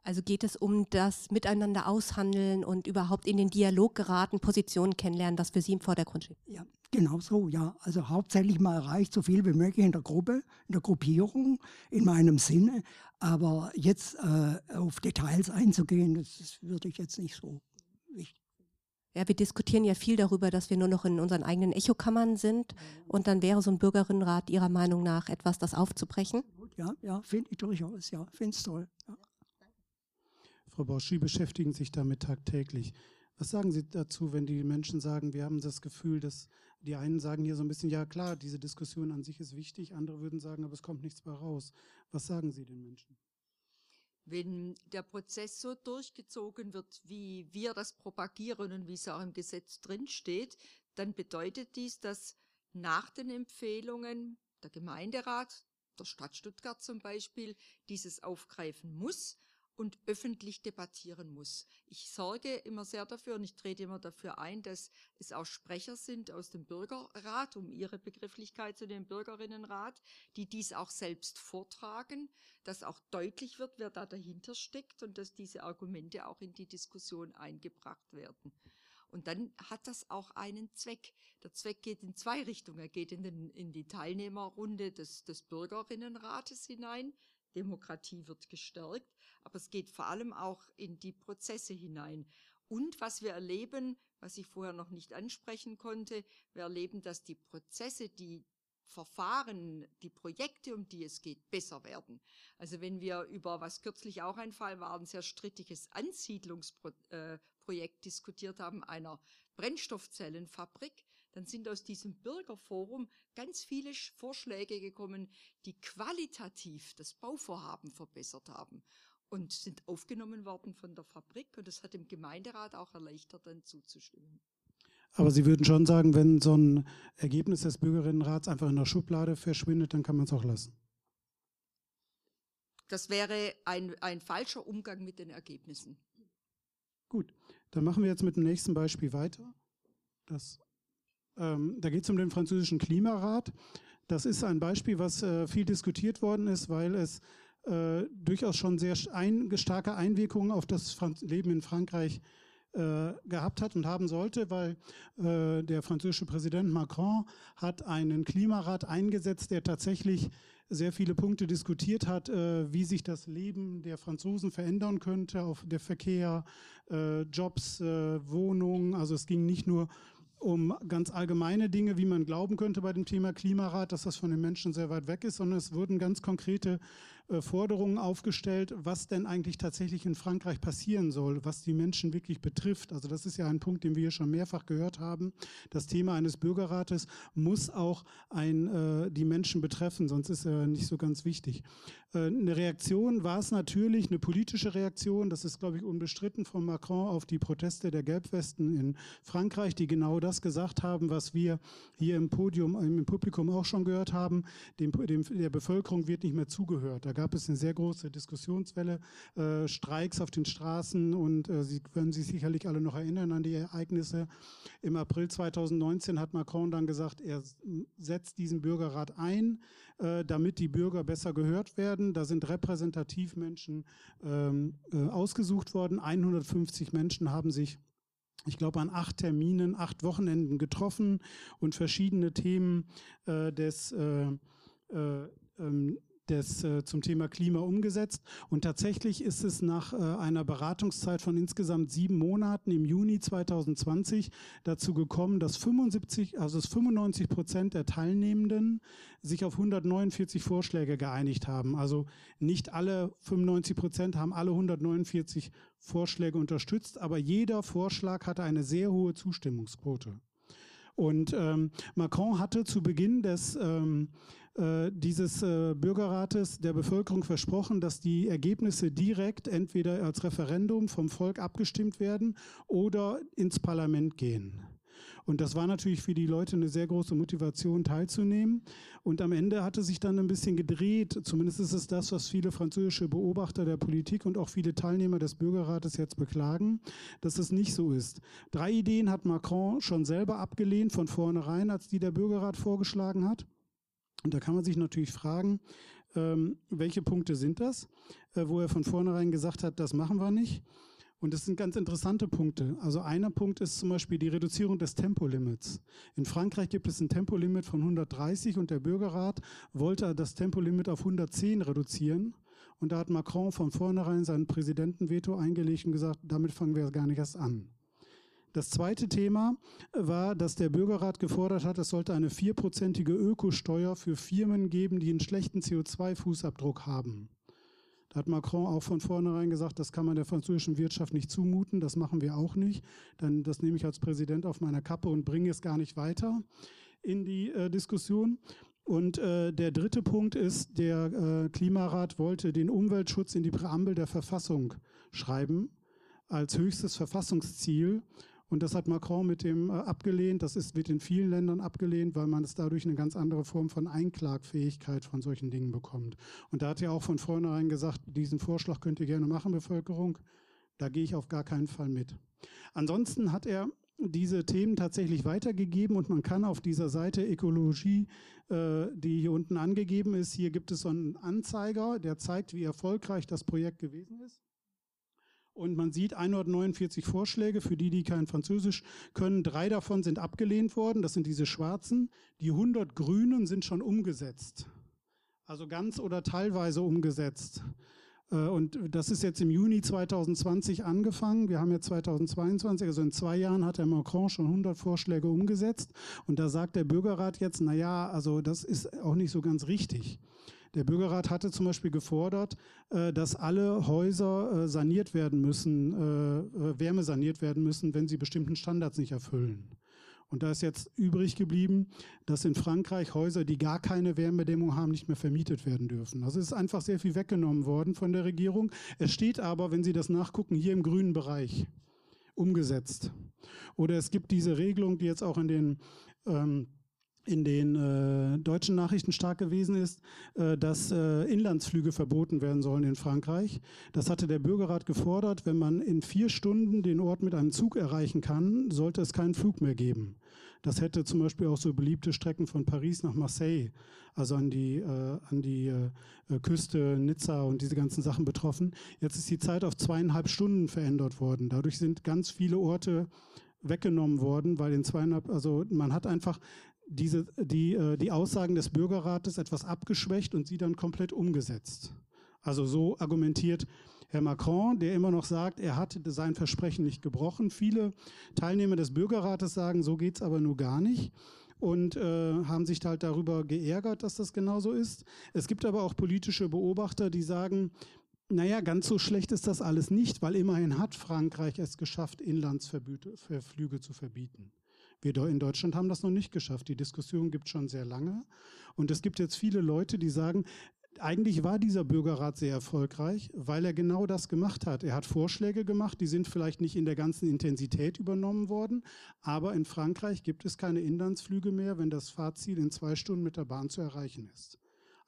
Also geht es um das Miteinander aushandeln und überhaupt in den Dialog geraten, Positionen kennenlernen, das für Sie im Vordergrund steht. Ja, genau so, ja. Also hauptsächlich mal erreicht so viel wie möglich in der Gruppe, in der Gruppierung, in meinem Sinne. Aber jetzt äh, auf Details einzugehen, das, das würde ich jetzt nicht so wichtig. Ja, wir diskutieren ja viel darüber, dass wir nur noch in unseren eigenen Echokammern sind. Und dann wäre so ein Bürgerinnenrat Ihrer Meinung nach etwas, das aufzubrechen? Ja, ja, finde ich durchaus, ja, finde es toll. Ja. Frau Bosch, Sie beschäftigen sich damit tagtäglich. Was sagen Sie dazu, wenn die Menschen sagen, wir haben das Gefühl, dass die einen sagen hier so ein bisschen, ja klar, diese Diskussion an sich ist wichtig, andere würden sagen, aber es kommt nichts mehr raus. Was sagen Sie den Menschen? Wenn der Prozess so durchgezogen wird, wie wir das propagieren und wie es auch im Gesetz drinsteht, dann bedeutet dies, dass nach den Empfehlungen der Gemeinderat, der Stadt Stuttgart zum Beispiel, dieses aufgreifen muss und öffentlich debattieren muss. Ich sorge immer sehr dafür und ich trete immer dafür ein, dass es auch Sprecher sind aus dem Bürgerrat, um ihre Begrifflichkeit zu dem Bürgerinnenrat, die dies auch selbst vortragen, dass auch deutlich wird, wer da dahinter steckt und dass diese Argumente auch in die Diskussion eingebracht werden. Und dann hat das auch einen Zweck. Der Zweck geht in zwei Richtungen. Er geht in, den, in die Teilnehmerrunde des, des Bürgerinnenrates hinein, Demokratie wird gestärkt, aber es geht vor allem auch in die Prozesse hinein. Und was wir erleben, was ich vorher noch nicht ansprechen konnte, wir erleben, dass die Prozesse, die Verfahren, die Projekte, um die es geht, besser werden. Also wenn wir über, was kürzlich auch ein Fall war, ein sehr strittiges Ansiedlungsprojekt äh, diskutiert haben, einer Brennstoffzellenfabrik, dann sind aus diesem Bürgerforum ganz viele Vorschläge gekommen, die qualitativ das Bauvorhaben verbessert haben und sind aufgenommen worden von der Fabrik und das hat dem Gemeinderat auch erleichtert, dann zuzustimmen. Aber Sie würden schon sagen, wenn so ein Ergebnis des Bürgerinnenrats einfach in der Schublade verschwindet, dann kann man es auch lassen. Das wäre ein, ein falscher Umgang mit den Ergebnissen. Gut, dann machen wir jetzt mit dem nächsten Beispiel weiter. Das, ähm, da geht es um den französischen Klimarat. Das ist ein Beispiel, was äh, viel diskutiert worden ist, weil es äh, durchaus schon sehr ein, starke Einwirkungen auf das Franz Leben in Frankreich äh, gehabt hat und haben sollte, weil äh, der französische Präsident Macron hat einen Klimarat eingesetzt, der tatsächlich sehr viele Punkte diskutiert hat, äh, wie sich das Leben der Franzosen verändern könnte, auf der Verkehr, äh, Jobs, äh, Wohnungen. Also es ging nicht nur um ganz allgemeine Dinge, wie man glauben könnte bei dem Thema Klimarat, dass das von den Menschen sehr weit weg ist, sondern es wurden ganz konkrete Forderungen aufgestellt, was denn eigentlich tatsächlich in Frankreich passieren soll, was die Menschen wirklich betrifft. Also das ist ja ein Punkt, den wir hier schon mehrfach gehört haben. Das Thema eines Bürgerrates muss auch ein, äh, die Menschen betreffen, sonst ist er nicht so ganz wichtig. Äh, eine Reaktion war es natürlich, eine politische Reaktion, das ist, glaube ich, unbestritten von Macron auf die Proteste der Gelbwesten in Frankreich, die genau das gesagt haben, was wir hier im Podium, im Publikum auch schon gehört haben. Dem, dem, der Bevölkerung wird nicht mehr zugehört. Da gab es eine sehr große Diskussionswelle, äh, Streiks auf den Straßen und äh, Sie können sich sicherlich alle noch erinnern an die Ereignisse. Im April 2019 hat Macron dann gesagt, er setzt diesen Bürgerrat ein, äh, damit die Bürger besser gehört werden. Da sind repräsentativ Menschen ähm, äh, ausgesucht worden. 150 Menschen haben sich ich glaube, an acht Terminen, acht Wochenenden getroffen und verschiedene Themen äh, des äh, äh, ähm, des, äh, zum Thema Klima umgesetzt. Und tatsächlich ist es nach äh, einer Beratungszeit von insgesamt sieben Monaten im Juni 2020 dazu gekommen, dass 75, also dass 95 Prozent der Teilnehmenden sich auf 149 Vorschläge geeinigt haben. Also nicht alle 95 Prozent haben alle 149 Vorschläge unterstützt, aber jeder Vorschlag hatte eine sehr hohe Zustimmungsquote. Und ähm, Macron hatte zu Beginn des ähm, äh, dieses äh, Bürgerrates der Bevölkerung versprochen, dass die Ergebnisse direkt entweder als Referendum vom Volk abgestimmt werden oder ins Parlament gehen. Und das war natürlich für die Leute eine sehr große Motivation teilzunehmen. Und am Ende hatte sich dann ein bisschen gedreht. Zumindest ist es das, was viele französische Beobachter der Politik und auch viele Teilnehmer des Bürgerrates jetzt beklagen, dass es nicht so ist. Drei Ideen hat Macron schon selber abgelehnt von vornherein, als die der Bürgerrat vorgeschlagen hat. Und da kann man sich natürlich fragen, ähm, welche Punkte sind das, äh, wo er von vornherein gesagt hat, das machen wir nicht. Und das sind ganz interessante Punkte. Also einer Punkt ist zum Beispiel die Reduzierung des Tempolimits. In Frankreich gibt es ein Tempolimit von 130 und der Bürgerrat wollte das Tempolimit auf 110 reduzieren. Und da hat Macron von vornherein sein Präsidentenveto eingelegt und gesagt, damit fangen wir gar nicht erst an. Das zweite Thema war, dass der Bürgerrat gefordert hat, es sollte eine vierprozentige Ökosteuer für Firmen geben, die einen schlechten CO2-Fußabdruck haben. Da hat Macron auch von vornherein gesagt, das kann man der französischen Wirtschaft nicht zumuten, das machen wir auch nicht. Dann das nehme ich als Präsident auf meiner Kappe und bringe es gar nicht weiter in die äh, Diskussion. Und äh, der dritte Punkt ist, der äh, Klimarat wollte den Umweltschutz in die Präambel der Verfassung schreiben als höchstes Verfassungsziel. Und das hat Macron mit dem äh, abgelehnt. Das ist, wird in vielen Ländern abgelehnt, weil man es dadurch eine ganz andere Form von Einklagfähigkeit von solchen Dingen bekommt. Und da hat er auch von vornherein gesagt, diesen Vorschlag könnt ihr gerne machen, Bevölkerung. Da gehe ich auf gar keinen Fall mit. Ansonsten hat er diese Themen tatsächlich weitergegeben und man kann auf dieser Seite Ökologie, äh, die hier unten angegeben ist, hier gibt es so einen Anzeiger, der zeigt, wie erfolgreich das Projekt gewesen ist. Und man sieht 149 Vorschläge für die, die kein Französisch können. Drei davon sind abgelehnt worden. Das sind diese schwarzen. Die 100 grünen sind schon umgesetzt. Also ganz oder teilweise umgesetzt. Äh, und das ist jetzt im Juni 2020 angefangen. Wir haben jetzt 2022, also in zwei Jahren hat der Macron schon 100 Vorschläge umgesetzt. Und da sagt der Bürgerrat jetzt, na ja, also das ist auch nicht so ganz richtig. Der Bürgerrat hatte zum Beispiel gefordert, äh, dass alle Häuser äh, saniert werden müssen, äh, wärmesaniert werden müssen, wenn sie bestimmten Standards nicht erfüllen. Und da ist jetzt übrig geblieben, dass in Frankreich Häuser, die gar keine Wärmedämmung haben, nicht mehr vermietet werden dürfen. Also ist einfach sehr viel weggenommen worden von der Regierung. Es steht aber, wenn Sie das nachgucken, hier im grünen Bereich umgesetzt. Oder es gibt diese Regelung, die jetzt auch in den ähm, in den äh, deutschen Nachrichten stark gewesen ist, äh, dass äh, Inlandsflüge verboten werden sollen in Frankreich. Das hatte der Bürgerrat gefordert. Wenn man in vier Stunden den Ort mit einem Zug erreichen kann, sollte es keinen Flug mehr geben. Das hätte zum Beispiel auch so beliebte Strecken von Paris nach Marseille, also an die, äh, an die äh, Küste Nizza und diese ganzen Sachen betroffen. Jetzt ist die Zeit auf zweieinhalb Stunden verändert worden. Dadurch sind ganz viele Orte weggenommen worden, weil in zweieinhalb, also man hat einfach diese, die, äh, die Aussagen des Bürgerrates etwas abgeschwächt und sie dann komplett umgesetzt. Also so argumentiert Herr Macron, der immer noch sagt, er hat sein Versprechen nicht gebrochen. Viele Teilnehmer des Bürgerrates sagen, so geht es aber nur gar nicht und äh, haben sich halt darüber geärgert, dass das genauso ist. Es gibt aber auch politische Beobachter, die sagen, naja, ganz so schlecht ist das alles nicht, weil immerhin hat Frankreich es geschafft, Inlandsflüge zu verbieten. Wir in Deutschland haben das noch nicht geschafft. Die Diskussion gibt schon sehr lange. Und es gibt jetzt viele Leute, die sagen, eigentlich war dieser Bürgerrat sehr erfolgreich, weil er genau das gemacht hat. Er hat Vorschläge gemacht, die sind vielleicht nicht in der ganzen Intensität übernommen worden, aber in Frankreich gibt es keine Inlandsflüge mehr, wenn das Fahrziel in zwei Stunden mit der Bahn zu erreichen ist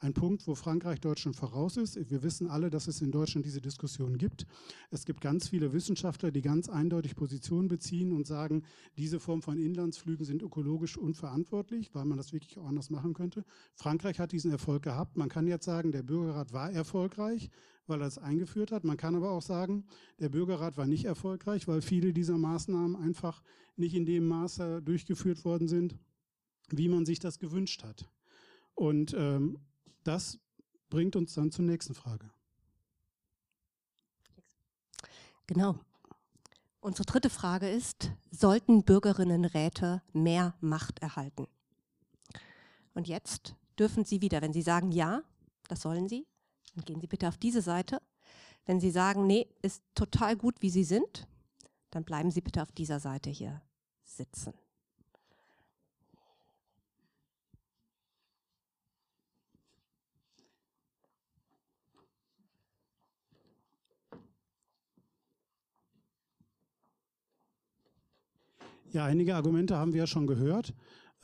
ein Punkt, wo Frankreich Deutschland voraus ist. Wir wissen alle, dass es in Deutschland diese Diskussion gibt. Es gibt ganz viele Wissenschaftler, die ganz eindeutig Positionen beziehen und sagen, diese Form von Inlandsflügen sind ökologisch unverantwortlich, weil man das wirklich auch anders machen könnte. Frankreich hat diesen Erfolg gehabt. Man kann jetzt sagen, der Bürgerrat war erfolgreich, weil er es eingeführt hat. Man kann aber auch sagen, der Bürgerrat war nicht erfolgreich, weil viele dieser Maßnahmen einfach nicht in dem Maße durchgeführt worden sind, wie man sich das gewünscht hat. Und ähm, das bringt uns dann zur nächsten Frage. Genau. Unsere dritte Frage ist, sollten Bürgerinnenräte mehr Macht erhalten? Und jetzt dürfen Sie wieder, wenn Sie sagen ja, das sollen Sie, dann gehen Sie bitte auf diese Seite. Wenn Sie sagen, nee, ist total gut, wie Sie sind, dann bleiben Sie bitte auf dieser Seite hier sitzen. Ja, einige Argumente haben wir ja schon gehört,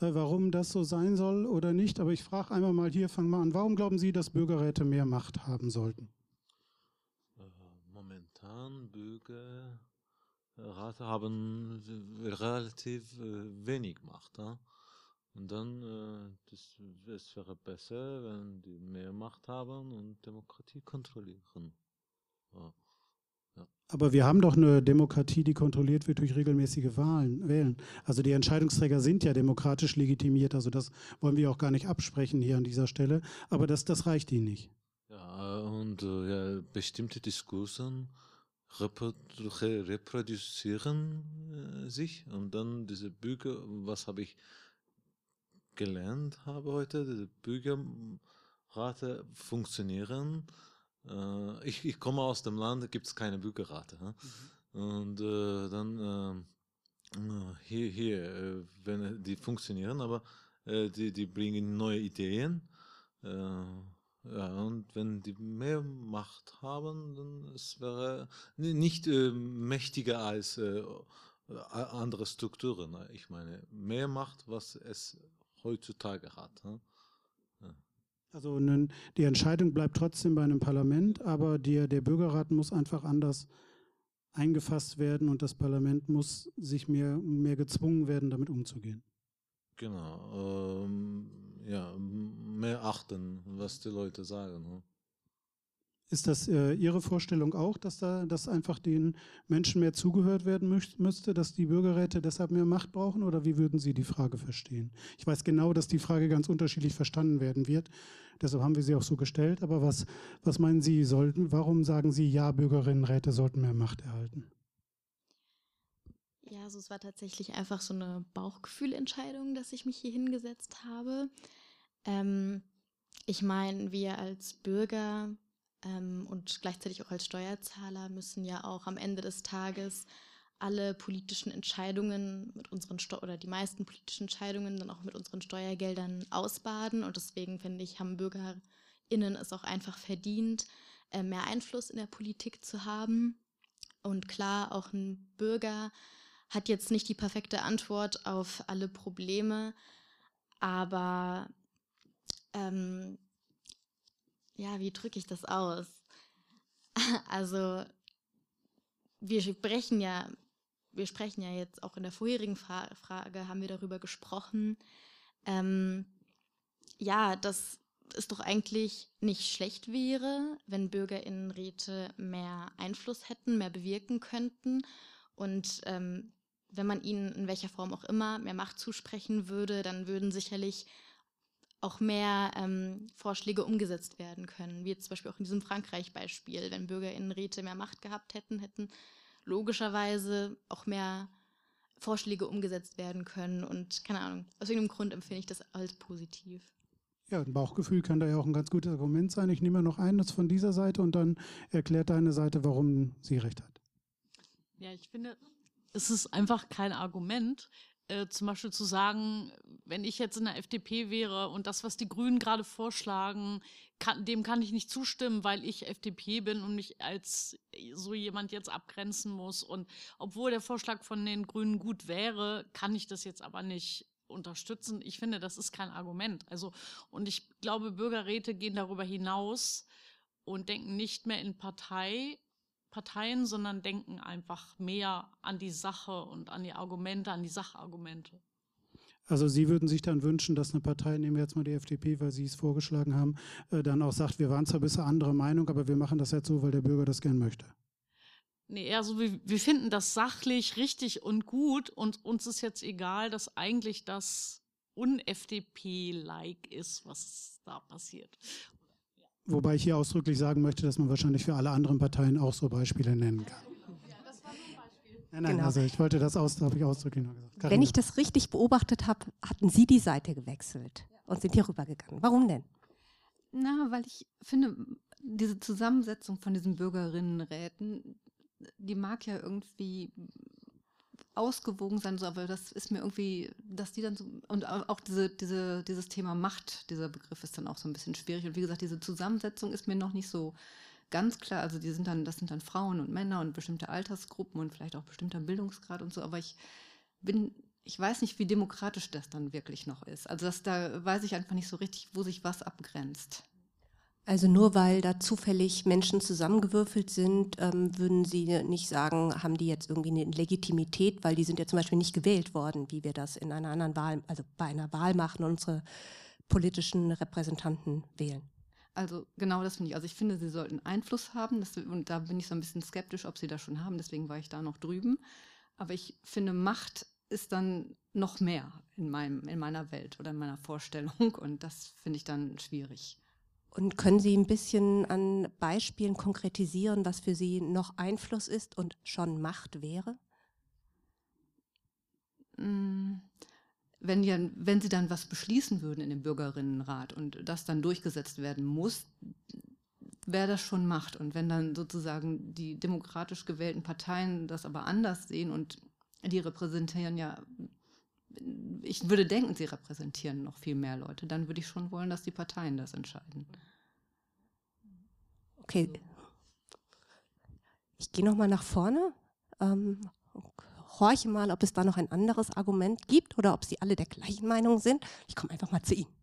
äh, warum das so sein soll oder nicht. Aber ich frage einmal mal hier, fangen wir an. Warum glauben Sie, dass Bürgerräte mehr Macht haben sollten? Äh, momentan Bürgerräte haben relativ äh, wenig Macht. Und dann, das, es wäre besser, wenn die mehr Macht haben und Demokratie kontrollieren. Ja. Aber wir haben doch eine Demokratie, die kontrolliert wird durch regelmäßige Wahlen, Wählen. Also die Entscheidungsträger sind ja demokratisch legitimiert. Also das wollen wir auch gar nicht absprechen hier an dieser Stelle. Aber das, das reicht ihnen nicht. Ja, und äh, ja, bestimmte Diskursen reproduzieren äh, sich und dann diese Bürger, was habe ich gelernt habe heute, diese Bürgerrate funktionieren äh, ich, ich komme aus dem Land, da gibt es keine Bürgerrate. Mhm. Und äh, dann äh, hier, hier äh, wenn die funktionieren, aber äh, die, die bringen neue Ideen. Äh, ja, und wenn die mehr Macht haben, dann es wäre nicht mächtiger als andere Strukturen. Ne? Ich meine, mehr Macht, was es heutzutage hat. Ja. Also die Entscheidung bleibt trotzdem bei einem Parlament, aber der, der Bürgerrat muss einfach anders eingefasst werden und das Parlament muss sich mehr, mehr gezwungen werden, damit umzugehen. Genau, ähm, ja, mehr achten, was die Leute sagen. Ist das äh, Ihre Vorstellung auch, dass da dass einfach den Menschen mehr zugehört werden müsste, dass die Bürgerräte deshalb mehr Macht brauchen? Oder wie würden Sie die Frage verstehen? Ich weiß genau, dass die Frage ganz unterschiedlich verstanden werden wird. Deshalb haben wir sie auch so gestellt. Aber was, was meinen Sie, sollten, warum sagen Sie, ja, Bürgerinnenräte sollten mehr Macht erhalten? Ja, also es war tatsächlich einfach so eine Bauchgefühlentscheidung, dass ich mich hier hingesetzt habe. Ähm, ich meine, wir als Bürger ähm, und gleichzeitig auch als Steuerzahler müssen ja auch am Ende des Tages alle politischen Entscheidungen mit unseren Steu oder die meisten politischen Entscheidungen dann auch mit unseren Steuergeldern ausbaden. Und deswegen finde ich, haben BürgerInnen es auch einfach verdient, äh, mehr Einfluss in der Politik zu haben. Und klar, auch ein Bürger hat jetzt nicht die perfekte Antwort auf alle Probleme, aber ähm, ja, wie drücke ich das aus? Also wir sprechen ja, wir sprechen ja jetzt auch in der vorherigen Fra Frage haben wir darüber gesprochen. Ähm, ja, dass es doch eigentlich nicht schlecht wäre, wenn Bürgerinnenräte mehr Einfluss hätten, mehr bewirken könnten und ähm, wenn man ihnen in welcher Form auch immer mehr Macht zusprechen würde, dann würden sicherlich auch mehr ähm, Vorschläge umgesetzt werden können, wie jetzt zum Beispiel auch in diesem Frankreich-Beispiel. Wenn BürgerInnenräte mehr Macht gehabt hätten, hätten logischerweise auch mehr Vorschläge umgesetzt werden können. Und keine Ahnung, aus irgendeinem Grund empfinde ich das als positiv. Ja, ein Bauchgefühl kann da ja auch ein ganz gutes Argument sein. Ich nehme noch eines von dieser Seite und dann erklärt deine Seite, warum sie recht hat. Ja, ich finde, es ist einfach kein Argument, äh, zum Beispiel zu sagen, wenn ich jetzt in der FDP wäre und das, was die Grünen gerade vorschlagen, kann, dem kann ich nicht zustimmen, weil ich FDP bin und mich als so jemand jetzt abgrenzen muss. Und obwohl der Vorschlag von den Grünen gut wäre, kann ich das jetzt aber nicht unterstützen. Ich finde, das ist kein Argument. Also, und ich glaube, Bürgerräte gehen darüber hinaus und denken nicht mehr in Partei, Parteien, sondern denken einfach mehr an die Sache und an die Argumente, an die Sachargumente. Also Sie würden sich dann wünschen, dass eine Partei, nehmen wir jetzt mal die FDP, weil Sie es vorgeschlagen haben, äh, dann auch sagt, wir waren zwar bisher anderer Meinung, aber wir machen das jetzt so, weil der Bürger das gern möchte. Nee, eher so, wir, wir finden das sachlich richtig und gut und uns ist jetzt egal, dass eigentlich das un-FDP-like ist, was da passiert. Wobei ich hier ausdrücklich sagen möchte, dass man wahrscheinlich für alle anderen Parteien auch so Beispiele nennen kann. Nein, nein, Genau. also ich wollte das aus, habe ich ausdrücklich nur gesagt. Wenn Carina. ich das richtig beobachtet habe, hatten Sie die Seite gewechselt und sind hier rübergegangen. Warum denn? Na, weil ich finde, diese Zusammensetzung von diesen Bürgerinnenräten, die mag ja irgendwie ausgewogen sein, so, aber das ist mir irgendwie, dass die dann so, und au- auch diese, diese, dieses Thema Macht, dieser Begriff ist dann auch so ein bisschen schwierig. Und wie gesagt, diese Zusammensetzung ist mir noch nicht so ganz klar. Also die sind dann, das sind dann Frauen und Männer und bestimmte Altersgruppen und vielleicht auch bestimmter Bildungsgrad und so, aber ich bin, ich weiß nicht, wie demokratisch das dann wirklich noch ist. Also das, da weiß ich einfach nicht so richtig, wo sich was abgrenzt. Also nur weil da zufällig Menschen zusammengewürfelt sind, ähm, würden Sie nicht sagen, haben die jetzt irgendwie eine Legitimität, weil die sind ja zum Beispiel nicht gewählt worden, wie wir das in einer anderen Wahl, also bei einer Wahl machen und unsere politischen Repräsentanten wählen. Also genau das finde ich. Also ich finde, sie sollten Einfluss haben. Das, und da bin ich so ein bisschen skeptisch, ob sie das schon haben. Deswegen war ich da noch drüben. Aber ich finde, Macht ist dann noch mehr in, meinem, in meiner Welt oder in meiner Vorstellung. Und das finde ich dann schwierig. Und können Sie ein bisschen an Beispielen konkretisieren, was für Sie noch Einfluss ist und schon Macht wäre? Mm, Wenn, ja, wenn sie dann was beschließen würden in dem Bürgerinnenrat und das dann durchgesetzt werden muss, wäre das schon Macht. Und wenn dann sozusagen die demokratisch gewählten Parteien das aber anders sehen und die repräsentieren ja, ich würde denken, sie repräsentieren noch viel mehr Leute, dann würde ich schon wollen, dass die Parteien das entscheiden. Okay. Ich gehe noch mal nach vorne. Ähm, horche mal, ob es da noch ein anderes Argument gibt oder ob Sie alle der gleichen Meinung sind. Ich komme einfach mal zu Ihnen.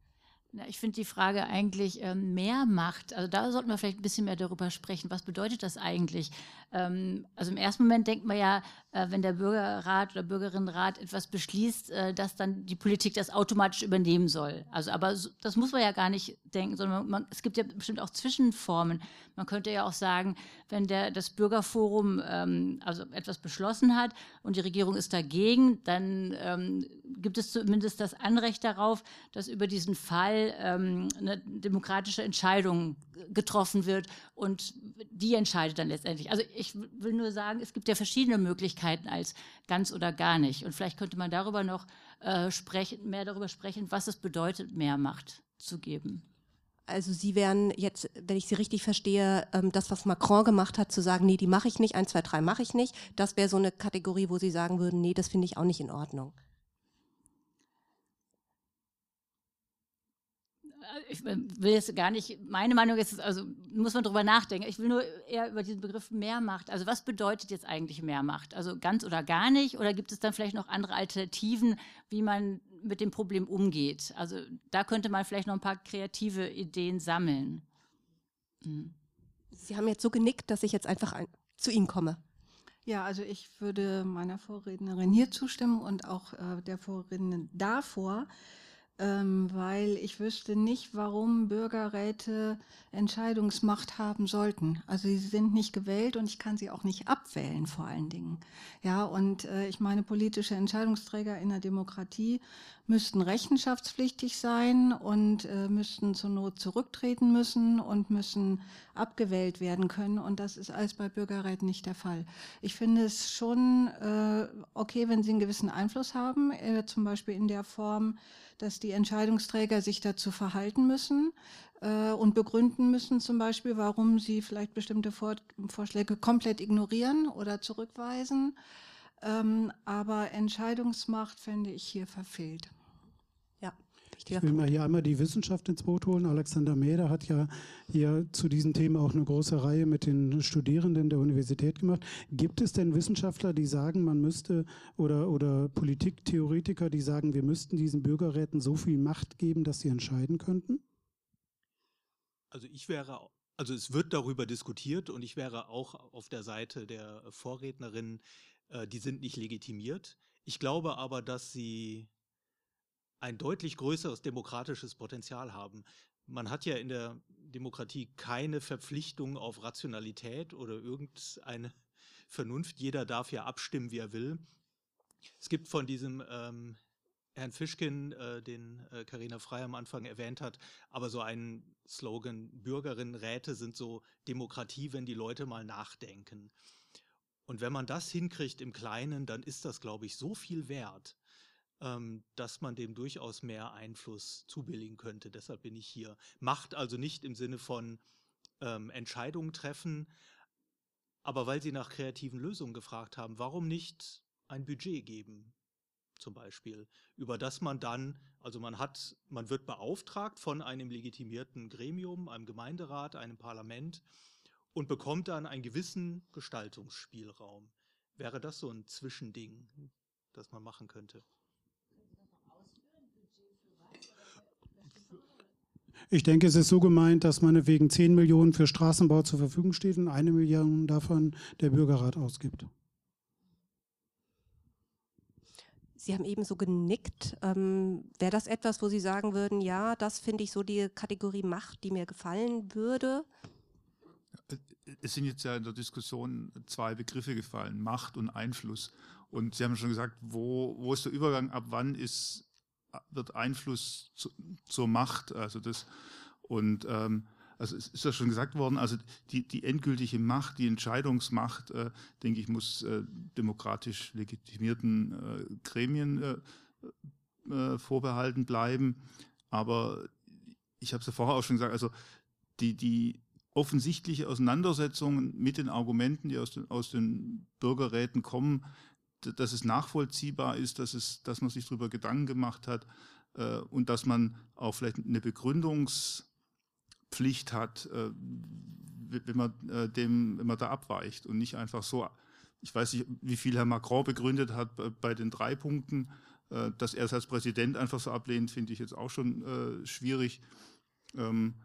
Na, ich finde die Frage eigentlich ähm, mehr Macht. Also da sollten wir vielleicht ein bisschen mehr darüber sprechen. Was bedeutet das eigentlich? Ähm, also im ersten Moment denkt man ja, äh, wenn der Bürgerrat oder Bürgerinnenrat etwas beschließt, äh, dass dann die Politik das automatisch übernehmen soll. Also aber so, das muss man ja gar nicht denken, sondern man, es gibt ja bestimmt auch Zwischenformen. Man könnte ja auch sagen, wenn der, das Bürgerforum ähm, also etwas beschlossen hat und die Regierung ist dagegen, dann ähm, gibt es zumindest das Anrecht darauf, dass über diesen Fall ähm, eine demokratische Entscheidung getroffen wird und die entscheidet dann letztendlich. Also ich will nur sagen, es gibt ja verschiedene Möglichkeiten als ganz oder gar nicht. Und vielleicht könnte man darüber noch äh, sprechen, mehr darüber sprechen, was es bedeutet, mehr Macht zu geben. Also Sie wären jetzt, wenn ich Sie richtig verstehe, ähm, das, was Macron gemacht hat, zu sagen, nee, die mache ich nicht, eins, zwei, drei mache ich nicht, das wäre so eine Kategorie, wo Sie sagen würden, nee, das finde ich auch nicht in Ordnung. ich will jetzt gar nicht, meine Meinung ist, also muss man drüber nachdenken. Ich will nur eher über diesen Begriff Mehrmacht. Also was bedeutet jetzt eigentlich Mehrmacht? Also ganz oder gar nicht? Oder gibt es dann vielleicht noch andere Alternativen, wie man mit dem Problem umgeht? Also da könnte man vielleicht noch ein paar kreative Ideen sammeln. Mhm. Sie haben jetzt so genickt, dass ich jetzt einfach ein, zu Ihnen komme. Ja, also ich würde meiner Vorrednerin hier zustimmen und auch äh, der Vorrednerin davor ähm, weil ich wüsste nicht, warum Bürgerräte Entscheidungsmacht haben sollten. Also sie sind nicht gewählt und ich kann sie auch nicht abwählen vor allen Dingen. Ja, und äh, ich meine, politische Entscheidungsträger in der Demokratie müssten rechenschaftspflichtig sein und äh, müssten zur Not zurücktreten müssen und müssen abgewählt werden können. Und das ist alles bei Bürgerräten nicht der Fall. Ich finde es schon äh, okay, wenn sie einen gewissen Einfluss haben, äh, zum Beispiel in der Form, dass die Entscheidungsträger sich dazu verhalten müssen äh, und begründen müssen, zum Beispiel, warum sie vielleicht bestimmte Vor Vorschläge komplett ignorieren oder zurückweisen. Ähm, aber Entscheidungsmacht fände ich hier verfehlt. Ich will mal hier einmal die Wissenschaft ins Boot holen. Alexander Mäder hat ja hier zu diesem Thema auch eine große Reihe mit den Studierenden der Universität gemacht. Gibt es denn Wissenschaftler, die sagen, man müsste oder, oder Politiktheoretiker, die sagen, wir müssten diesen Bürgerräten so viel Macht geben, dass sie entscheiden könnten? Also ich wäre, also es wird darüber diskutiert und ich wäre auch auf der Seite der Vorrednerin, äh, die sind nicht legitimiert. Ich glaube aber, dass sie ein deutlich größeres demokratisches Potenzial haben. Man hat ja in der Demokratie keine Verpflichtung auf Rationalität oder irgendeine Vernunft. Jeder darf ja abstimmen, wie er will. Es gibt von diesem ähm, Herrn Fischkin, äh, den Karina äh, Frey am Anfang erwähnt hat, aber so einen Slogan, Bürgerinnenräte sind so Demokratie, wenn die Leute mal nachdenken. Und wenn man das hinkriegt im Kleinen, dann ist das, glaube ich, so viel wert, ähm, dass man dem durchaus mehr Einfluss zubilligen könnte. Deshalb bin ich hier. Macht also nicht im Sinne von ähm, Entscheidungen treffen, aber weil Sie nach kreativen Lösungen gefragt haben, warum nicht ein Budget geben? Zum Beispiel, über das man dann, also man hat, man wird beauftragt von einem legitimierten Gremium, einem Gemeinderat, einem Parlament und bekommt dann einen gewissen Gestaltungsspielraum. Wäre das so ein Zwischending, das man machen könnte? Ich denke, es ist so gemeint, dass man wegen 10 Millionen für Straßenbau zur Verfügung steht und eine Million davon der Bürgerrat ausgibt. Sie haben eben so genickt. Ähm, Wäre das etwas, wo Sie sagen würden, ja, das finde ich so die Kategorie Macht, die mir gefallen würde? Es sind jetzt ja in der Diskussion zwei Begriffe gefallen, Macht und Einfluss. Und Sie haben schon gesagt, wo, wo ist der Übergang, ab wann ist wird Einfluss zu, zur Macht. Also das und ähm, also es ist ja schon gesagt worden, also die, die endgültige Macht, die Entscheidungsmacht, äh, denke ich, muss äh, demokratisch legitimierten äh, Gremien äh, äh, vorbehalten bleiben. Aber ich habe es ja vorher auch schon gesagt, also die, die offensichtliche Auseinandersetzung mit den Argumenten, die aus den, aus den Bürgerräten kommen, dass es nachvollziehbar ist, dass, es, dass man sich darüber Gedanken gemacht hat äh, und dass man auch vielleicht eine Begründungspflicht hat, äh, wenn, man, äh, dem, wenn man da abweicht und nicht einfach so, ich weiß nicht, wie viel Herr Macron begründet hat bei, bei den drei Punkten, äh, dass er es als Präsident einfach so ablehnt, finde ich jetzt auch schon äh, schwierig. Ähm,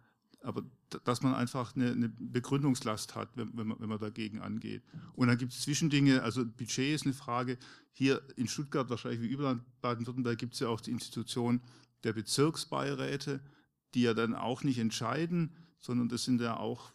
aber dass man einfach eine, eine Begründungslast hat, wenn, wenn, man, wenn man dagegen angeht. Und dann gibt es Zwischendinge, also Budget ist eine Frage. Hier in Stuttgart, wahrscheinlich wie überall in Baden-Württemberg, gibt es ja auch die Institution der Bezirksbeiräte, die ja dann auch nicht entscheiden, sondern das sind ja auch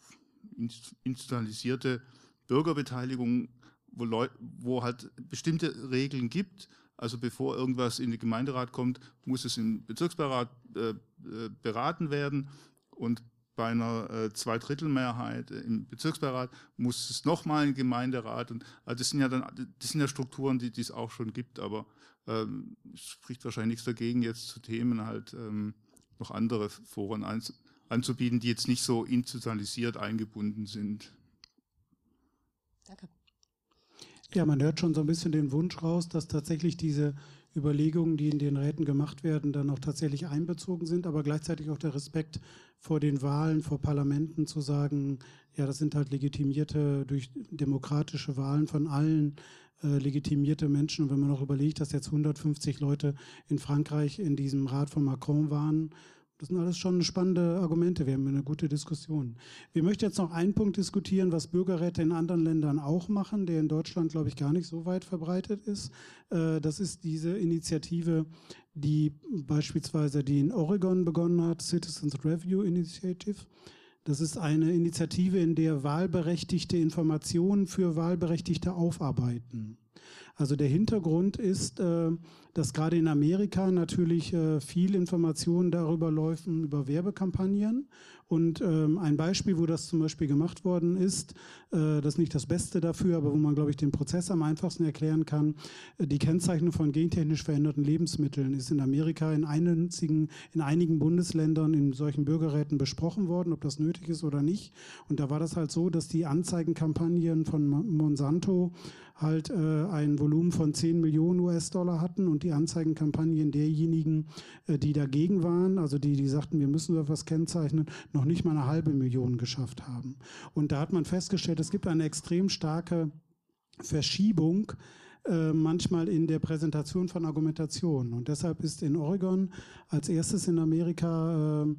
institutionalisierte Bürgerbeteiligungen, wo, wo halt bestimmte Regeln gibt. Also bevor irgendwas in den Gemeinderat kommt, muss es im Bezirksbeirat äh, äh beraten werden. Und bei einer äh, Zweidrittelmehrheit im Bezirksbeirat muss es nochmal ein Gemeinderat. Und, also das sind ja dann, das sind ja Strukturen, die, die es auch schon gibt, aber ähm, es spricht wahrscheinlich nichts dagegen, jetzt zu Themen halt ähm, noch andere Foren anzubieten, die jetzt nicht so institutionalisiert eingebunden sind. Danke. Ja, man hört schon so ein bisschen den Wunsch raus, dass tatsächlich diese Überlegungen, die in den Räten gemacht werden, dann auch tatsächlich einbezogen sind, aber gleichzeitig auch der Respekt vor den Wahlen, vor Parlamenten zu sagen, ja, das sind halt legitimierte, durch demokratische Wahlen von allen äh, legitimierte Menschen. Und wenn man auch überlegt, dass jetzt 150 Leute in Frankreich in diesem Rat von Macron waren, das sind alles schon spannende Argumente. Wir haben eine gute Diskussion. Wir möchten jetzt noch einen Punkt diskutieren, was Bürgerräte in anderen Ländern auch machen, der in Deutschland, glaube ich, gar nicht so weit verbreitet ist. Äh, das ist diese Initiative, die beispielsweise die in Oregon begonnen hat, Citizens Review Initiative. Das ist eine Initiative, in der Wahlberechtigte Informationen für Wahlberechtigte aufarbeiten. Also der Hintergrund ist, äh, dass gerade in Amerika natürlich äh, viel Informationen darüber laufen, über Werbekampagnen. Und ähm, ein Beispiel, wo das zum Beispiel gemacht worden ist, äh, das ist nicht das Beste dafür, aber wo man, glaube ich, den Prozess am einfachsten erklären kann, die Kennzeichnung von gentechnisch veränderten Lebensmitteln ist in Amerika in, einzigen, in einigen Bundesländern in solchen Bürgerräten besprochen worden, ob das nötig ist oder nicht. Und da war das halt so, dass die Anzeigenkampagnen von Monsanto halt äh, ein Volumen von 10 Millionen US-Dollar hatten und die Anzeigenkampagnen derjenigen, äh, die dagegen waren, also die, die sagten, wir müssen etwas kennzeichnen, noch nicht mal eine halbe Million geschafft haben. Und da hat man festgestellt, es gibt eine extrem starke Verschiebung äh, manchmal in der Präsentation von Argumentationen. Und deshalb ist in Oregon als erstes in Amerika äh,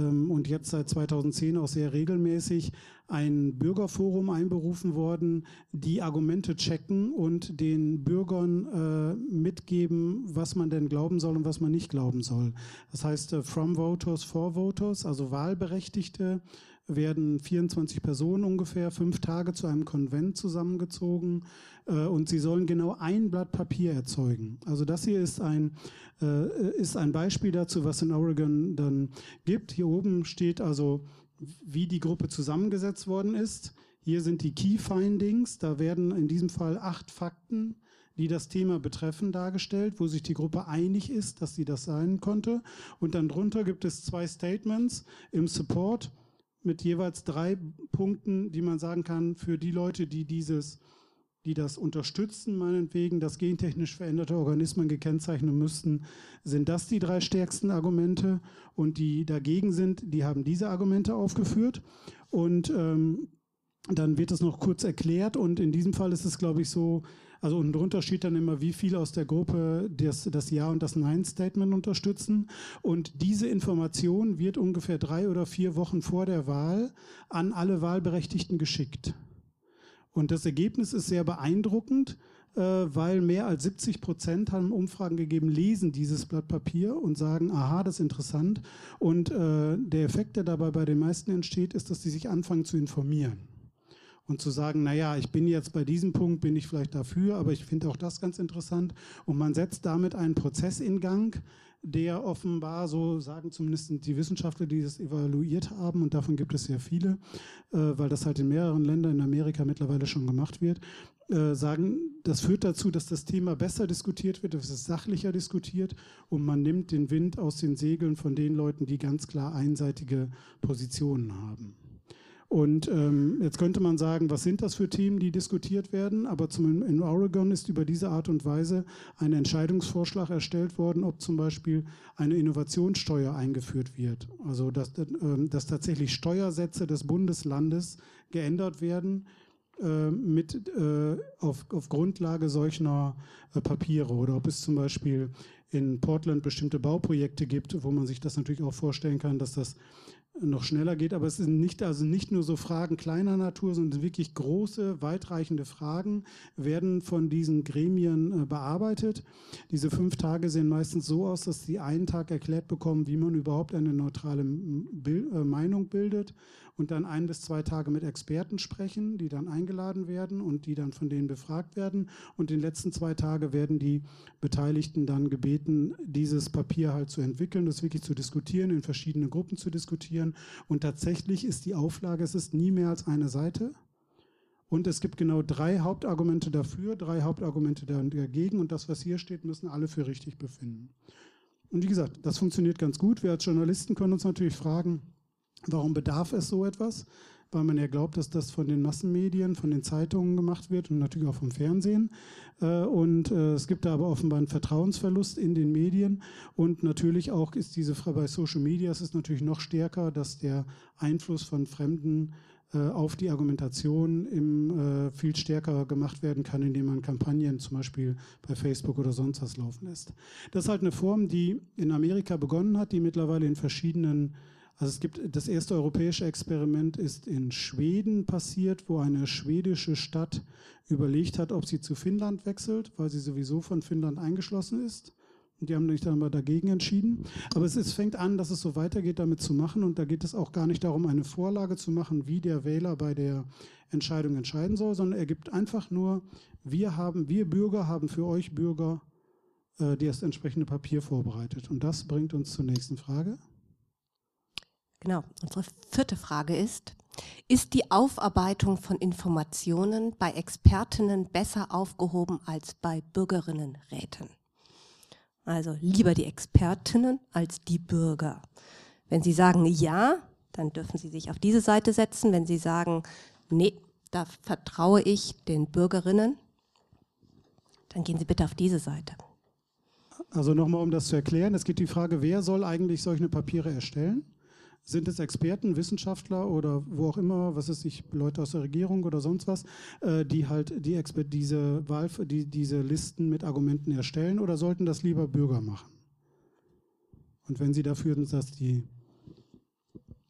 und jetzt seit 2010 auch sehr regelmäßig ein Bürgerforum einberufen worden, die Argumente checken und den Bürgern äh, mitgeben, was man denn glauben soll und was man nicht glauben soll. Das heißt, äh, from voters, for voters, also Wahlberechtigte werden 24 Personen ungefähr fünf Tage zu einem Konvent zusammengezogen äh, und sie sollen genau ein Blatt Papier erzeugen. Also das hier ist ein, äh, ist ein Beispiel dazu, was in Oregon dann gibt. Hier oben steht also, wie die Gruppe zusammengesetzt worden ist. Hier sind die Key Findings. Da werden in diesem Fall acht Fakten die das Thema betreffen, dargestellt, wo sich die Gruppe einig ist, dass sie das sein konnte. Und dann drunter gibt es zwei Statements im Support mit jeweils drei Punkten, die man sagen kann, für die Leute, die dieses, die das unterstützen, meinetwegen, dass gentechnisch veränderte Organismen gekennzeichnet müssten, sind das die drei stärksten Argumente. Und die dagegen sind, die haben diese Argumente aufgeführt. Und ähm, dann wird es noch kurz erklärt. Und in diesem Fall ist es, glaube ich, so, also unten drunter steht dann immer, wie viele aus der Gruppe das, das Ja- und das Nein-Statement unterstützen. Und diese Information wird ungefähr drei oder vier Wochen vor der Wahl an alle Wahlberechtigten geschickt. Und das Ergebnis ist sehr beeindruckend, äh, weil mehr als 70 Prozent haben Umfragen gegeben, lesen dieses Blatt Papier und sagen, aha, das ist interessant. Und äh, der Effekt, der dabei bei den meisten entsteht, ist, dass sie sich anfangen zu informieren und zu sagen, naja, ich bin jetzt bei diesem Punkt, bin ich vielleicht dafür, aber ich finde auch das ganz interessant. Und man setzt damit einen Prozess in Gang, der offenbar, so sagen zumindest die Wissenschaftler, die das evaluiert haben, und davon gibt es sehr viele, äh, weil das halt in mehreren Ländern in Amerika mittlerweile schon gemacht wird, äh, sagen, das führt dazu, dass das Thema besser diskutiert wird, dass es sachlicher diskutiert und man nimmt den Wind aus den Segeln von den Leuten, die ganz klar einseitige Positionen haben. Und ähm, jetzt könnte man sagen, was sind das für Themen, die diskutiert werden? Aber zum, in Oregon ist über diese Art und Weise ein Entscheidungsvorschlag erstellt worden, ob zum Beispiel eine Innovationssteuer eingeführt wird. Also dass, äh, dass tatsächlich Steuersätze des Bundeslandes geändert werden äh, mit, äh, auf, auf Grundlage solcher äh, Papiere. Oder ob es zum Beispiel in Portland bestimmte Bauprojekte gibt, wo man sich das natürlich auch vorstellen kann, dass das noch schneller geht. Aber es sind nicht, also nicht nur so Fragen kleiner Natur, sondern wirklich große, weitreichende Fragen werden von diesen Gremien äh, bearbeitet. Diese fünf Tage sehen meistens so aus, dass sie einen Tag erklärt bekommen, wie man überhaupt eine neutrale äh, Meinung bildet und dann ein bis zwei Tage mit Experten sprechen, die dann eingeladen werden und die dann von denen befragt werden. Und den letzten zwei Tagen werden die Beteiligten dann gebeten, dieses Papier halt zu entwickeln, das wirklich zu diskutieren, in verschiedene Gruppen zu diskutieren. Und tatsächlich ist die Auflage, es ist nie mehr als eine Seite. Und es gibt genau drei Hauptargumente dafür, drei Hauptargumente dagegen. Und das, was hier steht, müssen alle für richtig befinden. Und wie gesagt, das funktioniert ganz gut. Wir als Journalisten können uns natürlich fragen, Warum bedarf es so etwas? Weil man ja glaubt, dass das von den Massenmedien, von den Zeitungen gemacht wird und natürlich auch vom Fernsehen. Äh, und äh, es gibt da aber offenbar einen Vertrauensverlust in den Medien. Und natürlich auch ist diese Frage bei Social Media, es ist natürlich noch stärker, dass der Einfluss von Fremden äh, auf die Argumentation im, viel stärker gemacht werden kann, indem man Kampagnen zum Beispiel bei Facebook oder sonst was laufen lässt. Das ist halt eine Form, die in Amerika begonnen hat, die mittlerweile in verschiedenen also es gibt das erste europäische Experiment ist in Schweden passiert, wo eine schwedische Stadt überlegt hat, ob sie zu Finnland wechselt, weil sie sowieso von Finnland eingeschlossen ist. Und die haben sich dann aber dagegen entschieden. Aber es ist, fängt an, dass es so weitergeht, damit zu machen. Und da geht es auch gar nicht darum, eine Vorlage zu machen, wie der Wähler bei der Entscheidung entscheiden soll, sondern er gibt einfach nur, wir haben, wir Bürger haben für euch Bürger äh, das entsprechende Papier vorbereitet. Und das bringt uns zur nächsten Frage. Genau. Unsere vierte Frage ist, ist die Aufarbeitung von Informationen bei Expertinnen besser aufgehoben als bei Bürgerinnenräten? Also lieber die Expertinnen als die Bürger. Wenn Sie sagen ja, dann dürfen Sie sich auf diese Seite setzen. Wenn Sie sagen, nee, da vertraue ich den Bürgerinnen, dann gehen Sie bitte auf diese Seite. Also nochmal, um das zu erklären, es geht die Frage, wer soll eigentlich solche Papiere erstellen? Sind es Experten, Wissenschaftler oder wo auch immer, was ist ich, Leute aus der Regierung oder sonst was, äh, die halt die Expert diese Wahl, die, diese Listen mit Argumenten erstellen oder sollten das lieber Bürger machen? Und wenn Sie dafür sind, dass die,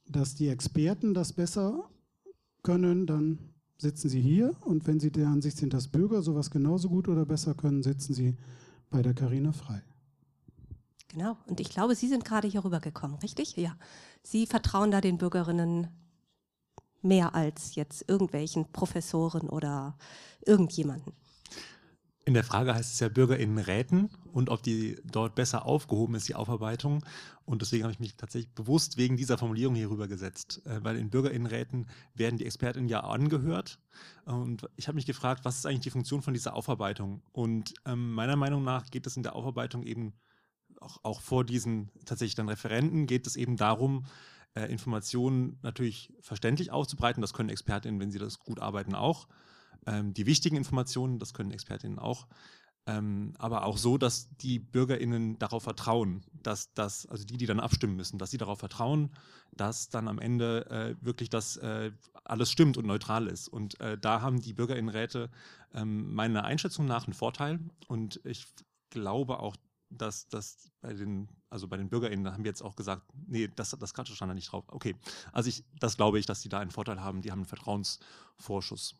dass die Experten das besser können, dann sitzen Sie hier. Und wenn Sie der Ansicht sind, dass Bürger sowas genauso gut oder besser können, sitzen Sie bei der Karina frei. Genau. Und ich glaube, Sie sind gerade hier rübergekommen, richtig? Ja. Sie vertrauen da den Bürgerinnen mehr als jetzt irgendwelchen Professoren oder irgendjemanden. In der Frage heißt es ja BürgerInnenräten und ob die dort besser aufgehoben ist, die Aufarbeitung. Und deswegen habe ich mich tatsächlich bewusst wegen dieser Formulierung hier rübergesetzt. Äh, weil in BürgerInnenräten werden die ExpertInnen ja angehört. Und ich habe mich gefragt, was ist eigentlich die Funktion von dieser Aufarbeitung? Und ähm, meiner Meinung nach geht es in der Aufarbeitung eben auch, auch vor diesen tatsächlich dann Referenten geht es eben darum, äh, Informationen natürlich verständlich auszubreiten. Das können Expertinnen, wenn sie das gut arbeiten, auch. Ähm, die wichtigen Informationen, das können Expertinnen auch. Ähm, aber auch so, dass die BürgerInnen darauf vertrauen, dass das, also die, die dann abstimmen müssen, dass sie darauf vertrauen, dass dann am Ende äh, wirklich das äh, alles stimmt und neutral ist. Und äh, da haben die BürgerInnenräte ähm, meiner Einschätzung nach einen Vorteil. Und ich glaube auch, dass das bei den, also bei den BürgerInnen haben wir jetzt auch gesagt, nee, das, das Kratsch stand da nicht drauf. Okay, also ich, das glaube ich, dass die da einen Vorteil haben, die haben einen Vertrauensvorschuss.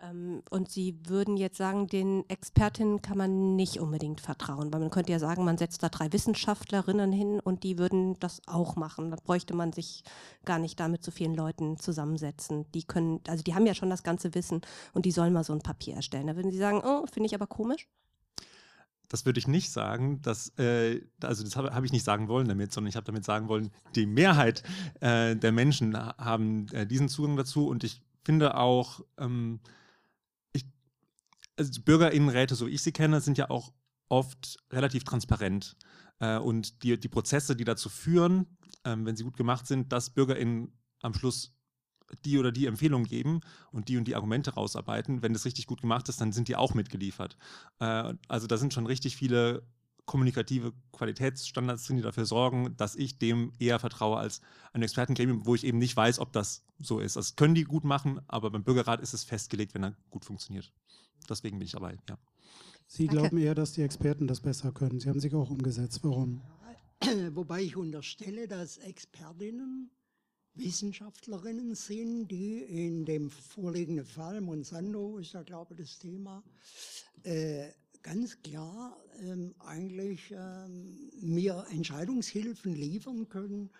Ähm, und Sie würden jetzt sagen, den Expertinnen kann man nicht unbedingt vertrauen, weil man könnte ja sagen, man setzt da drei Wissenschaftlerinnen hin und die würden das auch machen. Da bräuchte man sich gar nicht damit so vielen Leuten zusammensetzen. Die können, also die haben ja schon das ganze Wissen und die sollen mal so ein Papier erstellen. Da würden Sie sagen, oh, finde ich aber komisch das würde ich nicht sagen, dass, äh, also das habe hab ich nicht sagen wollen damit, sondern ich habe damit sagen wollen, die Mehrheit äh, der Menschen haben äh, diesen Zugang dazu und ich finde auch, ähm, ich, also Bürgerinnenräte, so ich sie kenne, sind ja auch oft relativ transparent. Äh, und die, die Prozesse, die dazu führen, ähm, wenn sie gut gemacht sind, dass BürgerInnen am Schluss die oder die Empfehlung geben und die und die Argumente rausarbeiten. Wenn das richtig gut gemacht ist, dann sind die auch mitgeliefert. Äh, also da sind schon richtig viele kommunikative Qualitätsstandards drin, die dafür sorgen, dass ich dem eher vertraue als ein Expertengremium, wo ich eben nicht weiß, ob das so ist. Das können die gut machen, aber beim Bürgerrat ist es festgelegt, wenn er gut funktioniert. Deswegen bin ich dabei, ja. Sie Danke. glauben eher, dass die Experten das besser können. Sie haben sich auch umgesetzt. Warum? Wobei ich unterstelle, dass Expertinnen Wissenschaftlerinnen sind, die in dem vorliegenden Fall, Monsanto ist ja, glaube ich, das Thema, äh, ganz klar ähm, eigentlich ähm, mir Entscheidungshilfen liefern können,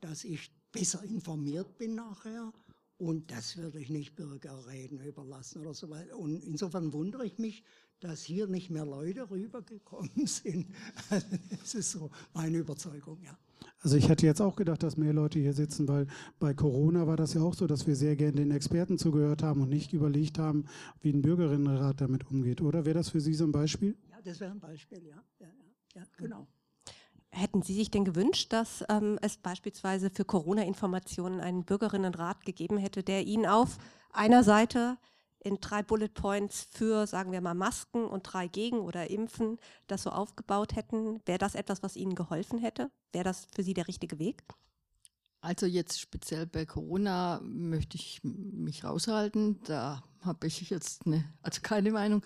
dass ich besser informiert bin nachher. Und das würde ich nicht Bürgerräten überlassen oder so weiter. Und insofern wundere ich mich, dass hier nicht mehr Leute rübergekommen sind. das ist so meine Überzeugung, ja. Also ich hätte jetzt auch gedacht, dass mehr Leute hier sitzen, weil bei Corona war das ja auch so, dass wir sehr gerne den Experten zugehört haben und nicht überlegt haben, wie ein Bürgerinnenrat damit umgeht. Oder wäre das für Sie so ein Beispiel? Ja, das wäre ein Beispiel, ja. ja, ja, ja genau. Hätten Sie sich denn gewünscht, dass ähm, es beispielsweise für Corona-Informationen einen Bürgerinnenrat gegeben hätte, der Ihnen auf einer Seite in drei Bullet Points für, sagen wir mal, Masken und drei gegen oder Impfen das so aufgebaut hätten? Wäre das etwas, was Ihnen geholfen hätte? Wäre das für Sie der richtige Weg? Also jetzt speziell bei Corona möchte ich mich raushalten. Da habe ich jetzt eine, also keine Meinung.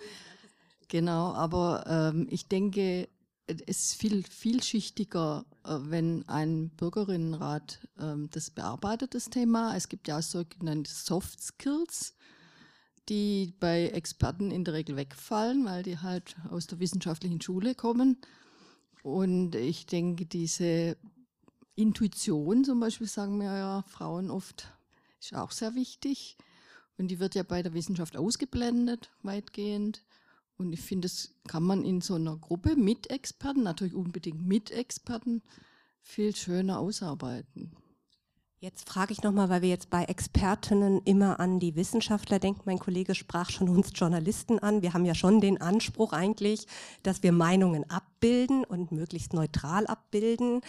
Genau, aber ähm, ich denke, es ist viel vielschichtiger, äh, wenn ein Bürgerinnenrat ähm, das bearbeitet, das Thema. Es gibt ja sogenannte Soft Skills, die bei Experten in der Regel wegfallen, weil die halt aus der wissenschaftlichen Schule kommen. Und ich denke, diese Intuition zum Beispiel, sagen mir ja Frauen oft, ist auch sehr wichtig. Und die wird ja bei der Wissenschaft ausgeblendet, weitgehend. Und ich finde, das kann man in so einer Gruppe mit Experten, natürlich unbedingt mit Experten, viel schöner ausarbeiten. Jetzt frage ich nochmal, weil wir jetzt bei Expertinnen immer an die Wissenschaftler denken. Mein Kollege sprach schon uns Journalisten an. Wir haben ja schon den Anspruch eigentlich, dass wir Meinungen abbilden und möglichst neutral abbilden.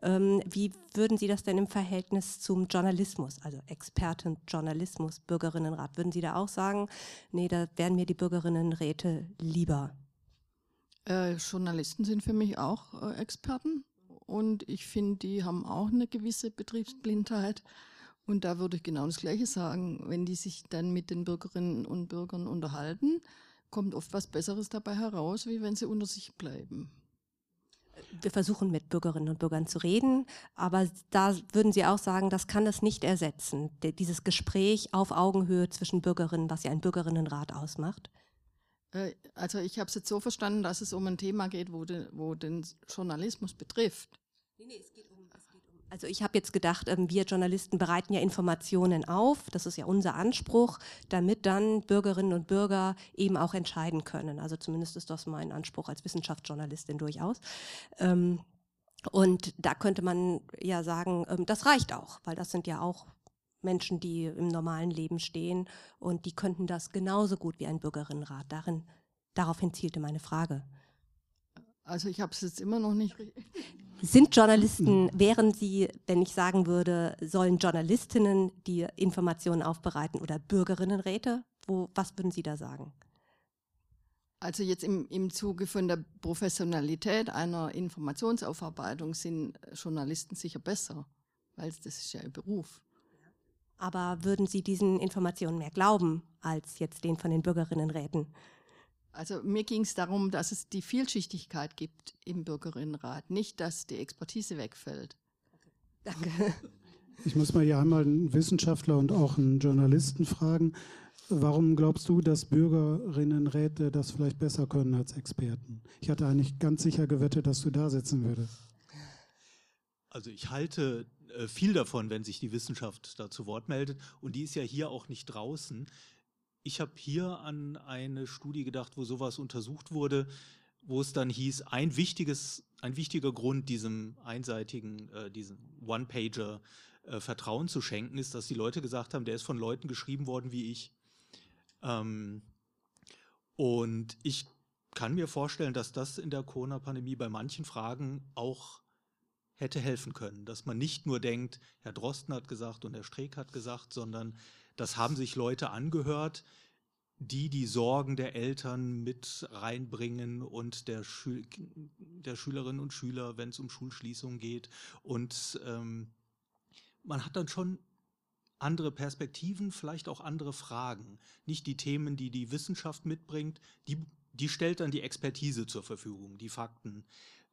Ähm, wie würden Sie das denn im Verhältnis zum Journalismus, also Experten, Journalismus, Bürgerinnenrat, würden Sie da auch sagen, nee, da wären mir die Bürgerinnenräte lieber? Äh, Journalisten sind für mich auch äh, Experten und ich finde, die haben auch eine gewisse Betriebsblindheit. Und da würde ich genau das Gleiche sagen. Wenn die sich dann mit den Bürgerinnen und Bürgern unterhalten, kommt oft was Besseres dabei heraus, wie wenn sie unter sich bleiben. Wir versuchen mit Bürgerinnen und Bürgern zu reden, aber da würden Sie auch sagen, das kann das nicht ersetzen, dieses Gespräch auf Augenhöhe zwischen Bürgerinnen, was ja ein Bürgerinnenrat ausmacht. Äh, also ich habe es jetzt so verstanden, dass es um ein Thema geht, wo, de, wo den Journalismus betrifft. Nee, nee, es geht um, es geht um also ich habe jetzt gedacht, ähm, wir Journalisten bereiten ja Informationen auf, das ist ja unser Anspruch, damit dann Bürgerinnen und Bürger eben auch entscheiden können. Also zumindest ist das mein Anspruch als Wissenschaftsjournalistin durchaus. Ähm, und da könnte man ja sagen, ähm, das reicht auch, weil das sind ja auch Menschen, die im normalen Leben stehen und die könnten das genauso gut wie ein Bürgerinnenrat. Darin, daraufhin zielte meine Frage. Also ich habe es jetzt immer noch nicht. Sind Journalisten, wären sie, wenn ich sagen würde, sollen Journalistinnen die Informationen aufbereiten oder Bürgerinnenräte? Wo, was würden Sie da sagen? Also jetzt im, im Zuge von der Professionalität einer Informationsaufarbeitung sind Journalisten sicher besser, weil das ist ja ihr Beruf. Aber würden Sie diesen Informationen mehr glauben als jetzt den von den Bürgerinnenräten? Also mir ging es darum, dass es die Vielschichtigkeit gibt im Bürgerinnenrat, nicht, dass die Expertise wegfällt. Danke. Ich muss mal hier einmal einen Wissenschaftler und auch einen Journalisten fragen. Warum glaubst du, dass Bürgerinnenräte das vielleicht besser können als Experten? Ich hatte eigentlich ganz sicher gewettet, dass du da sitzen würdest. Also ich halte äh, viel davon, wenn sich die Wissenschaft da zu Wort meldet. Und die ist ja hier auch nicht draußen. Ich habe hier an eine Studie gedacht, wo sowas untersucht wurde, wo es dann hieß, ein wichtiges, ein wichtiger Grund, diesem einseitigen, äh, diesem One-Pager äh, Vertrauen zu schenken, ist, dass die Leute gesagt haben, der ist von Leuten geschrieben worden wie ich. Ähm, und ich kann mir vorstellen, dass das in der Corona-Pandemie bei manchen Fragen auch hätte helfen können, dass man nicht nur denkt, Herr Drosten hat gesagt und Herr Streeck hat gesagt, sondern das haben sich Leute angehört, die die Sorgen der Eltern mit reinbringen und der, Schül der Schülerinnen und Schüler, wenn es um Schulschließungen geht. Und ähm, man hat dann schon andere Perspektiven, vielleicht auch andere Fragen. Nicht die Themen, die die Wissenschaft mitbringt, die, die stellt dann die Expertise zur Verfügung, die Fakten,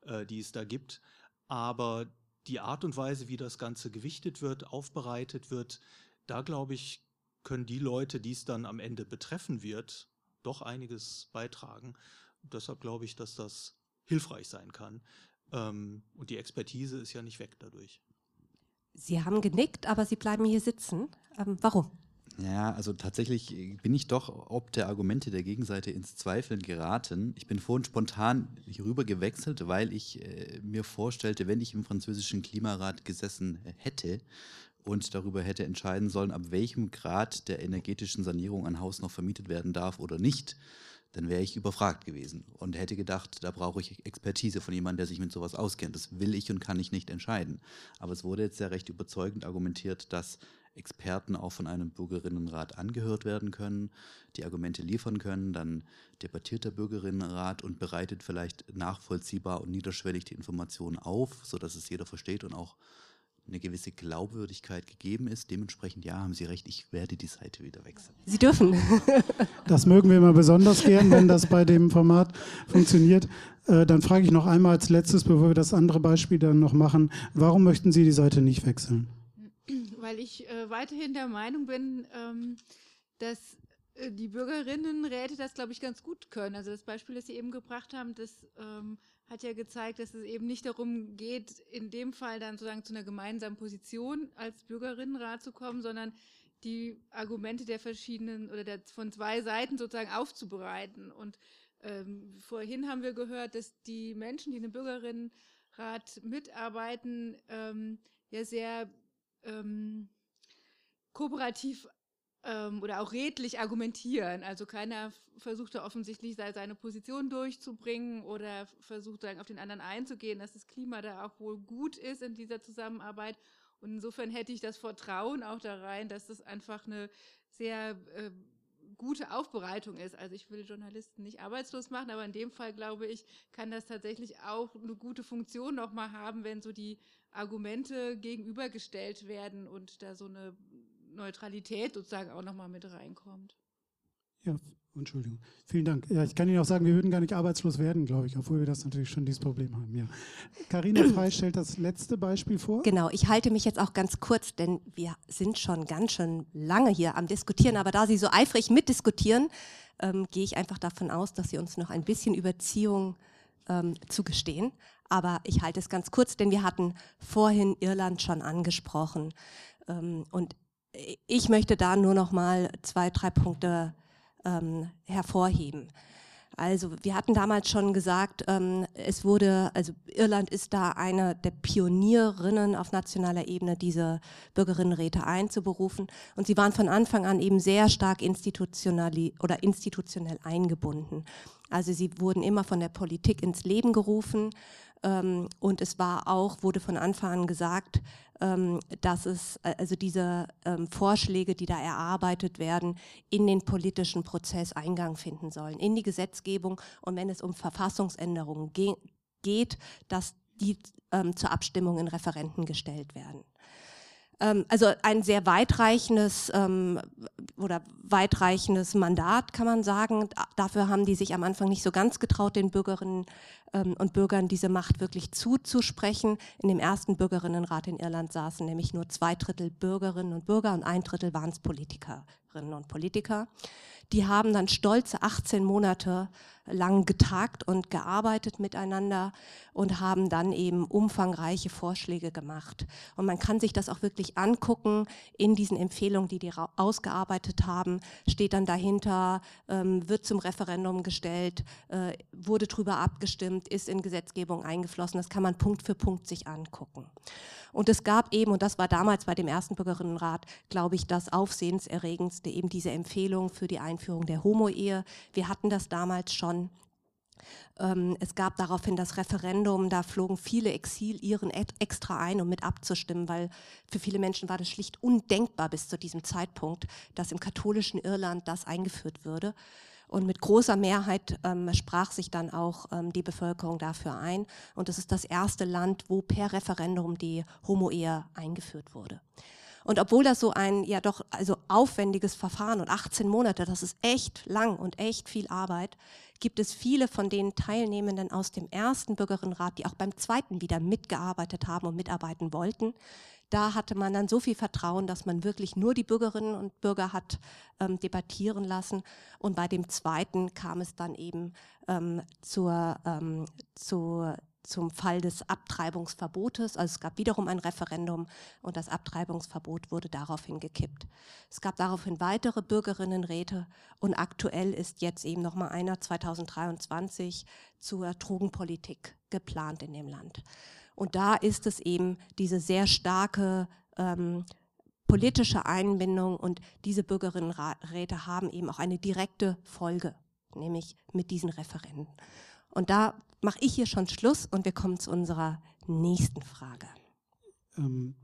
äh, die es da gibt. Aber die Art und Weise, wie das Ganze gewichtet wird, aufbereitet wird, da glaube ich, können die Leute, die es dann am Ende betreffen wird, doch einiges beitragen. Deshalb glaube ich, dass das hilfreich sein kann. Ähm, und die Expertise ist ja nicht weg dadurch. Sie haben genickt, aber Sie bleiben hier sitzen. Ähm, warum? Ja, also tatsächlich bin ich doch ob der Argumente der Gegenseite ins Zweifeln geraten. Ich bin vorhin spontan hierüber gewechselt, weil ich äh, mir vorstellte, wenn ich im französischen Klimarat gesessen hätte und darüber hätte entscheiden sollen, ab welchem Grad der energetischen Sanierung ein Haus noch vermietet werden darf oder nicht, dann wäre ich überfragt gewesen und hätte gedacht, da brauche ich Expertise von jemandem, der sich mit sowas auskennt. Das will ich und kann ich nicht entscheiden. Aber es wurde jetzt sehr recht überzeugend argumentiert, dass Experten auch von einem Bürgerinnenrat angehört werden können, die Argumente liefern können, dann debattiert der Bürgerinnenrat und bereitet vielleicht nachvollziehbar und niederschwellig die Informationen auf, sodass es jeder versteht und auch eine gewisse Glaubwürdigkeit gegeben ist. Dementsprechend, ja, haben Sie recht, ich werde die Seite wieder wechseln. Sie dürfen. Das mögen wir immer besonders gern, wenn das bei dem Format funktioniert. Äh, dann frage ich noch einmal als letztes, bevor wir das andere Beispiel dann noch machen, warum möchten Sie die Seite nicht wechseln? Weil ich äh, weiterhin der Meinung bin, ähm, dass äh, die Bürgerinnenräte das, glaube ich, ganz gut können. Also das Beispiel, das Sie eben gebracht haben, das ähm, hat ja gezeigt, dass es eben nicht darum geht, in dem Fall dann sozusagen zu einer gemeinsamen Position als Bürgerinnenrat zu kommen, sondern die Argumente der verschiedenen oder der, von zwei Seiten sozusagen aufzubereiten. Und ähm, vorhin haben wir gehört, dass die Menschen, die in einem Bürgerinnenrat mitarbeiten, ähm, ja sehr ähm, kooperativ ähm, oder auch redlich argumentieren. Also keiner versucht da offensichtlich seine Position durchzubringen oder versucht dann auf den anderen einzugehen, dass das Klima da auch wohl gut ist in dieser Zusammenarbeit. Und insofern hätte ich das Vertrauen auch da rein, dass das einfach eine sehr äh, gute Aufbereitung ist. Also ich will Journalisten nicht arbeitslos machen, aber in dem Fall glaube ich, kann das tatsächlich auch eine gute Funktion nochmal haben, wenn so die Argumente gegenübergestellt werden und da so eine Neutralität sozusagen auch nochmal mit reinkommt. Ja, Entschuldigung. Vielen Dank. Ja, ich kann Ihnen auch sagen, wir würden gar nicht arbeitslos werden, glaube ich, obwohl wir das natürlich schon dieses Problem haben. Ja. Carina Frei stellt das letzte Beispiel vor. Genau, ich halte mich jetzt auch ganz kurz, denn wir sind schon ganz schön lange hier am Diskutieren, aber da Sie so eifrig mitdiskutieren, ähm, gehe ich einfach davon aus, dass Sie uns noch ein bisschen Überziehung ähm, zugestehen. Aber ich halte es ganz kurz, denn wir hatten vorhin Irland schon angesprochen. Ähm, und ich möchte da nur noch mal zwei, drei Punkte ähm, hervorheben. Also wir hatten damals schon gesagt, ähm, es wurde, also Irland ist da eine der Pionierinnen auf nationaler Ebene, diese Bürgerinnenräte einzuberufen. Und sie waren von Anfang an eben sehr stark institutionell oder institutionell eingebunden. Also sie wurden immer von der Politik ins Leben gerufen und es war auch, wurde von Anfang an gesagt, ähm, dass es äh, also diese ähm, Vorschläge, die da erarbeitet werden, in den politischen Prozess Eingang finden sollen, in die Gesetzgebung und wenn es um Verfassungsänderungen ge geht, dass die ähm, zur Abstimmung in Referenten gestellt werden. Ähm, also ein sehr weitreichendes ähm, oder weitreichendes Mandat, kann man sagen. Dafür haben die sich am Anfang nicht so ganz getraut, den Bürgerinnen ähm, und Bürgern diese Macht wirklich zuzusprechen. In dem ersten Bürgerinnenrat in Irland saßen nämlich nur zwei Drittel Bürgerinnen und Bürger und ein Drittel waren es Politikerinnen und Politiker. Die haben dann stolze 18 Monate lang getagt und gearbeitet miteinander und haben dann eben umfangreiche Vorschläge gemacht. Und man kann sich das auch wirklich angucken. In diesen Empfehlungen, die die ausgearbeitet haben, steht dann dahinter, ähm, wird zum Referendum gestellt, äh, wurde darüber abgestimmt, ist in Gesetzgebung eingeflossen. Das kann man Punkt für Punkt sich angucken. Und es gab eben, und das war damals bei dem ersten Bürgerinnenrat, glaube ich, das Aufsehenserregendste, eben diese Empfehlung für die Einführung der Homo-Ehe. Wir hatten das damals schon ähm, es gab daraufhin das Referendum, da flogen viele Exiliren extra ein, um mit abzustimmen, weil für viele Menschen war das schlicht undenkbar bis zu diesem Zeitpunkt, dass im katholischen Irland das eingeführt würde. Und mit großer Mehrheit ähm, sprach sich dann auch ähm, die Bevölkerung dafür ein. Und es ist das erste Land, wo per Referendum die Homo-Ehe eingeführt wurde. Und obwohl das so ein ja doch also aufwendiges Verfahren und 18 Monate, das ist echt lang und echt viel Arbeit, gibt es viele von den Teilnehmenden aus dem ersten Bürgerinnenrat, die auch beim zweiten wieder mitgearbeitet haben und mitarbeiten wollten. Da hatte man dann so viel Vertrauen, dass man wirklich nur die Bürgerinnen und Bürger hat ähm, debattieren lassen. Und bei dem zweiten kam es dann eben ähm, zur, ähm, zur zum Fall des Abtreibungsverbotes. Also es gab wiederum ein Referendum und das Abtreibungsverbot wurde daraufhin gekippt. Es gab daraufhin weitere Bürgerinnenräte und aktuell ist jetzt eben noch mal einer 2023 zur Drogenpolitik geplant in dem Land. Und da ist es eben diese sehr starke ähm, politische Einbindung und diese Bürgerinnenräte haben eben auch eine direkte Folge, nämlich mit diesen Referenten. Und da mache ich hier schon Schluss und wir kommen zu unserer nächsten Frage. Ähm,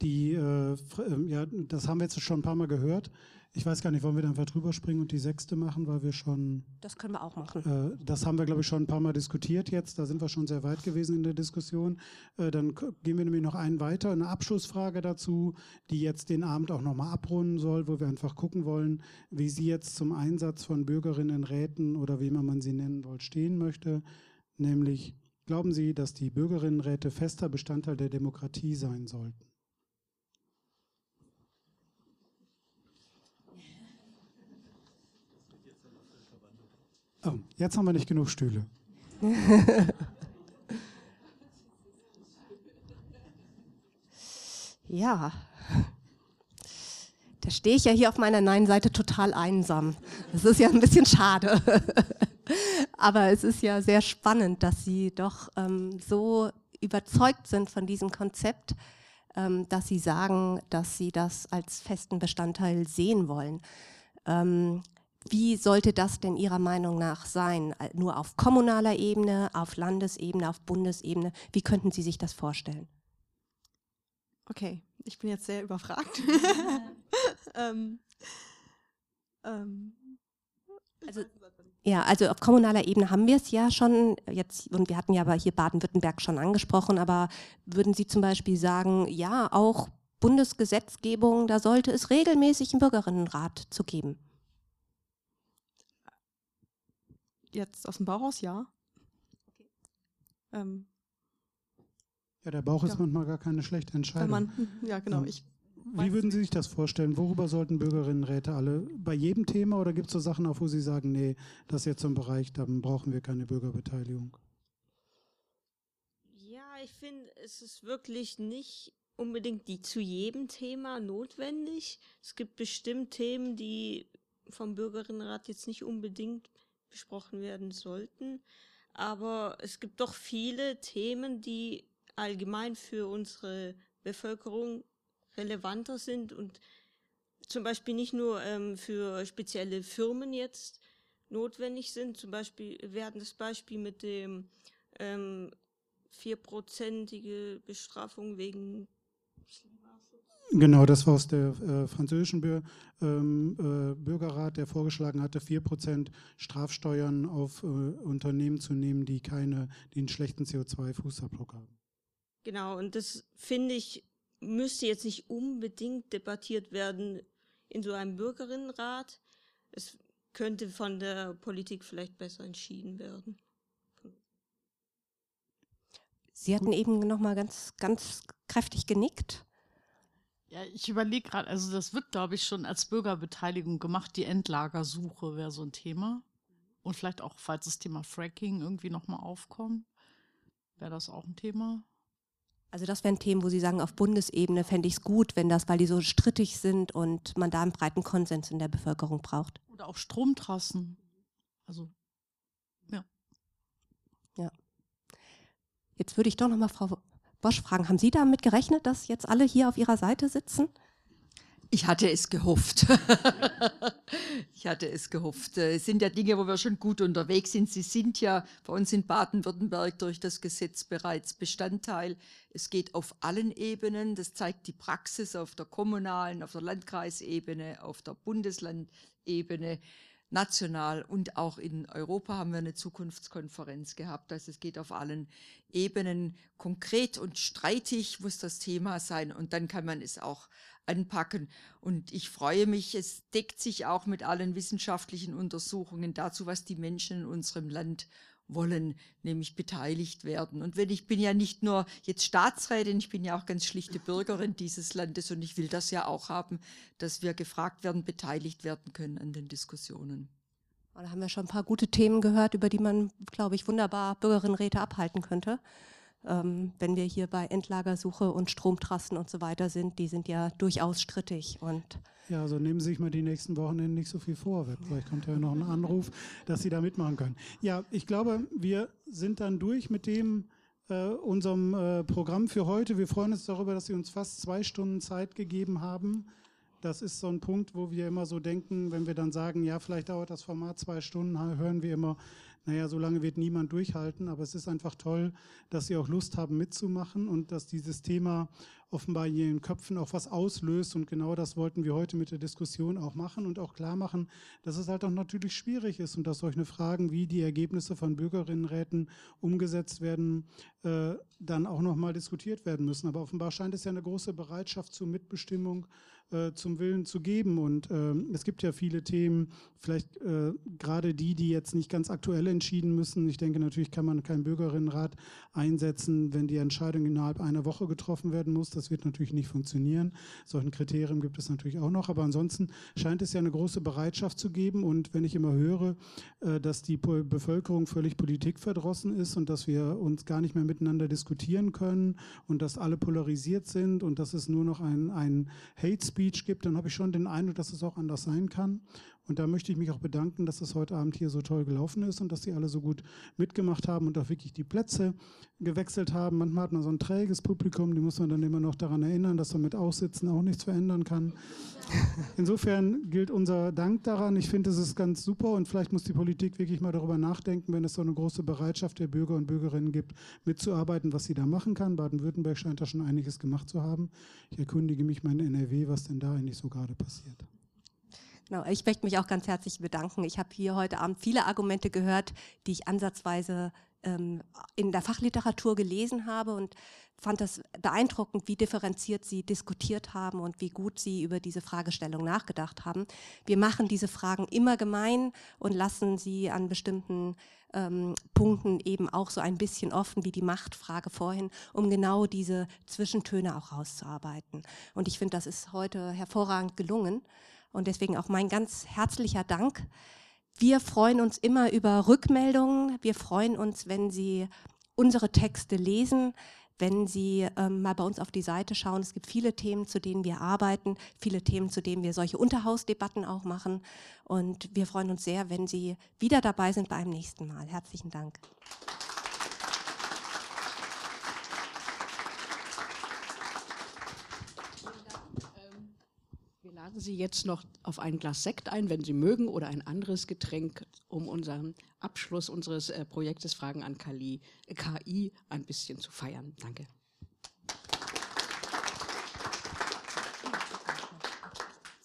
die, äh, ähm, ja, das haben wir jetzt schon ein paar Mal gehört. Ich weiß gar nicht, wollen wir dann einfach drüber springen und die sechste machen, weil wir schon. Das können wir auch machen. Äh, das haben wir, glaube ich, schon ein paar Mal diskutiert jetzt. Da sind wir schon sehr weit gewesen in der Diskussion. Äh, dann gehen wir nämlich noch einen weiter. Eine Abschlussfrage dazu, die jetzt den Abend auch nochmal abrunden soll, wo wir einfach gucken wollen, wie Sie jetzt zum Einsatz von Bürgerinnenräten oder wie immer man sie nennen wollt, stehen möchte. Nämlich, glauben Sie, dass die Bürgerinnenräte fester Bestandteil der Demokratie sein sollten? Oh, jetzt haben wir nicht genug Stühle. ja. Da stehe ich ja hier auf meiner Nein-Seite total einsam. Das ist ja ein bisschen schade. Aber es ist ja sehr spannend, dass Sie doch ähm, so überzeugt sind von diesem Konzept, ähm, dass Sie sagen, dass Sie das als festen Bestandteil sehen wollen. Ähm, wie sollte das denn Ihrer Meinung nach sein? Äh, nur auf kommunaler Ebene, auf Landesebene, auf Bundesebene? Wie könnten Sie sich das vorstellen? Okay, ich bin jetzt sehr überfragt. ähm, ähm, also, ja, also auf kommunaler Ebene haben wir es ja schon jetzt, und wir hatten ja aber hier Baden-Württemberg schon angesprochen, aber würden Sie zum Beispiel sagen, ja, auch Bundesgesetzgebung, da sollte es regelmäßig einen Bürgerinnenrat zu geben? Jetzt aus dem Bauhaus, ja. Okay. Ähm, ja, der Bauch ja. ist manchmal gar keine schlechte Entscheidung. Man, ja, genau. Ähm, ich wie würden Sie sich das vorstellen? Worüber sollten Bürgerinnenräte alle? Bei jedem Thema oder gibt es so Sachen, auf wo Sie sagen, nee, das ist jetzt so ein Bereich, da brauchen wir keine Bürgerbeteiligung? Ja, ich finde, es ist wirklich nicht unbedingt die zu jedem Thema notwendig. Es gibt bestimmt Themen, die vom Bürgerinnenrat jetzt nicht unbedingt besprochen werden sollten. Aber es gibt doch viele Themen, die allgemein für unsere Bevölkerung relevanter sind und zum Beispiel nicht nur ähm, für spezielle Firmen jetzt notwendig sind. Zum Beispiel, hatten das Beispiel mit dem ähm, Bestrafung wegen Genau, das war aus der äh, französischen Bür ähm, äh, Bürgerrat, der vorgeschlagen hatte, 4% Strafsteuern auf äh, Unternehmen zu nehmen, die keine, die einen schlechten CO2-Fußabdruck haben. Genau, und das finde ich, müsste jetzt nicht unbedingt debattiert werden in so einem Bürgerinnenrat. Es könnte von der Politik vielleicht besser entschieden werden. Sie hatten eben noch mal ganz, ganz kräftig genickt. Ja, ich überlege gerade, also das wird, glaube ich, schon als Bürgerbeteiligung gemacht. Die Endlagersuche wäre so ein Thema. Und vielleicht auch, falls das Thema Fracking irgendwie nochmal aufkommt, wäre das auch ein Thema. Also das wären Themen, wo Sie sagen, auf Bundesebene fände ich es gut, wenn das, weil die so strittig sind und man da einen breiten Konsens in der Bevölkerung braucht. Oder auch Stromtrassen. Also, ja. Ja. Jetzt würde ich doch nochmal Frau Bosch fragen, haben Sie damit gerechnet, dass jetzt alle hier auf Ihrer Seite sitzen? Ich hatte es gehofft. ich hatte es gehofft. Es sind ja Dinge, wo wir schon gut unterwegs sind. Sie sind ja bei uns in Baden-Württemberg durch das Gesetz bereits Bestandteil. Es geht auf allen Ebenen. Das zeigt die Praxis auf der kommunalen, auf der Landkreisebene, auf der Bundeslandebene national und auch in Europa haben wir eine Zukunftskonferenz gehabt. Also es geht auf allen Ebenen konkret und streitig muss das Thema sein und dann kann man es auch anpacken. Und ich freue mich, es deckt sich auch mit allen wissenschaftlichen Untersuchungen dazu, was die Menschen in unserem Land wollen, nämlich beteiligt werden. Und wenn ich bin ja nicht nur jetzt Staatsrätin, ich bin ja auch ganz schlichte Bürgerin dieses Landes und ich will das ja auch haben, dass wir gefragt werden, beteiligt werden können an den Diskussionen. Da haben wir schon ein paar gute Themen gehört, über die man, glaube ich, wunderbar Bürgerinnenräte abhalten könnte ähm, wenn wir hier bei Endlagersuche und Stromtrassen und so weiter sind, die sind ja durchaus strittig. Und ja, also nehmen Sie sich mal die nächsten Wochenende nicht so viel vor. Vielleicht kommt ja noch ein Anruf, dass Sie da mitmachen können. Ja, ich glaube, wir sind dann durch mit dem, äh, unserem äh, Programm für heute. Wir freuen uns darüber, dass Sie uns fast zwei Stunden Zeit gegeben haben. Das ist so ein Punkt, wo wir immer so denken, wenn wir dann sagen, ja, vielleicht dauert das Format zwei Stunden, hören wir immer, naja, so lange wird niemand durchhalten, aber es ist einfach toll, dass Sie auch Lust haben mitzumachen und dass dieses Thema offenbar in Ihren Köpfen auch was auslöst und genau das wollten wir heute mit der Diskussion auch machen und auch klar machen, dass es halt auch natürlich schwierig ist und dass solche Fragen wie die Ergebnisse von Bürgerinnenräten umgesetzt werden, äh, dann auch nochmal diskutiert werden müssen. Aber offenbar scheint es ja eine große Bereitschaft zur Mitbestimmung äh, zum Willen zu geben. Und äh, es gibt ja viele Themen, vielleicht äh, gerade die, die jetzt nicht ganz aktuell entschieden müssen. Ich denke, natürlich kann man keinen Bürgerinnenrat einsetzen, wenn die Entscheidung innerhalb einer Woche getroffen werden muss. Das wird natürlich nicht funktionieren. Solchen Kriterien gibt es natürlich auch noch. Aber ansonsten scheint es ja eine große Bereitschaft zu geben. Und wenn ich immer höre, äh, dass die Bevölkerung völlig politikverdrossen ist und dass wir uns gar nicht mehr miteinander diskutieren können und dass alle polarisiert sind und dass es nur noch ein, ein Hate Speech gibt, dann habe ich schon den Eindruck, dass es auch anders sein kann. Und da möchte ich mich auch bedanken, dass es heute Abend hier so toll gelaufen ist und dass Sie alle so gut mitgemacht haben und auch wirklich die Plätze gewechselt haben. Manchmal hat man so ein träges Publikum, die muss man dann immer noch daran erinnern, dass man mit Aussitzen auch nichts verändern kann. Insofern gilt unser Dank daran. Ich finde, es ist ganz super und vielleicht muss die Politik wirklich mal darüber nachdenken, wenn es so eine große Bereitschaft der Bürger und Bürgerinnen gibt, mitzuarbeiten, was sie da machen kann. Baden-Württemberg scheint da schon einiges gemacht zu haben. Ich erkundige mich mal in NRW, was denn da eigentlich so gerade passiert. Genau, ich möchte mich auch ganz herzlich bedanken. Ich habe hier heute Abend viele Argumente gehört, die ich ansatzweise ähm, in der Fachliteratur gelesen habe und fand das beeindruckend, wie differenziert Sie diskutiert haben und wie gut Sie über diese Fragestellung nachgedacht haben. Wir machen diese Fragen immer gemein und lassen sie an bestimmten ähm, Punkten eben auch so ein bisschen offen wie die Machtfrage vorhin, um genau diese Zwischentöne auch rauszuarbeiten. Und ich finde, das ist heute hervorragend gelungen. Und deswegen auch mein ganz herzlicher Dank. Wir freuen uns immer über Rückmeldungen. Wir freuen uns, wenn Sie unsere Texte lesen, wenn Sie ähm, mal bei uns auf die Seite schauen. Es gibt viele Themen, zu denen wir arbeiten, viele Themen, zu denen wir solche Unterhausdebatten auch machen. Und wir freuen uns sehr, wenn Sie wieder dabei sind bei einem nächsten Mal. Herzlichen Dank. Laden Sie jetzt noch auf ein Glas Sekt ein, wenn Sie mögen, oder ein anderes Getränk, um unseren Abschluss unseres äh, Projektes Fragen an KI, KI ein bisschen zu feiern. Danke.